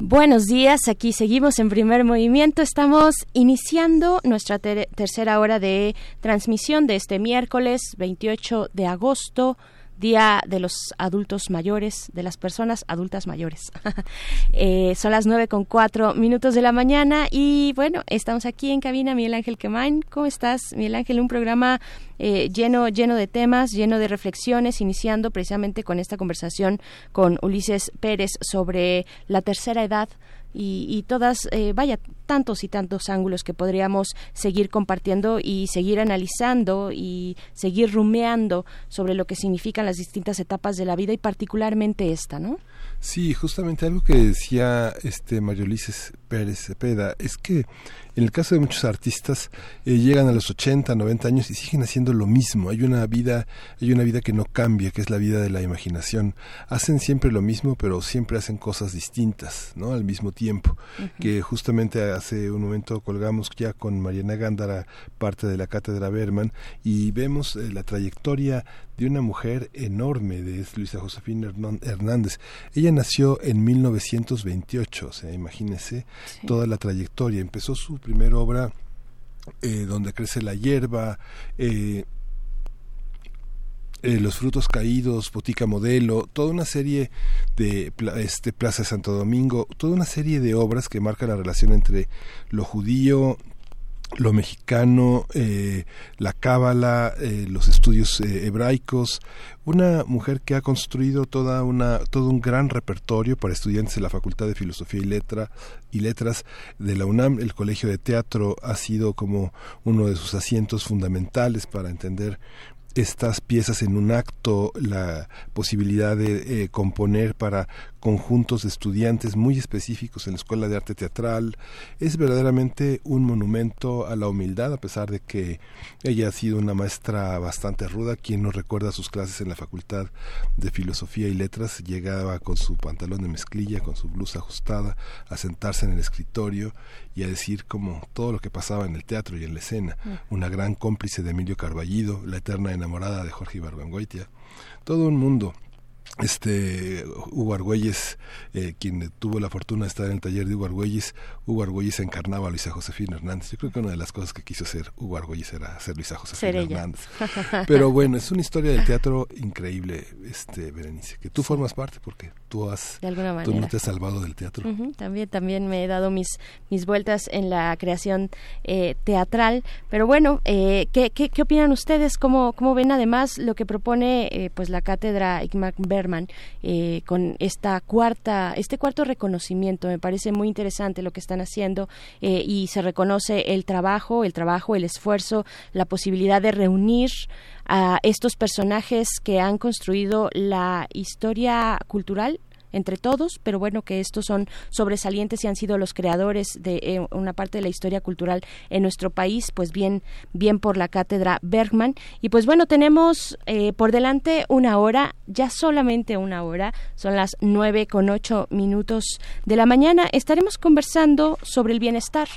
Buenos días, aquí seguimos en primer movimiento. Estamos iniciando nuestra tercera hora de transmisión de este miércoles 28 de agosto Día de los Adultos Mayores, de las personas adultas mayores. *laughs* Eh, son las nueve con cuatro minutos de la mañana y bueno, estamos aquí en cabina Miguel Ángel Quemain. ¿Cómo estás, Miguel Ángel? Un programa eh, lleno, lleno de temas, lleno de reflexiones, iniciando precisamente con esta conversación con Ulises Pérez sobre la tercera edad y, todas, eh, vaya, tantos y tantos ángulos que podríamos seguir compartiendo y seguir analizando y seguir rumeando sobre lo que significan las distintas etapas de la vida y particularmente esta, ¿no? Sí, justamente algo que decía este Mario Ulises Pérez Cepeda es que en el caso de muchos artistas eh, llegan a los 80, 90 años y siguen haciendo lo mismo. Hay una vida, hay una vida que no cambia, que es la vida de la imaginación. Hacen siempre lo mismo, pero siempre hacen cosas distintas, ¿no? Al mismo tiempo. Que justamente hace un momento colgamos ya con Mariana Gándara parte de la cátedra Berman y vemos eh, la trayectoria de una mujer enorme, de Luisa Josefina Hernández. Ella nació en 1928, o sea, imagínese toda la trayectoria. Empezó su primera obra eh, donde crece la hierba, eh, eh, Los frutos caídos, Botica Modelo, toda una serie de este, Plaza de Santo Domingo, toda una serie de obras que marcan la relación entre lo judío, lo mexicano, eh, la cábala, eh, los estudios eh, hebraicos, una mujer que ha construido toda una, todo un gran repertorio para estudiantes de la Facultad de Filosofía y, Letra, y Letras de la UNAM. El Colegio de Teatro ha sido como uno de sus asientos fundamentales para entender estas piezas en un acto, la posibilidad de componer para conjuntos de estudiantes muy específicos en la Escuela de Arte Teatral. Es verdaderamente un monumento a la humildad, a pesar de que ella ha sido una maestra bastante ruda. Quien no recuerda sus clases en la Facultad de Filosofía y Letras llegaba con su pantalón de mezclilla, con su blusa ajustada, a sentarse en el escritorio y a decir como todo lo que pasaba en el teatro y en la escena. Mm. Una gran cómplice de Emilio Carballido, la eterna enamorada de Jorge Ibargüengoitia. Todo un mundo este Hugo Argüelles, eh, quien tuvo la fortuna de estar en el taller de Hugo Argüelles, Hugo Argüelles encarnaba a Luisa Josefina Hernández. Yo creo que una de las cosas que quiso hacer Hugo Argüelles era ser Luisa Josefina Hernández. Pero bueno, es una historia del teatro increíble, este Berenice, que tú formas parte porque tú has tú no te has salvado del teatro. también también me he dado mis mis vueltas en la creación eh, teatral, pero bueno, eh, ¿qué, qué, qué, opinan ustedes? ¿Cómo, cómo ven además lo que propone eh, pues la cátedra Igmar Berman eh, con esta cuarta, este cuarto reconocimiento. Me parece muy interesante lo que están haciendo eh, y se reconoce el trabajo, el trabajo, el esfuerzo, la posibilidad de reunir a estos personajes que han construido la historia cultural entre todos, pero bueno, que estos son sobresalientes y han sido los creadores de eh, una parte de la historia cultural en nuestro país, pues bien, bien por la cátedra Bergman. Y pues bueno, tenemos eh, por delante una hora, ya solamente una hora, son las nueve con ocho minutos de la mañana. Estaremos conversando sobre el bienestar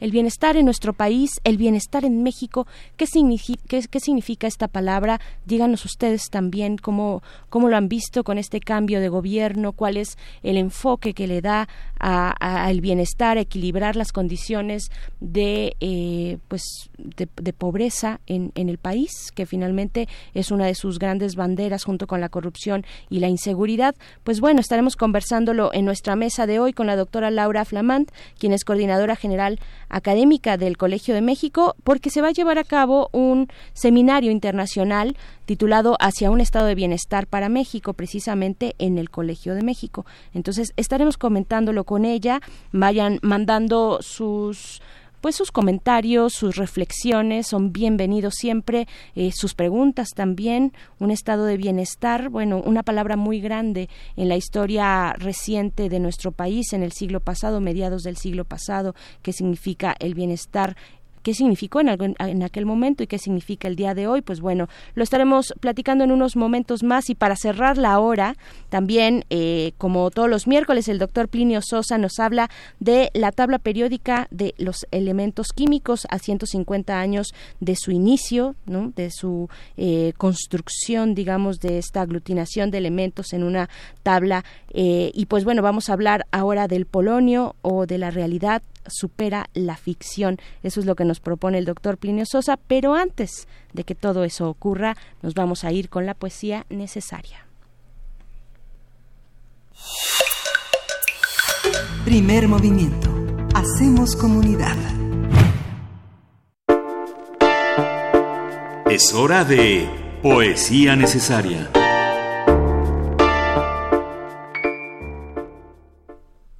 el bienestar en nuestro país, el bienestar en México. ¿Qué, significa, esta palabra? Díganos ustedes también cómo, cómo lo han visto con este cambio de gobierno, cuál es el enfoque que le da al bienestar, a equilibrar las condiciones de, eh, pues, de, pobreza en, en el país, que finalmente es una de sus grandes banderas junto con la corrupción y la inseguridad. Pues bueno, estaremos conversándolo en nuestra mesa de hoy con la doctora Laura Flamant, quien es coordinadora general académica del Colegio de México, porque se va a llevar a cabo un seminario internacional titulado Hacia un estado de bienestar para México, precisamente en el Colegio de México. Entonces, estaremos comentándolo con ella. Vayan mandando sus pues sus comentarios, sus reflexiones son bienvenidos siempre, eh, sus preguntas también, un estado de bienestar, bueno, una palabra muy grande en la historia reciente de nuestro país en el siglo pasado, mediados del siglo pasado, que significa el bienestar qué significó en, aquel momento y qué significa el día de hoy, pues bueno, lo estaremos platicando en unos momentos más y para cerrar la hora, también eh, como todos los miércoles, el doctor Plinio Sosa nos habla de la tabla periódica de los elementos químicos a 150 años de su inicio, de su eh, construcción, digamos, de esta aglutinación de elementos en una tabla. Eh, y pues bueno, vamos a hablar ahora del polonio o de la realidad supera la ficción. Eso es lo que nos propone el doctor Plinio Sosa, pero antes de que todo eso ocurra, nos vamos a ir con la poesía necesaria. Primer movimiento. Hacemos comunidad. Es hora de poesía necesaria.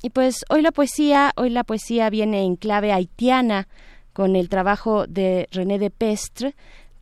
Y pues hoy la poesía, hoy la poesía viene en clave haitiana con el trabajo de René de Pestre.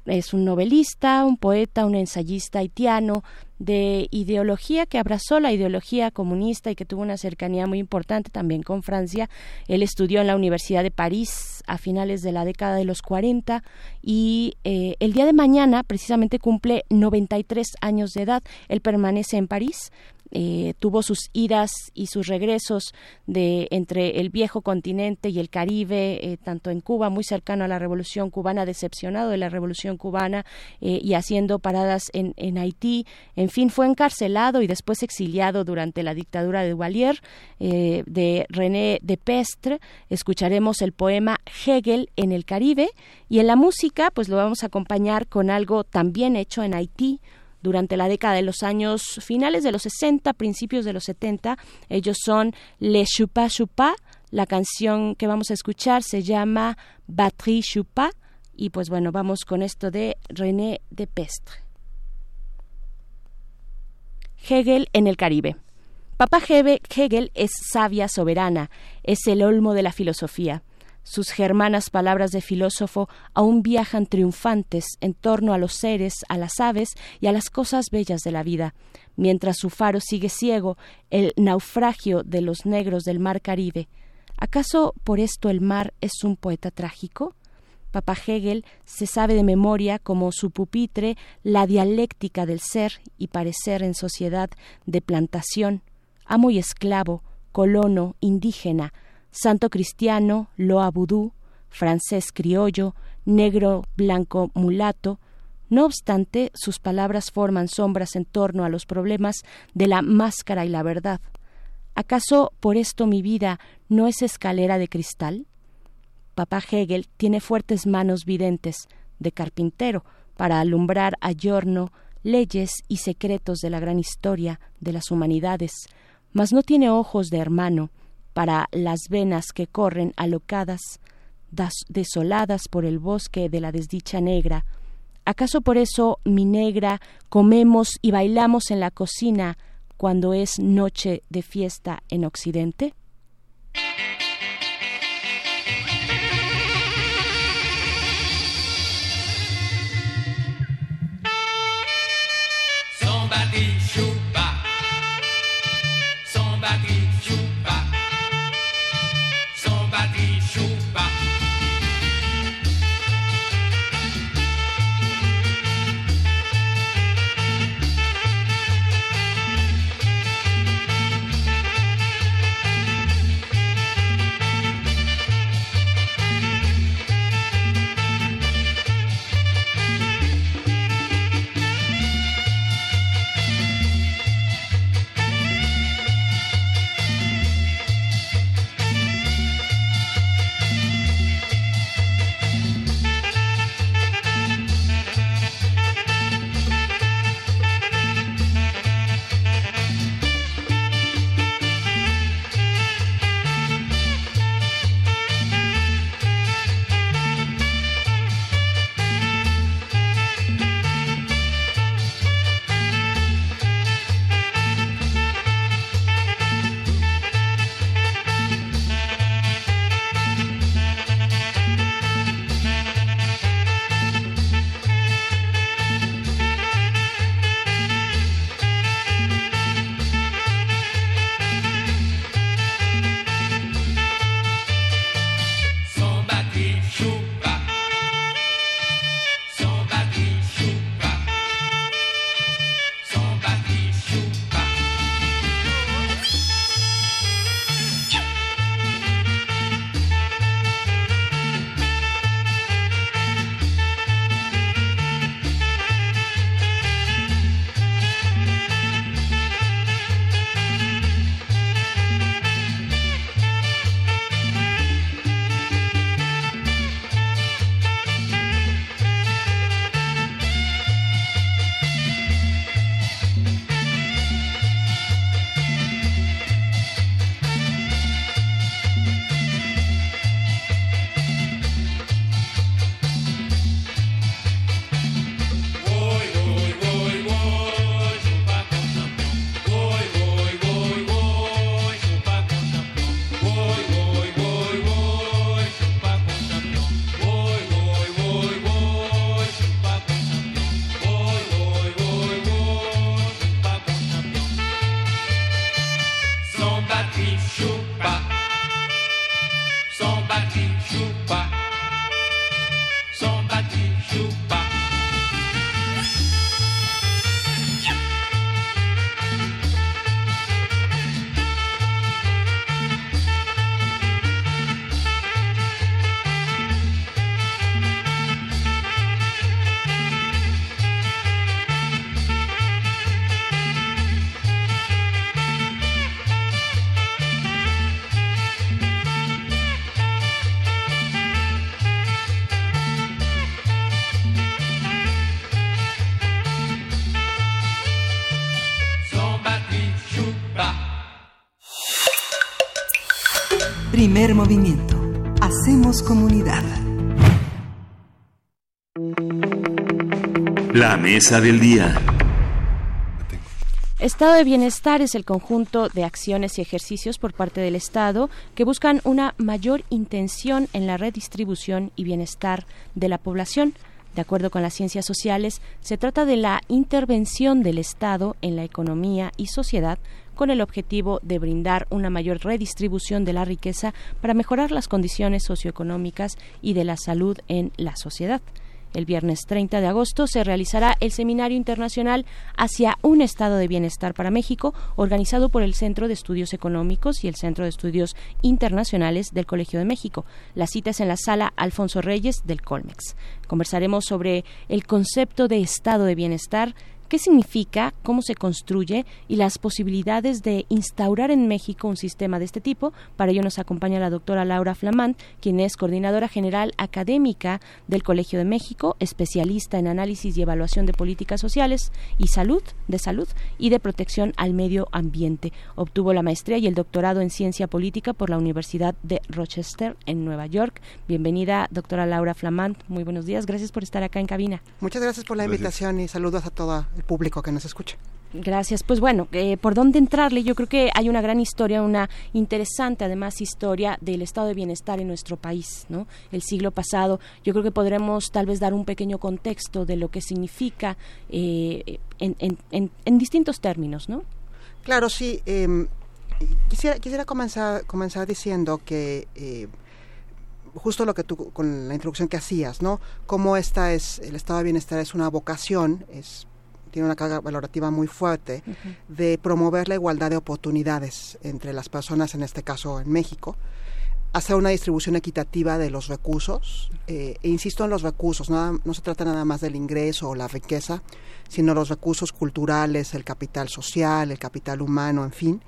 Es un novelista, un poeta, un ensayista haitiano de ideología que abrazó la ideología comunista y que tuvo una cercanía muy importante también con Francia. Él estudió en la Universidad de París a finales de la década de los 40 y eh, el día de mañana precisamente cumple 93 años de edad. Él permanece en París, eh, tuvo sus idas y sus regresos de entre el viejo continente y el Caribe, eh, tanto en Cuba, muy cercano a la Revolución cubana, decepcionado de la Revolución cubana eh, y haciendo paradas en, Haití. En fin, fue encarcelado y después exiliado durante la dictadura de Duvalier, de René de Pestre. Escucharemos el poema Hegel en el Caribe y en la música, pues lo vamos a acompañar con algo también hecho en Haití, durante la década de los años finales de los 60, principios de los 70. Ellos son Les Chupa Chupa. La canción que vamos a escuchar se llama Batterie Chupa. Y pues bueno, vamos con esto de René de Pestre. Hegel en el Caribe. Papa Hegel es sabia soberana, es el olmo de la filosofía. Sus germanas palabras de filósofo aún viajan triunfantes en torno a los seres, a las aves y a las cosas bellas de la vida, mientras su faro sigue ciego, el naufragio de los negros del mar Caribe. ¿Acaso por esto el mar es un poeta trágico? Papa Hegel se sabe de memoria como su pupitre la dialéctica del ser y parecer en sociedad de plantación, amo y esclavo, colono, indígena, santo cristiano, loa vudú, francés criollo, negro, blanco, mulato. No obstante, sus palabras forman sombras en torno a los problemas de la máscara y la verdad. ¿Acaso por esto mi vida no es escalera de cristal? Papá Hegel tiene fuertes manos videntes de carpintero para alumbrar a giorno leyes y secretos de la gran historia de las humanidades, mas no tiene ojos de hermano, para las venas que corren alocadas, desoladas por el bosque de la desdicha negra. ¿Acaso por eso, mi negra, comemos y bailamos en la cocina cuando es noche de fiesta en Occidente? Primer movimiento. Hacemos comunidad. La mesa del día. Estado de bienestar es el conjunto de acciones y ejercicios por parte del Estado que buscan una mayor intención en la redistribución y bienestar de la población. De acuerdo con las ciencias sociales, se trata de la intervención del Estado en la economía y sociedad con el objetivo de brindar una mayor redistribución de la riqueza para mejorar las condiciones socioeconómicas y de la salud en la sociedad. El viernes 30 de agosto se realizará el Seminario Internacional hacia un Estado de Bienestar para México, organizado por el Centro de Estudios Económicos y el Centro de Estudios Internacionales del Colegio de México. La cita es en la sala Alfonso Reyes del Colmex. Conversaremos sobre el concepto de Estado de Bienestar, qué significa, cómo se construye y las posibilidades de instaurar en México un sistema de este tipo. Para ello nos acompaña la doctora Laura Flamant, quien es coordinadora general académica del Colegio de México, especialista en análisis y evaluación de políticas sociales y salud, de salud y de protección al medio ambiente. Obtuvo la maestría y el doctorado en ciencia política por la Universidad de Rochester en Nueva York. Bienvenida, doctora Laura Flamant. Muy buenos días. Gracias por estar acá en cabina. Muchas gracias por la invitación y saludos a toda el público que nos escucha. Gracias. Pues bueno, eh, ¿por dónde entrarle? Yo creo que hay una gran historia, una interesante además historia del estado de bienestar en nuestro país, ¿no? El siglo pasado. Yo creo que podremos tal vez dar un pequeño contexto de lo que significa eh, en, distintos términos, ¿no? Claro, sí. Em, quisiera quisiera comenzar, comenzar diciendo que... Eh, justo lo que tú con la introducción que hacías, ¿no? Cómo esta es el estado de bienestar es una vocación, es tiene una carga valorativa muy fuerte de promover la igualdad de oportunidades entre las personas, en este caso en México, hacer una distribución equitativa de los recursos, eh, e insisto en los recursos, no, no se trata nada más del ingreso o la riqueza, sino los recursos culturales, el capital social, el capital humano, en fin,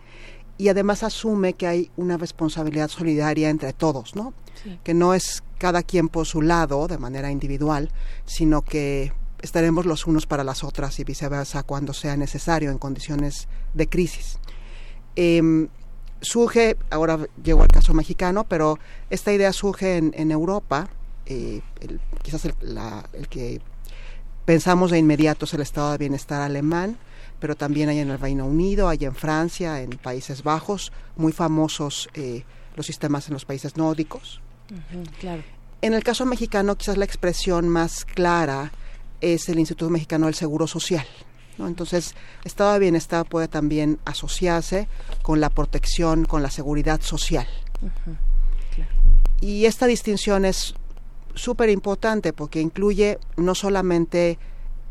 y además asume que hay una responsabilidad solidaria entre todos, ¿no? Que no es cada quien por su lado, de manera individual, sino que estaremos los unos para las otras y viceversa cuando sea necesario en condiciones de crisis. Em, surge, ahora llego al caso mexicano, pero esta idea surge en, Europa, eh, quizás el, que pensamos de inmediato es el estado de bienestar alemán, pero también hay en el Reino Unido, hay en Francia, en Países Bajos, muy famosos eh, los sistemas en los países nórdicos. En el caso mexicano, quizás la expresión más clara es el Instituto Mexicano del Seguro Social. ¿no? Entonces, estado de bienestar puede también asociarse con la protección, con la seguridad social. Y esta distinción es súper importante porque incluye no solamente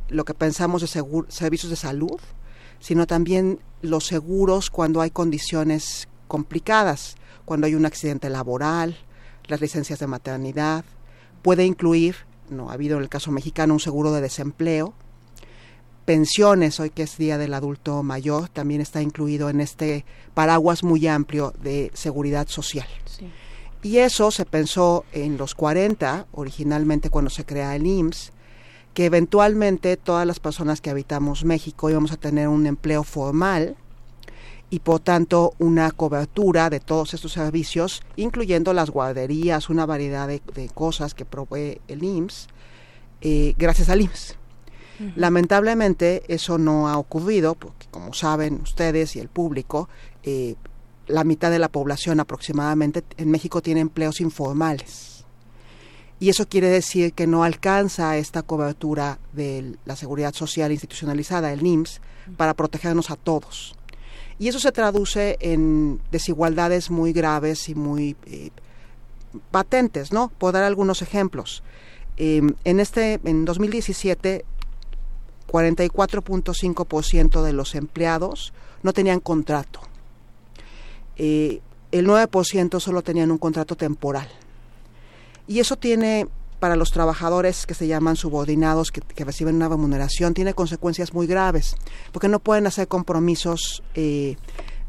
lo que pensamos de servicios de salud, sino también los seguros cuando hay condiciones complicadas, cuando hay un accidente laboral, las licencias de maternidad, puede incluir no ha habido en el caso mexicano un seguro de desempleo. Pensiones, hoy que es Día del Adulto Mayor, también está incluido en este paraguas muy amplio de seguridad social. Y eso se pensó en los 40, originalmente cuando se crea el IMSS, que eventualmente todas las personas que habitamos México íbamos a tener un empleo formal, y por tanto una cobertura de todos estos servicios, incluyendo las guarderías, una variedad de, cosas que provee el IMSS, eh, gracias al IMSS. Lamentablemente eso no ha ocurrido, porque como saben ustedes y el público, eh, la mitad de la población aproximadamente en México tiene empleos informales. Y eso quiere decir que no alcanza esta cobertura de la seguridad social institucionalizada, el IMSS, para protegernos a todos. Y eso se traduce en desigualdades muy graves y muy eh, patentes, ¿no? Puedo dar algunos ejemplos. Em, en este, en 2017, 44.5% de los empleados no tenían contrato. Eh, el 9% solo tenían un contrato temporal. Y eso tiene para los trabajadores que se llaman subordinados, que, reciben una remuneración, tiene consecuencias muy graves, porque no pueden hacer compromisos eh,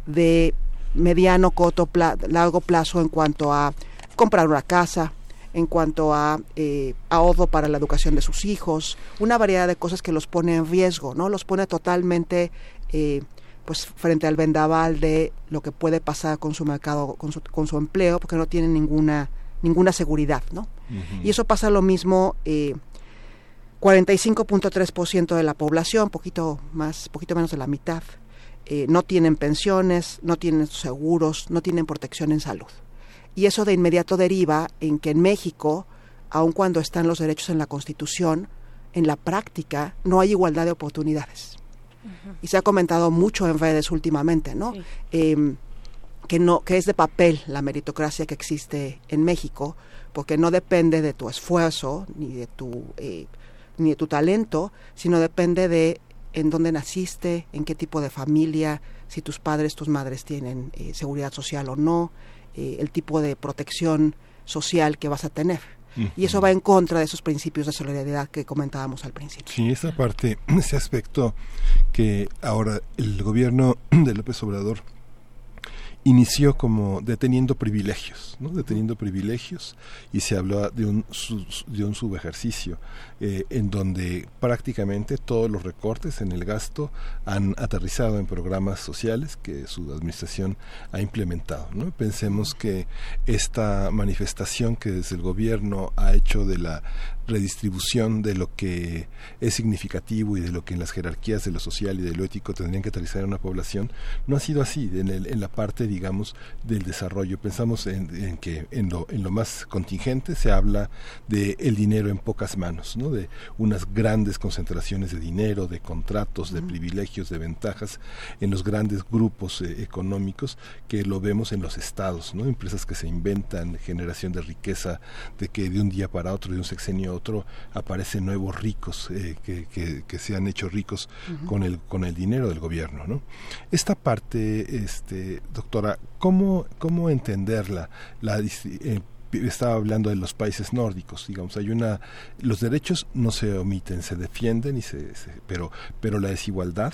de mediano, corto, largo plazo en cuanto a comprar una casa, en cuanto a eh, ahorro para la educación de sus hijos, una variedad de cosas que los pone en riesgo, ¿no? Los pone totalmente eh, pues frente al vendaval de lo que puede pasar con su mercado, con su, con su empleo, porque no tienen ninguna ninguna seguridad, ¿no? Y eso pasa lo mismo, eh, 45.3% de la población, poquito más, poquito menos de la mitad, eh, no tienen pensiones, no tienen seguros, no tienen protección en salud. Y eso de inmediato deriva en que en México, aun cuando están los derechos en la Constitución, en la práctica no hay igualdad de oportunidades. Y se ha comentado mucho en redes últimamente, ¿no? Em, que no que es de papel la meritocracia que existe en México, porque no depende de tu esfuerzo ni de tu eh, ni de tu talento, sino depende de en dónde naciste, en qué tipo de familia, si tus padres, tus madres tienen eh, seguridad social o no, eh, el tipo de protección social que vas a tener. Y eso va en contra de esos principios de solidaridad que comentábamos al principio. Sí, esa parte, *clears throat* ese aspecto que ahora el gobierno *clears throat* de López Obrador inició como deteniendo privilegios, ¿no? deteniendo privilegios y se habló de un, de un subejercicio eh, en donde prácticamente todos los recortes en el gasto han aterrizado en programas sociales que su administración ha implementado. Pensemos que esta manifestación que desde el gobierno ha hecho de la redistribución de lo que es significativo y de lo que en las jerarquías de lo social y de lo ético tendrían que aterrizar en una población, no ha sido así en, el, en la parte, digamos, del desarrollo. Pensamos en, que en lo, en lo más contingente se habla de el dinero en pocas manos, ¿no? de unas grandes concentraciones de dinero, de contratos, de privilegios, de ventajas en los grandes grupos eh, económicos que lo vemos en los estados, ¿no? empresas que se inventan, generación de riqueza, de que de un día para otro, de un sexenio a otro, aparecen nuevos ricos eh, que, que, se han hecho ricos con, el, con el dinero del gobierno. ¿no? Esta parte, este, doctora, ¿cómo, cómo entenderla? La, eh, estaba hablando de los países nórdicos, digamos, hay una los derechos no se omiten, se defienden y se, pero pero la desigualdad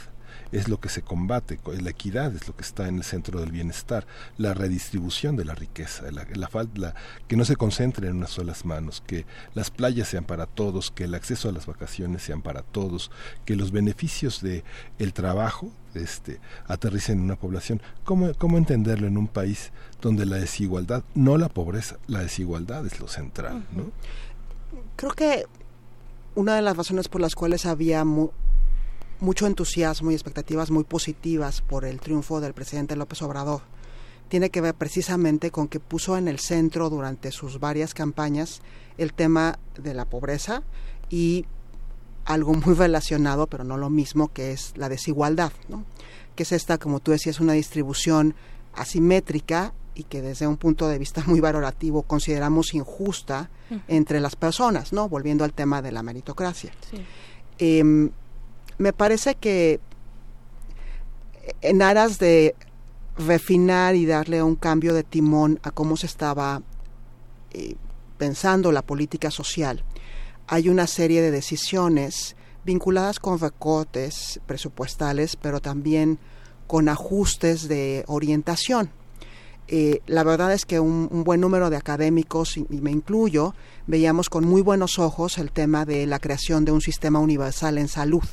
es lo que se combate, la equidad es lo que está en el centro del bienestar, la redistribución de la riqueza, la, la, que no se concentre en unas solas manos, que las playas sean para todos, que el acceso a las vacaciones sean para todos, que los beneficios de el trabajo este, aterricen en una población. ¿Cómo, ¿Cómo entenderlo en un país donde la desigualdad, no la pobreza, la desigualdad es lo central? ¿no? Creo que una de las razones por las cuales había mucho entusiasmo y expectativas muy positivas por el triunfo del presidente López Obrador tiene que ver precisamente con que puso en el centro durante sus varias campañas el tema de la pobreza y algo muy relacionado, pero no lo mismo, que es la desigualdad, ¿no? que es esta, como tú decías, una distribución asimétrica y que desde un punto de vista muy valorativo consideramos injusta entre las personas, ¿no? Volviendo al tema de la meritocracia. Em, me parece que en aras de refinar y darle un cambio de timón a cómo se estaba eh, pensando la política social, hay una serie de decisiones vinculadas con recortes presupuestales, pero también con ajustes de orientación. Eh, la verdad es que un, buen número de académicos, y, me incluyo, veíamos con muy buenos ojos el tema de la creación de un sistema universal en salud.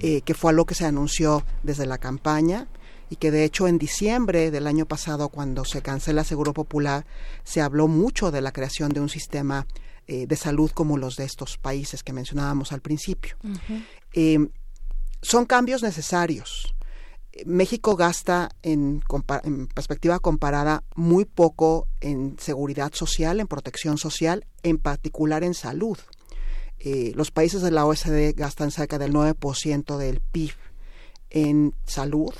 Eh, que fue algo que se anunció desde la campaña y que de hecho en diciembre del año pasado, cuando se cancela Seguro Popular, se habló mucho de la creación de un sistema eh, de salud como los de estos países que mencionábamos al principio. Eh, son cambios necesarios. México gasta en, en, perspectiva comparada muy poco en seguridad social, en protección social, en particular en salud. Eh, los países de la OSD gastan cerca del 9% del PIB en salud,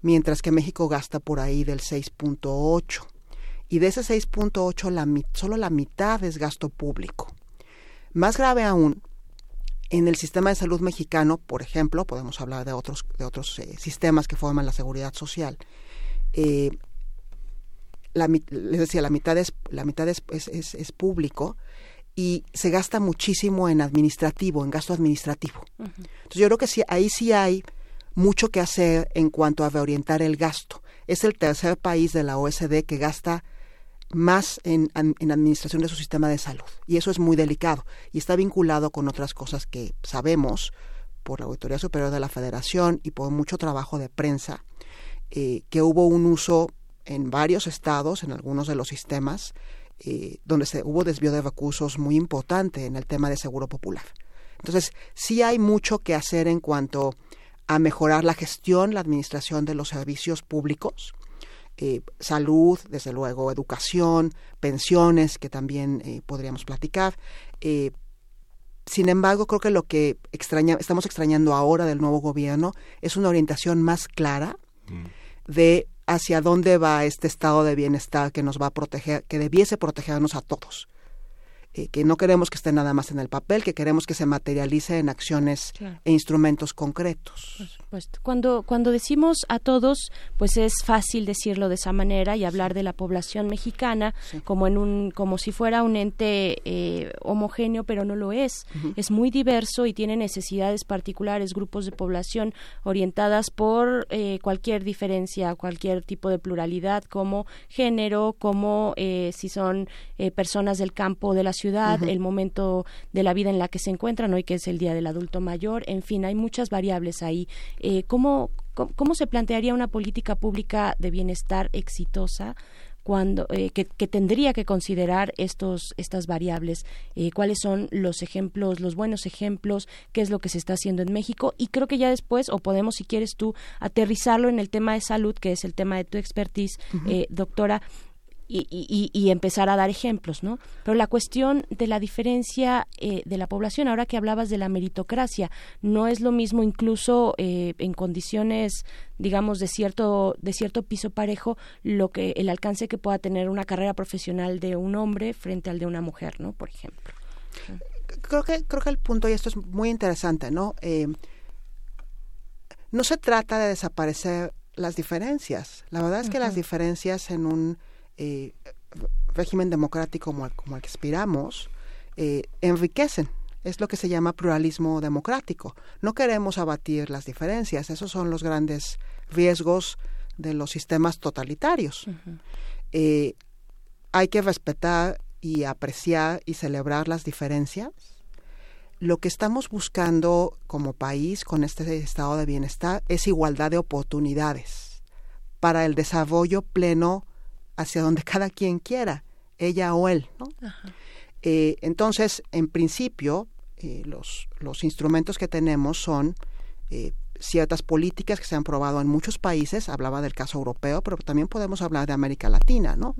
mientras que México gasta por ahí del 6.8%. Y de ese 6.8, la, solo la mitad es gasto público. Más grave aún, en el sistema de salud mexicano, por ejemplo, podemos hablar de otros, de otros eh, sistemas que forman la seguridad social, eh, la, les decía, la mitad es, la mitad es, es público, y se gasta muchísimo en administrativo, en gasto administrativo. Entonces yo creo que sí, ahí sí hay mucho que hacer en cuanto a reorientar el gasto. Es el tercer país de la OSD que gasta más en, en, administración de su sistema de salud. Y eso es muy delicado y está vinculado con otras cosas que sabemos por la Auditoría Superior de la Federación y por mucho trabajo de prensa, eh, que hubo un uso en varios estados, en algunos de los sistemas, eh, donde se, hubo desvío de recursos muy importante en el tema de seguro popular. Entonces, sí hay mucho que hacer en cuanto a mejorar la gestión, la administración de los servicios públicos, eh, salud, desde luego, educación, pensiones, que también eh, podríamos platicar. Eh, sin embargo, creo que lo que extraña, estamos extrañando ahora del nuevo gobierno es una orientación más clara mm. de hacia dónde va este estado de bienestar que nos va a proteger, que debiese protegernos a todos. Eh, que no queremos que esté nada más en el papel, que queremos que se materialice en acciones e instrumentos concretos. Cuando, cuando decimos a todos, pues es fácil decirlo de esa manera y hablar de la población mexicana como en un, como si fuera un ente eh, homogéneo, pero no lo es. Es muy diverso y tiene necesidades particulares, grupos de población orientadas por eh, cualquier diferencia, cualquier tipo de pluralidad, como género, como si son personas del campo de la ciudad el momento de la vida en la que se encuentran, hoy que es el Día del Adulto Mayor, en fin, hay muchas variables ahí. Eh, ¿cómo, ¿Cómo se plantearía una política pública de bienestar exitosa? cuando eh, que, tendría que considerar estos estas variables eh, cuáles son los ejemplos los buenos ejemplos qué es lo que se está haciendo en México y creo que ya después o podemos si quieres tú aterrizarlo en el tema de salud que es el tema de tu expertise doctora y, y, empezar a dar ejemplos, ¿no? Pero la cuestión de la diferencia eh, de la población, ahora que hablabas de la meritocracia, no es lo mismo incluso eh, en condiciones, digamos, de cierto, de cierto piso parejo, lo que el alcance que pueda tener una carrera profesional de un hombre frente al de una mujer, ¿no? Por ejemplo. Creo que, creo que el punto, y esto es muy interesante, ¿no? Eh, no se trata de desaparecer las diferencias. La verdad es que las diferencias en un eh, régimen democrático como, como el que aspiramos eh, enriquecen. Es lo que se llama pluralismo democrático. No queremos abatir las diferencias. Esos son los grandes riesgos de los sistemas totalitarios. Eh, hay que respetar y apreciar y celebrar las diferencias. Lo que estamos buscando como país con este estado de bienestar es igualdad de oportunidades para el desarrollo pleno hacia donde cada quien quiera, ella o él. ¿no? Eh, entonces, en principio, eh, los, los instrumentos que tenemos son eh, ciertas políticas que se han probado en muchos países, hablaba del caso europeo, pero también podemos hablar de América Latina, ¿no?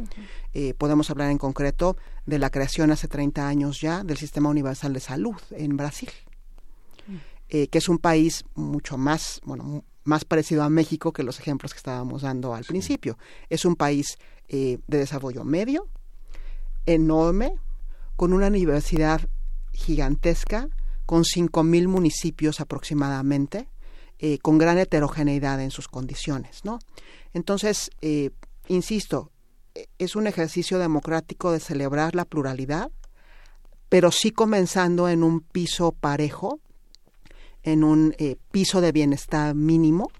podemos hablar en concreto de la creación hace 30 años ya del Sistema Universal de Salud en Brasil, que es un país mucho más, bueno, más parecido a México que los ejemplos que estábamos dando al principio. Es un país eh, de desarrollo medio, enorme, con una universidad gigantesca, con 5.000 municipios aproximadamente, eh, con gran heterogeneidad en sus condiciones. ¿no? Entonces, eh, insisto, es un ejercicio democrático de celebrar la pluralidad, pero sí comenzando en un piso parejo, en un piso de bienestar mínimo,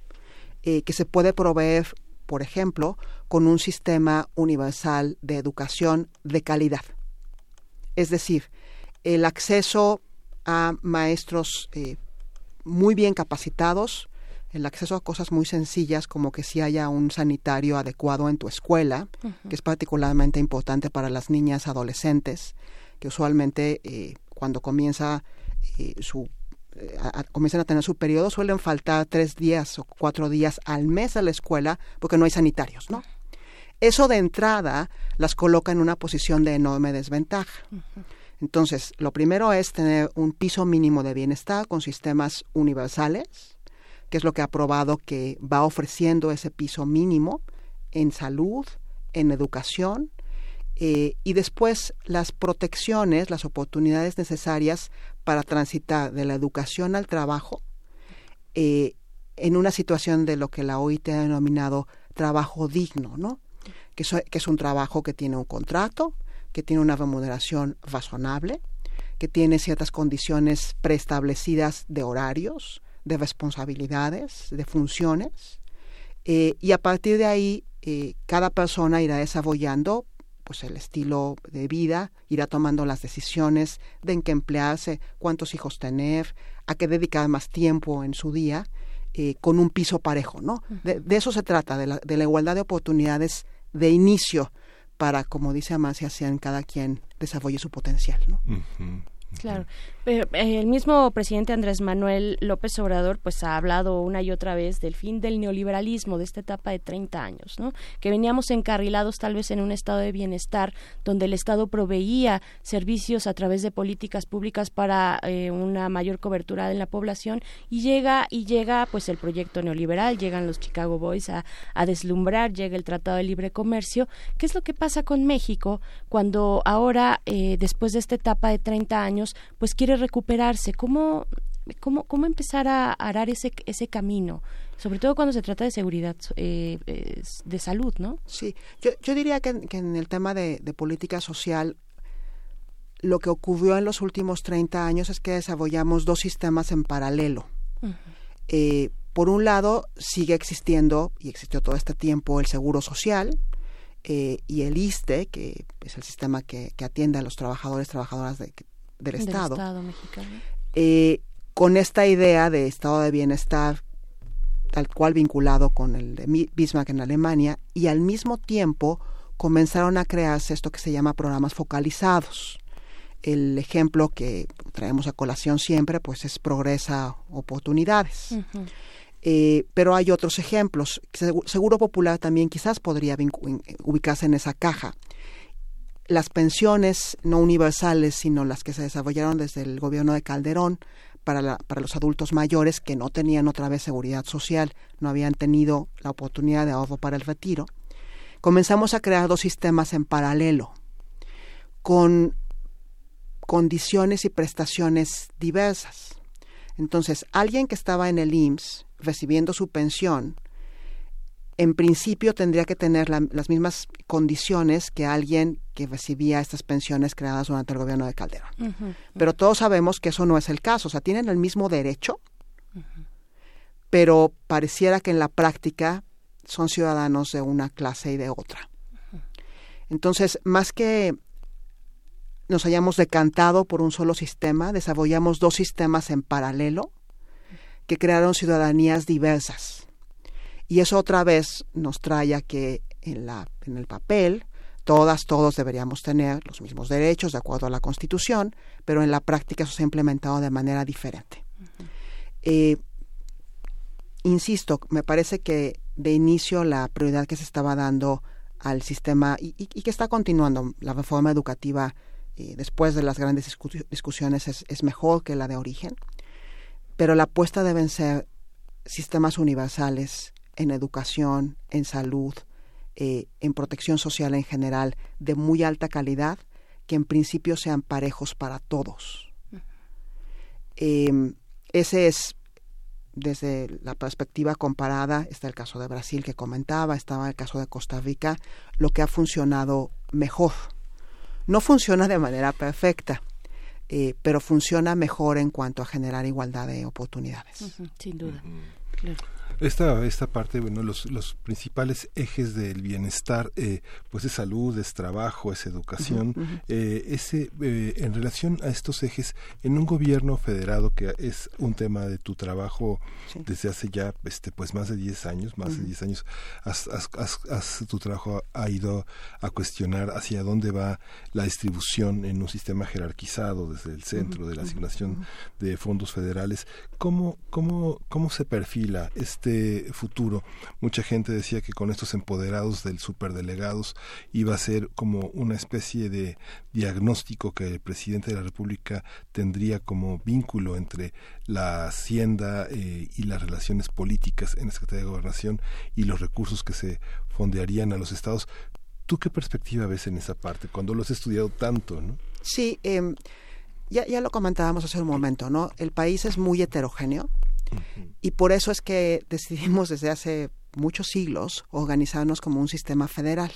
que se puede proveer por ejemplo, con un sistema universal de educación de calidad. Es decir, el acceso a maestros eh, muy bien capacitados, el acceso a cosas muy sencillas como que si haya un sanitario adecuado en tu escuela, que es particularmente importante para las niñas adolescentes, que usualmente eh, cuando comienza eh, su comienzan a tener su periodo, suelen faltar tres días o cuatro días al mes a la escuela porque no hay sanitarios, ¿no? Eso de entrada las coloca en una posición de enorme desventaja. Entonces, lo primero es tener un piso mínimo de bienestar con sistemas universales, que es lo que ha probado que va ofreciendo ese piso mínimo en salud, en educación, eh, y después las protecciones, las oportunidades necesarias para transitar de la educación al trabajo eh, en una situación de lo que la OIT ha denominado trabajo digno, ¿no? Que, es un trabajo que tiene un contrato, que tiene una remuneración razonable, que tiene ciertas condiciones preestablecidas de horarios, de responsabilidades, de funciones, eh, y a partir de ahí cada persona irá desarrollando pues el estilo de vida, irá tomando las decisiones de en qué emplearse, cuántos hijos tener, a qué dedicar más tiempo en su día, eh, con un piso parejo, ¿no? de, eso se trata, de la, de la igualdad de oportunidades de inicio para, como dice Amasia, sean cada quien desarrolle su potencial, ¿no? Claro. Eh, el mismo presidente Andrés Manuel López Obrador pues ha hablado una y otra vez del fin del neoliberalismo de esta etapa de 30 años, ¿no? Que veníamos encarrilados tal vez en un estado de bienestar donde el Estado proveía servicios a través de políticas públicas para eh, una mayor cobertura en la población y llega y llega pues el proyecto neoliberal, llegan los Chicago Boys a, a deslumbrar, llega el Tratado de Libre Comercio. ¿Qué es lo que pasa con México cuando ahora eh, después de esta etapa de 30 años pues quiere recuperarse? ¿Cómo, cómo, cómo empezar a arar ese, ese camino? Sobre todo cuando se trata de seguridad, eh, de salud, ¿no? Sí, yo, yo diría que, en el tema de, política social lo que ocurrió en los últimos 30 años es que desarrollamos dos sistemas en paralelo. Eh, por un lado, sigue existiendo, y existió todo este tiempo, el seguro social eh, y el ISTE, que es el sistema que, que atiende a los trabajadores, trabajadoras de, del Estado, eh, con esta idea de estado de bienestar tal cual vinculado con el de Bismarck en Alemania y al mismo tiempo comenzaron a crearse esto que se llama programas focalizados. El ejemplo que traemos a colación siempre pues es Progresa Oportunidades. Eh, pero hay otros ejemplos. Seguro Popular también quizás podría ubicarse en esa caja las pensiones no universales, sino las que se desarrollaron desde el gobierno de Calderón para, para los adultos mayores que no tenían otra vez seguridad social, no habían tenido la oportunidad de ahorro para el retiro, comenzamos a crear dos sistemas en paralelo, con condiciones y prestaciones diversas. Entonces, alguien que estaba en el IMSS recibiendo su pensión en principio tendría que tener las mismas condiciones que alguien que recibía estas pensiones creadas durante el gobierno de Calderón. Pero todos sabemos que eso no es el caso, o sea, tienen el mismo derecho, pero pareciera que en la práctica son ciudadanos de una clase y de otra. Entonces, más que nos hayamos decantado por un solo sistema, desarrollamos dos sistemas en paralelo que crearon ciudadanías diversas y eso otra vez nos trae a que en, la, en el papel todas, todos deberíamos tener los mismos derechos de acuerdo a la Constitución, pero en la práctica eso se ha implementado de manera diferente. Eh, insisto, me parece que de inicio la prioridad que se estaba dando al sistema y, que está continuando la reforma educativa eh, después de las grandes discusiones es, es, mejor que la de origen, pero la apuesta deben ser sistemas universales en educación, en salud, eh, en protección social en general, de muy alta calidad, que en principio sean parejos para todos. Em, ese es, desde la perspectiva comparada, está el caso de Brasil que comentaba, estaba el caso de Costa Rica, lo que ha funcionado mejor. No funciona de manera perfecta, eh, pero funciona mejor en cuanto a generar igualdad de oportunidades. sin duda. Esta, esta parte, bueno, los, los principales ejes del bienestar, eh, pues es salud, es trabajo, es educación. Eh, ese, eh, en relación a estos ejes, en un gobierno federado que es un tema de tu trabajo desde hace ya, este, pues más de 10 años, más de 10 años, has, has, tu trabajo ha ido a cuestionar hacia dónde va la distribución en un sistema jerarquizado desde el centro de la asignación de fondos federales. ¿Cómo, cómo, cómo se perfila este futuro. Mucha gente decía que con estos empoderados del superdelegados iba a ser como una especie de diagnóstico que el presidente de la República tendría como vínculo entre la hacienda eh, y las relaciones políticas en la Secretaría de Gobernación y los recursos que se fondearían a los estados. ¿Tú qué perspectiva ves en esa parte cuando lo has estudiado tanto? ¿no? Sí, em, ya, ya lo comentábamos hace un momento, ¿no? El país es muy heterogéneo y por eso es que decidimos desde hace muchos siglos organizarnos como un sistema federal.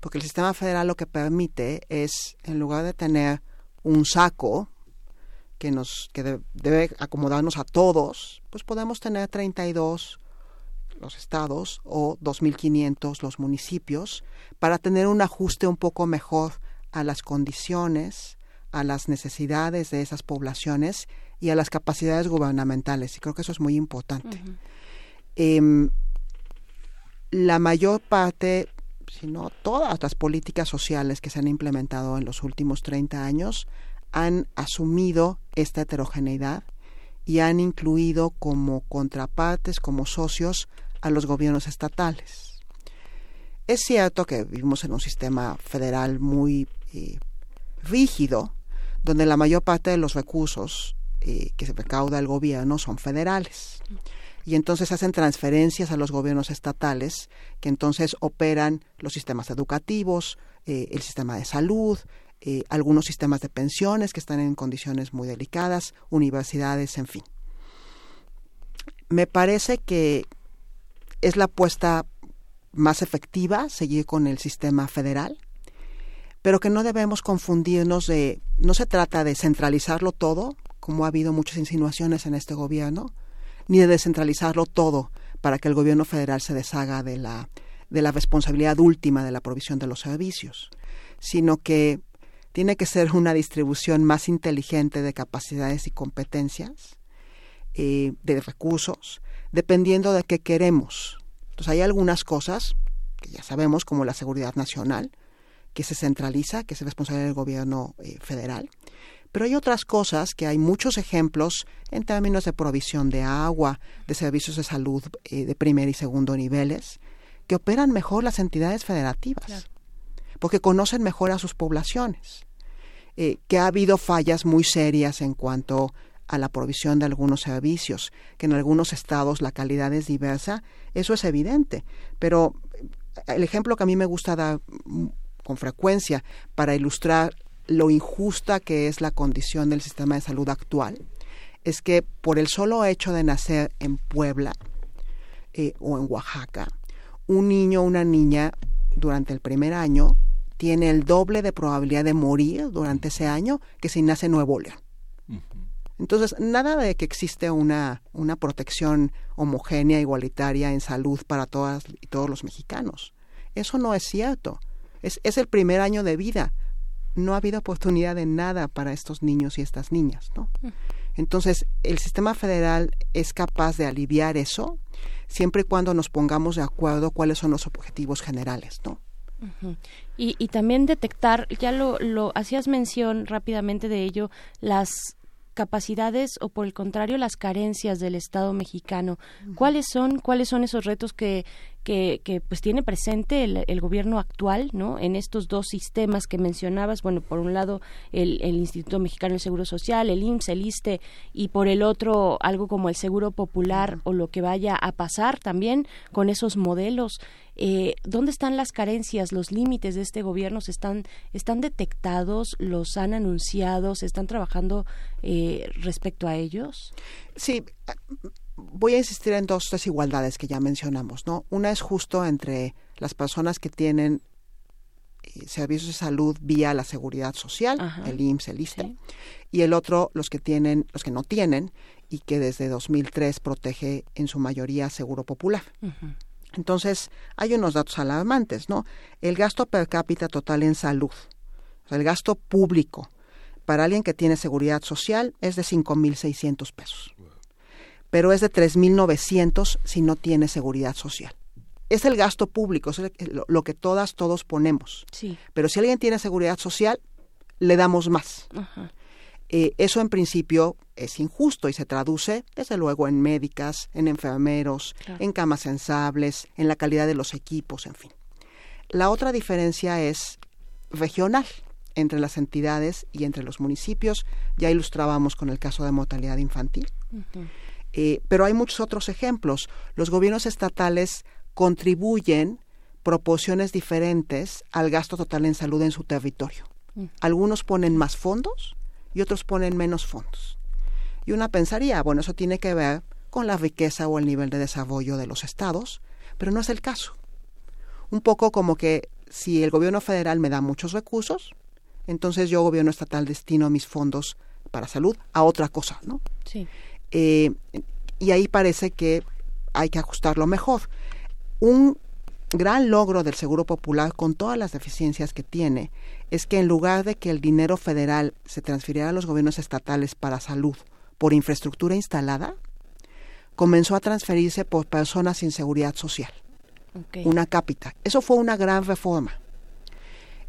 Porque el sistema federal lo que permite es, en lugar de tener un saco que nos que debe acomodarnos a todos, pues podemos tener 32 los estados o 2.500 los municipios para tener un ajuste un poco mejor a las condiciones, a las necesidades de esas poblaciones y a las capacidades gubernamentales. Y creo que eso es muy importante. Em, la mayor parte, si no todas las políticas sociales que se han implementado en los últimos 30 años han asumido esta heterogeneidad y han incluido como contrapartes, como socios, a los gobiernos estatales. Es cierto que vivimos en un sistema federal muy eh, rígido, donde la mayor parte de los recursos eh, que se recauda el gobierno son federales. Y entonces hacen transferencias a los gobiernos estatales, que entonces operan los sistemas educativos, eh, el sistema de salud, eh, algunos sistemas de pensiones que están en condiciones muy delicadas, universidades, en fin. Me parece que es la apuesta más efectiva seguir con el sistema federal, pero que no debemos confundirnos de, no se trata de centralizarlo todo, como ha habido muchas insinuaciones en este gobierno, ni de descentralizarlo todo para que el gobierno federal se deshaga de la, de la responsabilidad última de la provisión de los servicios, sino que tiene que ser una distribución más inteligente de capacidades y competencias, eh, de recursos, dependiendo de qué queremos. Entonces hay algunas cosas que ya sabemos, como la seguridad nacional, que se centraliza, que es responsabilidad del gobierno eh, federal. Pero hay otras cosas que hay muchos ejemplos en términos de provisión de agua, de servicios de salud eh, de primer y segundo niveles, que operan mejor las entidades federativas porque conocen mejor a sus poblaciones, eh, que ha habido fallas muy serias en cuanto a la provisión de algunos servicios, que en algunos estados la calidad es diversa, eso es evidente, pero el ejemplo que a mí me gusta dar mm, con frecuencia para ilustrar lo injusta que es la condición del sistema de salud actual es que por el solo hecho de nacer en Puebla eh, o en Oaxaca, un niño o una niña durante el primer año tiene el doble de probabilidad de morir durante ese año que si nace en Nuevo León. Entonces, nada de que existe una, una protección homogénea, igualitaria en salud para todas y todos los mexicanos. Eso no es cierto. Es, es el primer año de vida. No ha habido oportunidad de nada para estos niños y estas niñas, ¿no? Entonces, el sistema federal es capaz de aliviar eso siempre y cuando nos pongamos de acuerdo cuáles son los objetivos generales, ¿no? y, y, también detectar, ya lo, lo hacías mención rápidamente de ello, las capacidades o por el contrario las carencias del Estado mexicano. ¿Cuáles son cuáles son esos retos que que, que pues tiene presente el, el, gobierno actual, ¿no? En estos dos sistemas que mencionabas, bueno, por un lado el, el, Instituto Mexicano del Seguro Social, el IMSS, el ISTE, y por el otro algo como el Seguro Popular o lo que vaya a pasar también con esos modelos. Eh, ¿Dónde están las carencias, los límites de este gobierno? ¿Se están, ¿Están detectados? ¿Los han anunciado? ¿Se están trabajando eh, respecto a ellos? Sí, voy a insistir en dos desigualdades que ya mencionamos, ¿no? Una es justo entre las personas que tienen eh, servicios de salud vía la seguridad social, el IMSS, el ISTE, y el otro los que tienen, los que no tienen y que desde 2003 protege en su mayoría Seguro Popular. Entonces, hay unos datos alarmantes, ¿no? El gasto per cápita total en salud, o sea, el gasto público para alguien que tiene seguridad social es de 5.600 pesos pero es de 3.900 si no tiene seguridad social. Es el gasto público, es lo que todas, todos ponemos. Sí. Pero si alguien tiene seguridad social, le damos más. Eh, eso en principio es injusto y se traduce, desde luego, en médicas, en enfermeros, en camas sensables, en la calidad de los equipos, en fin. La otra diferencia es regional entre las entidades y entre los municipios. Ya ilustrábamos con el caso de mortalidad infantil. Eh, pero hay muchos otros ejemplos. Los gobiernos estatales contribuyen proporciones diferentes al gasto total en salud en su territorio. Algunos ponen más fondos y otros ponen menos fondos. Y una pensaría, bueno, eso tiene que ver con la riqueza o el nivel de desarrollo de los estados, pero no es el caso. Un poco como que si el gobierno federal me da muchos recursos, entonces yo, gobierno estatal, destino mis fondos para salud a otra cosa, ¿no? Sí. Eh, y ahí parece que hay que ajustarlo mejor. Un gran logro del Seguro Popular, con todas las deficiencias que tiene, es que en lugar de que el dinero federal se transfiriera a los gobiernos estatales para salud por infraestructura instalada, comenzó a transferirse por personas sin seguridad social. Una cápita. Eso fue una gran reforma.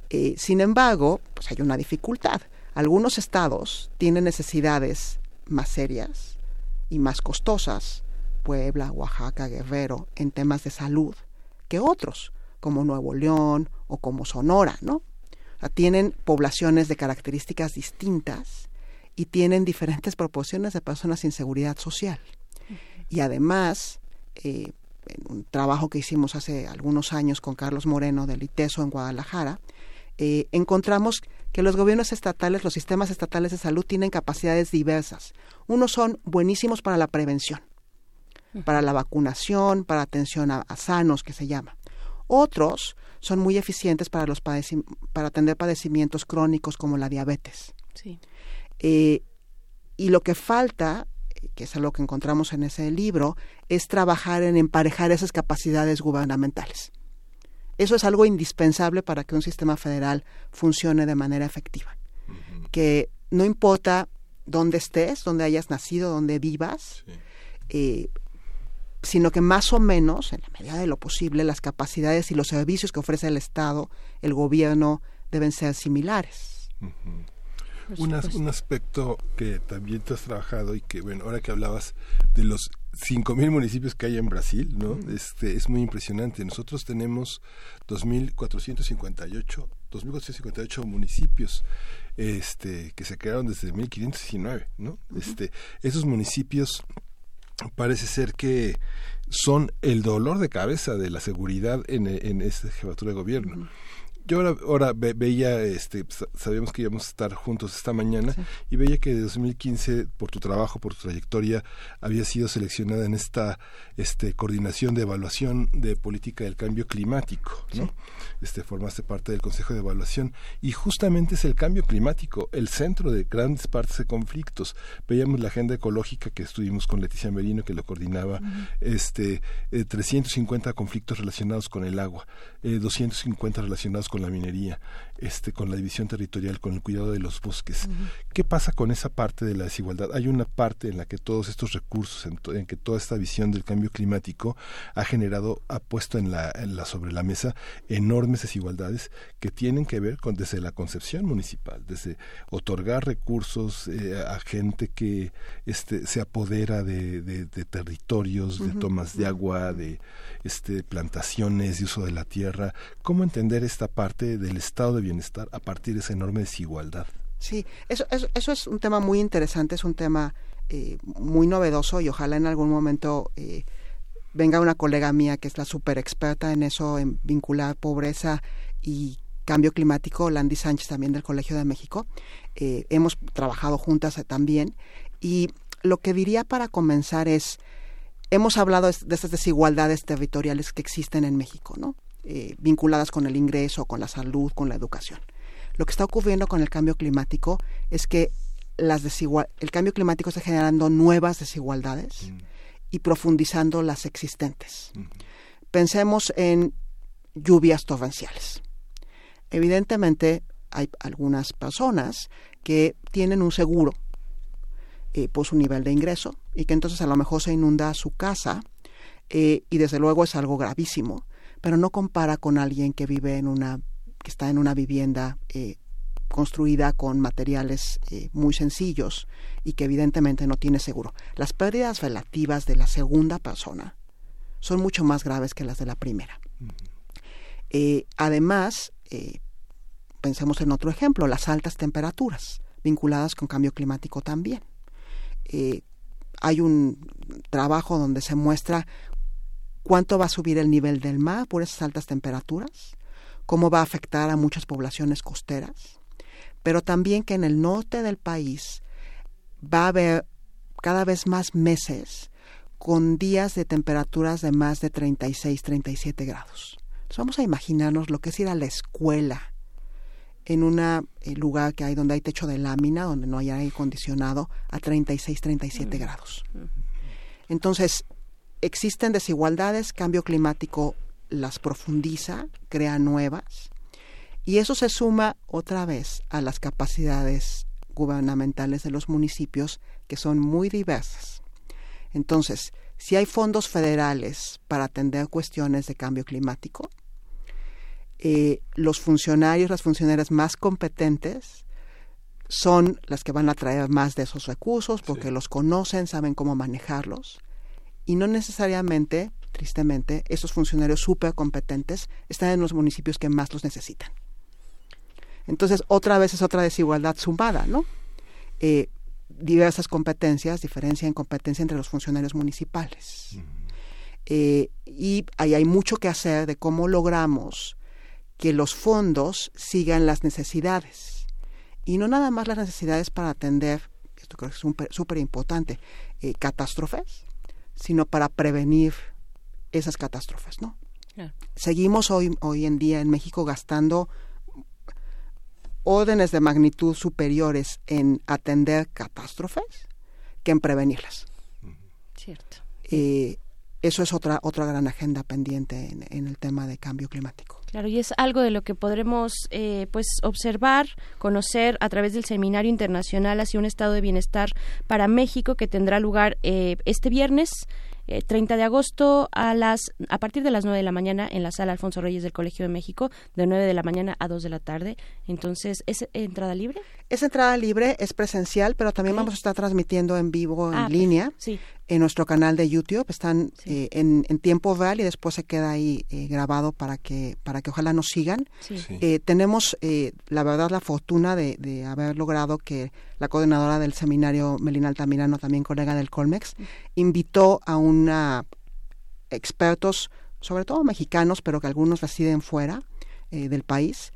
Eh, sin embargo, pues hay una dificultad. Algunos estados tienen necesidades más serias y más costosas, Puebla, Oaxaca, Guerrero, en temas de salud, que otros, como Nuevo León o como Sonora, ¿no? tienen poblaciones de características distintas y tienen diferentes proporciones de personas sin seguridad social. Y además, eh, en un trabajo que hicimos hace algunos años con Carlos Moreno del ITESO en Guadalajara, eh, encontramos que los gobiernos estatales, los sistemas estatales de salud tienen capacidades diversas. Unos son buenísimos para la prevención, para la vacunación, para atención a, sanos, que se llama. Otros son muy eficientes para, los para atender padecimientos crónicos como la diabetes. Eh, y lo que falta, que es algo que encontramos en ese libro, es trabajar en emparejar esas capacidades gubernamentales. Eso es algo indispensable para que un sistema federal funcione de manera efectiva. Que no importa dónde estés, dónde hayas nacido, dónde vivas, eh, sino que más o menos, en la medida de lo posible, las capacidades y los servicios que ofrece el Estado, el gobierno, deben ser similares. un aspecto que también tú has trabajado y que, bueno, ahora que hablabas de los 5.000 municipios que hay en Brasil, ¿no? Este es muy impresionante. Nosotros tenemos 2.458 2.458 municipios este que se crearon desde 1519, ¿no? Este esos municipios parece ser que son el dolor de cabeza de la seguridad en, en esta jefatura de gobierno yo ahora, veía, este, sabíamos que íbamos a estar juntos esta mañana y veía que de 2015, por tu trabajo, por tu trayectoria, había sido seleccionada en esta este, coordinación de evaluación de política del cambio climático, ¿no? Este, formaste parte del Consejo de Evaluación y justamente es el cambio climático, el centro de grandes partes de conflictos. Veíamos la agenda ecológica que estuvimos con Leticia Merino, que lo coordinaba, este, 350 eh, conflictos relacionados con el agua, eh, 250 relacionados con la minería, este, con la división territorial, con el cuidado de los bosques. ¿Qué pasa con esa parte de la desigualdad? Hay una parte en la que todos estos recursos, en, que toda esta visión del cambio climático ha generado, ha puesto en la, la, sobre la mesa enormes desigualdades que tienen que ver con desde la concepción municipal, desde otorgar recursos eh, a gente que este, se apodera de, de, territorios, de tomas de agua, de este, plantaciones, de uso de la tierra. ¿Cómo entender esta parte del estado de bienestar a partir de esa enorme desigualdad? Sí, eso, eso, es un tema muy interesante, es un tema eh, muy novedoso y ojalá en algún momento eh, venga una colega mía que es la super experta en eso, en vincular pobreza y cambio climático, Landy Sánchez también del Colegio de México. Eh, hemos trabajado juntas también y lo que diría para comenzar es, hemos hablado de estas desigualdades territoriales que existen en México, ¿no? Eh, vinculadas con el ingreso, con la salud, con la educación. Lo que está ocurriendo con el cambio climático es que las el cambio climático está generando nuevas desigualdades mm. y profundizando las existentes. Pensemos en lluvias torrenciales. Evidentemente hay algunas personas que tienen un seguro eh, por su nivel de ingreso y que entonces a lo mejor se inunda su casa eh, y desde luego es algo gravísimo, pero no compara con alguien que vive en una que está en una vivienda eh, construida con materiales muy sencillos y que evidentemente no tiene seguro. Las pérdidas relativas de la segunda persona son mucho más graves que las de la primera. además, pensemos en otro ejemplo, las altas temperaturas vinculadas con cambio climático también. Eh, hay un trabajo donde se muestra cuánto va a subir el nivel del mar por esas altas temperaturas, cómo va a afectar a muchas poblaciones costeras, pero también que en el norte del país va a haber cada vez más meses con días de temperaturas de más de 36, 37 grados. vamos a imaginarnos lo que es ir a la escuela en un eh, lugar que hay donde hay techo de lámina, donde no hay aire acondicionado, a 36, 37 mm. grados. Entonces, existen desigualdades, cambio climático las profundiza, crea nuevas, y eso se suma otra vez a las capacidades gubernamentales de los municipios, que son muy diversas. Entonces, si hay fondos federales para atender cuestiones de cambio climático, eh, los funcionarios, las funcionarias más competentes son las que van a traer más de esos recursos porque los conocen, saben cómo manejarlos y no necesariamente, tristemente, esos funcionarios súper competentes están en los municipios que más los necesitan. Entonces, otra vez es otra desigualdad sumada, ¿no? Eh, diversas competencias, diferencia en competencia entre los funcionarios municipales. Eh, y ahí hay mucho que hacer de cómo logramos que los fondos sigan las necesidades. Y no nada más las necesidades para atender, esto creo que es súper importante, eh, catástrofes, sino para prevenir esas catástrofes, ¿no? Seguimos hoy, hoy en día en México gastando órdenes de magnitud superiores en atender catástrofes que en prevenirlas. Cierto. Eh, eso es otra otra gran agenda pendiente en, el tema de cambio climático. Claro, y es algo de lo que podremos eh, pues observar, conocer a través del Seminario Internacional hacia un Estado de Bienestar para México que tendrá lugar eh, este viernes 30 eh, de agosto a las a partir de las 9 de la mañana en la sala Alfonso Reyes del Colegio de México, de 9 de la mañana a 2 de la tarde. Entonces, ¿es entrada libre? Es entrada libre, es presencial, pero también vamos a estar transmitiendo en vivo, en ah, línea. Sí en nuestro canal de YouTube. Están eh, en, tiempo real y después se queda ahí eh, grabado para que, para que ojalá nos sigan. Eh, tenemos, la verdad, la fortuna de, de, haber logrado que la coordinadora del seminario, Melina Altamirano, también colega del Colmex, invitó a una expertos, sobre todo mexicanos, pero que algunos residen fuera del país,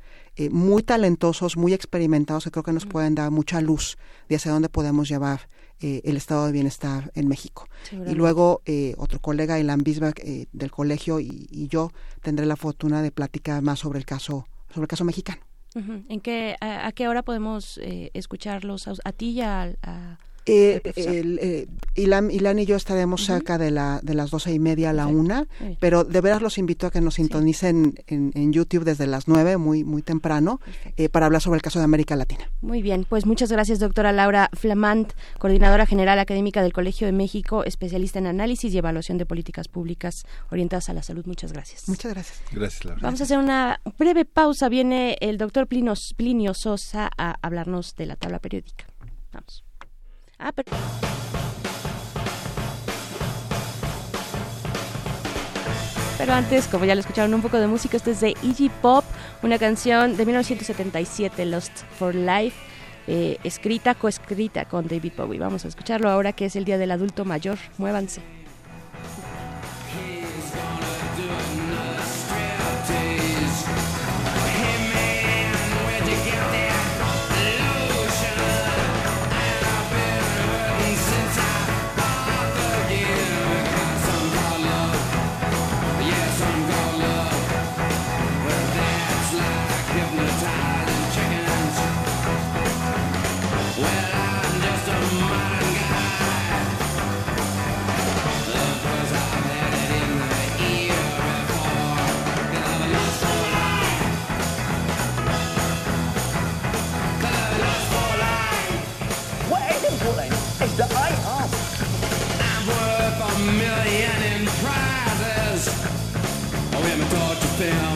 muy talentosos, muy experimentados, que creo que nos pueden dar mucha luz de hacia dónde podemos llevar eh, el estado de bienestar en México. y luego eh, otro colega, Ilan Bisberg, eh, del colegio, y, yo tendré la fortuna de platicar más sobre el caso, sobre el caso mexicano. ¿En qué, a, qué hora podemos escucharlos a, ti y a, eh, el, eh, Ilan, y yo estaremos cerca de, la, de las doce y media a la una, pero de veras los invito a que nos sintonicen en, YouTube desde las nueve, muy, muy temprano, eh, para hablar sobre el caso de América Latina. Muy bien, pues muchas gracias, doctora Laura Flamant, coordinadora general académica del Colegio de México, especialista en análisis y evaluación de políticas públicas orientadas a la salud. Muchas gracias. Muchas gracias. Gracias, Laura. Vamos a hacer una breve pausa. Viene el doctor Plinio Sosa a hablarnos de la tabla periódica. Vamos. Ah, pero... Antes, como ya lo escucharon un poco de música, esto es de Iggy Pop, una canción de 1977, Lost for Life, eh, escrita, coescrita con David Bowie. Vamos a escucharlo ahora que es el Día del Adulto Mayor. Muévanse. Down.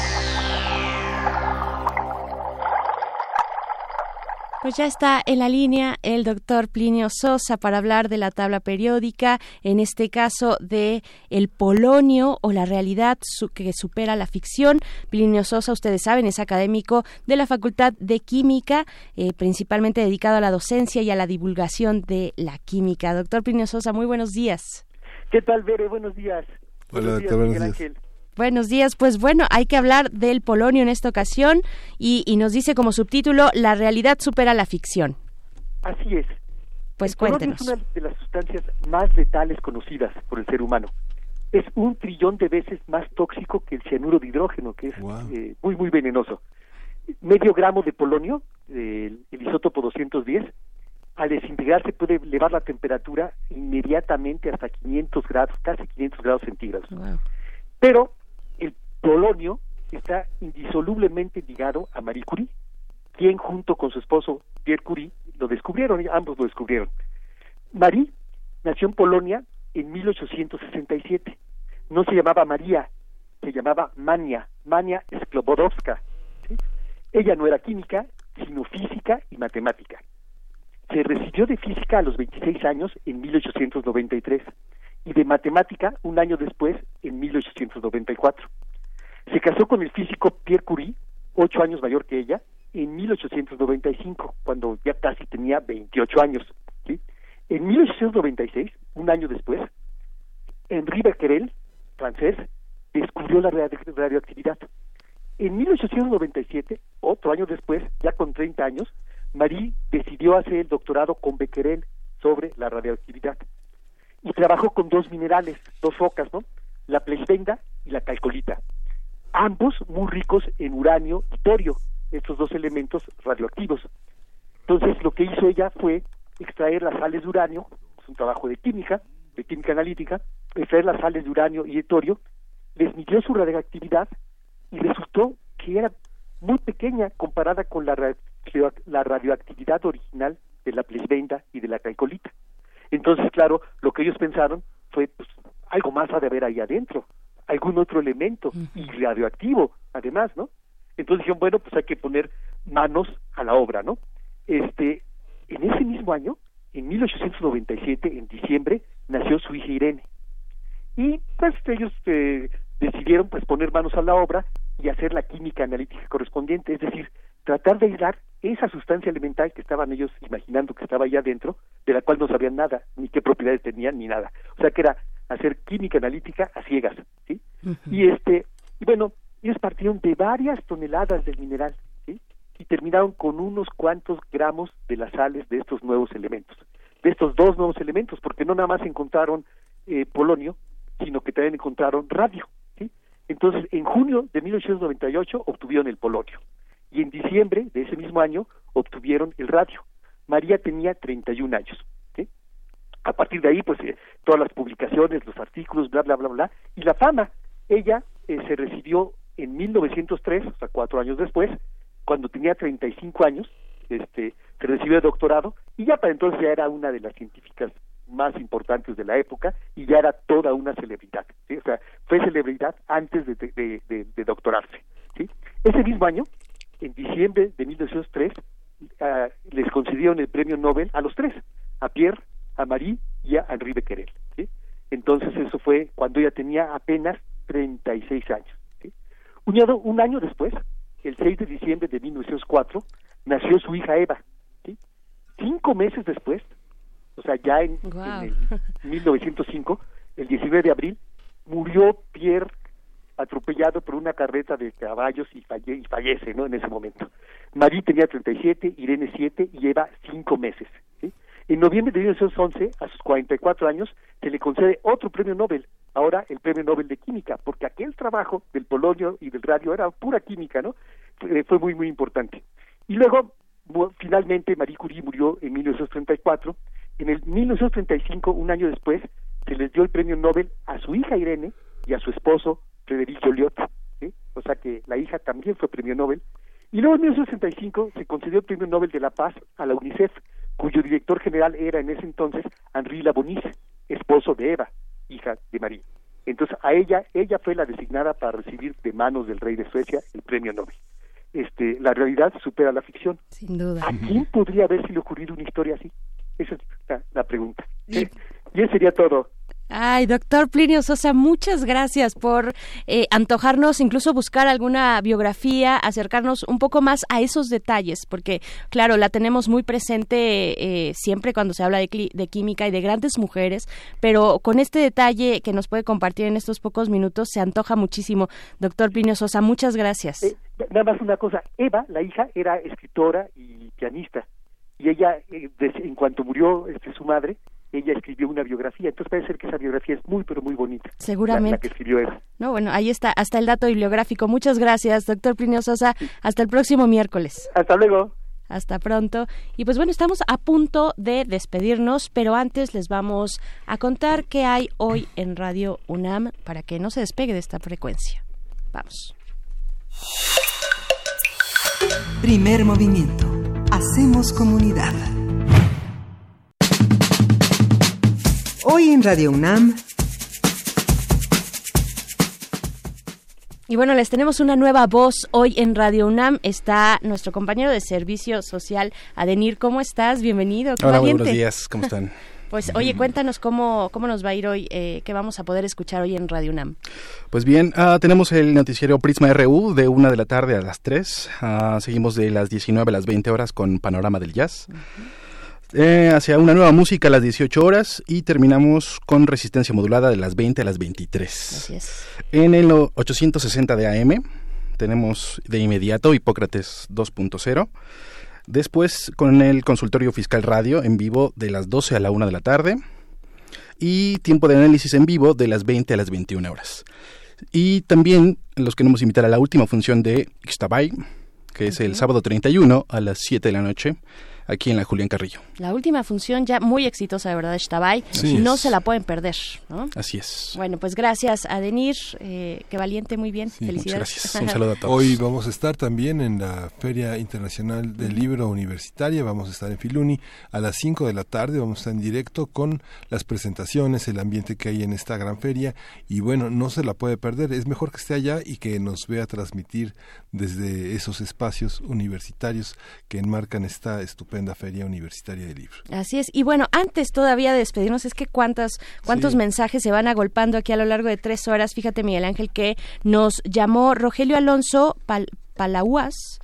Pues ya está en la línea el doctor Plinio Sosa para hablar de la tabla periódica, en este caso de el polonio o la realidad que supera la ficción. Plinio Sosa, ustedes saben, es académico de la Facultad de Química, eh, principalmente dedicado a la docencia y a la divulgación de la química. Doctor Plinio Sosa, muy buenos días. ¿Qué tal, Bere? Buenos días. Hola, doctor, buenos días. Buenos días, pues bueno, hay que hablar del polonio en esta ocasión y, nos dice como subtítulo La realidad supera la ficción. Así es. Pues el cuéntenos. es una de las sustancias más letales conocidas por el ser humano. Es un trillón de veces más tóxico que el cianuro de hidrógeno, que es eh, muy, muy venenoso. Medio gramo de polonio, el, isótopo 210, al desintegrarse puede elevar la temperatura inmediatamente hasta 500 grados, casi 500 grados centígrados. Pero polonio está indisolublemente ligado a Marie Curie, quien junto con su esposo Pierre Curie lo descubrieron, ambos lo descubrieron. Marie nació en Polonia en 1867. No se llamaba María, se llamaba Mania, Mania Sklobodowska. Ella no era química, sino física y matemática. Se recibió de física a los 26 años en 1893 y de matemática un año después en 1894. Se casó con el físico Pierre Curie, ocho años mayor que ella, en 1895, cuando ya casi tenía 28 años. ¿sí? En 1896, un año después, Henri Becquerel, francés, descubrió la radioactividad. En 1897, otro año después, ya con 30 años, Marie decidió hacer el doctorado con Becquerel sobre la radioactividad. Y trabajó con dos minerales, dos rocas, ¿no? La pleistenda y la calcolita ambos muy ricos en uranio y torio, estos dos elementos radioactivos. Entonces lo que hizo ella fue extraer las sales de uranio, es un trabajo de química, de química analítica, extraer las sales de uranio y de torio, les midió su radioactividad y resultó que era muy pequeña comparada con la, la radioactividad original de la plesbenda y de la calcolita. Entonces, claro, lo que ellos pensaron fue, pues, algo más ha de haber ahí adentro algún otro elemento y radioactivo además, ¿no? Entonces dijeron, bueno, pues hay que poner manos a la obra, ¿no? Este, en ese mismo año, en 1897, en diciembre, nació su hija Irene. Y pues ellos eh, decidieron pues poner manos a la obra y hacer la química analítica correspondiente, es decir, tratar de aislar esa sustancia elemental que estaban ellos imaginando que estaba allá adentro, de la cual no sabían nada, ni qué propiedades tenían, ni nada. O sea que era hacer química analítica a ciegas, ¿sí? Y este, y bueno, ellos partieron de varias toneladas del mineral, ¿sí? Y terminaron con unos cuantos gramos de las sales de estos nuevos elementos, de estos dos nuevos elementos, porque no nada más encontraron eh, polonio, sino que también encontraron radio, ¿sí? Entonces, en junio de 1898 obtuvieron el polonio y en diciembre de ese mismo año obtuvieron el radio. María tenía 31 años. A partir de ahí, pues eh, todas las publicaciones, los artículos, bla, bla, bla, bla, y la fama. Ella eh, se recibió en 1903, o sea, cuatro años después, cuando tenía 35 años, este, se recibió de doctorado y ya para entonces ya era una de las científicas más importantes de la época y ya era toda una celebridad, ¿sí? o sea, fue celebridad antes de, de, de doctorarse. ¿sí? Ese mismo año, en diciembre de 1903 ah, les concedieron el premio Nobel a los tres, a Pierre, a Marie y a Henri Becquerel. ¿sí? Entonces eso fue cuando ella tenía apenas 36 años. ¿sí? Un, año, un año después, el 6 de diciembre de 1904, nació su hija Eva. ¿sí? Cinco meses después, o sea, ya en, en el 1905, el 19 de abril, murió Pierre atropellado por una carreta de caballos y, y fallece, ¿no? En ese momento. Marie tenía 37, Irene 7 y Eva 5 meses. En noviembre de 1911, a sus 44 años, se le concede otro premio Nobel, ahora el premio Nobel de Química, porque aquel trabajo del polonio y del radio era pura química, ¿no? Fue muy, muy importante. Y luego, finalmente, Marie Curie murió en 1934. En el 1935, un año después, se les dio el premio Nobel a su hija Irene y a su esposo Frederic Joliot, o sea que la hija también fue premio Nobel. Y luego en 1965 se concedió el premio Nobel de la Paz a la UNICEF, cuyo director general era en ese entonces Henri Labonis, esposo de Eva, hija de María. Entonces a ella, ella fue la designada para recibir de manos del rey de Suecia el premio Nobel. este, la realidad supera la ficción. Sin duda. ¿A quién podría haberse le ocurrido una historia así? Esa es la, la pregunta. Eh, y eso sería todo. Ay, doctor Plinio Sosa, muchas gracias por eh, antojarnos, incluso buscar alguna biografía, acercarnos un poco más a esos detalles, porque claro, la tenemos muy presente eh, siempre cuando se habla de, de, química y de grandes mujeres, pero con este detalle que nos puede compartir en estos pocos minutos se antoja muchísimo. Doctor Plinio Sosa, muchas gracias. Eh, nada más una cosa, Eva, la hija, era escritora y pianista, y ella, en cuanto murió este, su madre, ella escribió una biografía, entonces puede ser que esa biografía es muy, pero muy bonita. Seguramente. La, que escribió ella. No, bueno, ahí está, hasta el dato bibliográfico. Muchas gracias, doctor Plinio Sosa. Hasta el próximo miércoles. Hasta luego. Hasta pronto. Y pues bueno, estamos a punto de despedirnos, pero antes les vamos a contar qué hay hoy en Radio UNAM para que no se despegue de esta frecuencia. Vamos. Primer movimiento. Hacemos comunidad. Hoy en Radio UNAM. Y bueno, les tenemos una nueva voz hoy en Radio UNAM. Está nuestro compañero de servicio social, Adenir. ¿Cómo estás? Bienvenido. Hola, buenos días. ¿Cómo están? *laughs* Pues oye, cuéntanos cómo, cómo nos va a ir hoy, eh, qué vamos a poder escuchar hoy en Radio UNAM. Pues bien, uh, tenemos el noticiero Prisma RU de una de la tarde a las 3. Uh, ah, seguimos de las 19 a las 20 horas con Panorama del Jazz. Uh -huh eh, hacia una nueva música a las 18 horas y terminamos con resistencia modulada de las 20 a las 23. Así es. En el 860 de AM tenemos de inmediato Hipócrates 2.0. Después con el consultorio fiscal radio en vivo de las 12 a la 1 de la tarde y tiempo de análisis en vivo de las 20 a las 21 horas. Y también los queremos invitar a la última función de Ixtabay, que es el sábado 31 a las 7 de la noche aquí en la Julián Carrillo. La última función ya muy exitosa, de verdad, Shtabay. Sí no se la pueden perder, ¿no? Así es. Bueno, pues gracias a Denir, eh, que valiente, muy bien. Felicidades. gracias. Un saludo a *laughs* todos. Hoy vamos a estar también en la Feria Internacional del Libro Universitaria. Vamos a estar en Filuni a las 5 de la tarde. Vamos a estar en directo con las presentaciones, el ambiente que hay en esta gran feria. Y bueno, no se la puede perder. Es mejor que esté allá y que nos vea transmitir desde esos espacios universitarios que enmarcan esta estupenda Feria Universitaria de Libro. Así es. Y bueno, antes todavía de despedirnos, es que cuántos, cuántos mensajes se van agolpando aquí a lo largo de tres horas. Fíjate, Miguel Ángel, que nos llamó Rogelio Alonso Pal Palauas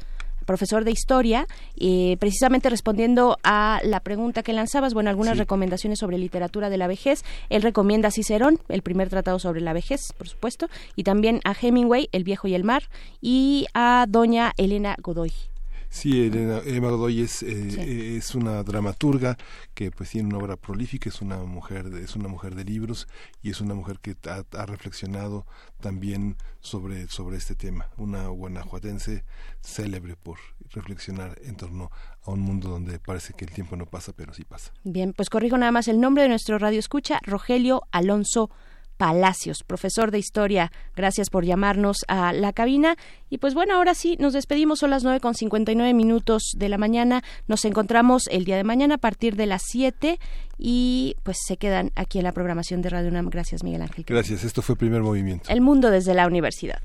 profesor de historia, y precisamente respondiendo a la pregunta que lanzabas, bueno, algunas recomendaciones sobre literatura de la vejez. Él recomienda a Cicerón, el primer tratado sobre la vejez, por supuesto, y también a Hemingway, El viejo y el mar, y a doña Elena Godoy. Sí, Elena, Godoy es, eh, es una dramaturga que pues tiene una obra prolífica, es una mujer de, es una mujer de libros y es una mujer que ha, reflexionado también sobre, sobre este tema, una guanajuatense célebre por reflexionar en torno a un mundo donde parece que el tiempo no pasa, pero sí pasa. Bien, pues corrijo nada más el nombre de nuestro radio escucha, Rogelio Alonso Palacios, profesor de historia. Gracias por llamarnos a la cabina. Y pues bueno, ahora sí, nos despedimos. Son las nueve con cincuenta y nueve minutos de la mañana. Nos encontramos el día de mañana a partir de las 7 y pues se quedan aquí en la programación de Radio UNAM. Gracias, Miguel Ángel. Gracias. Esto fue Primer Movimiento. El mundo desde la universidad.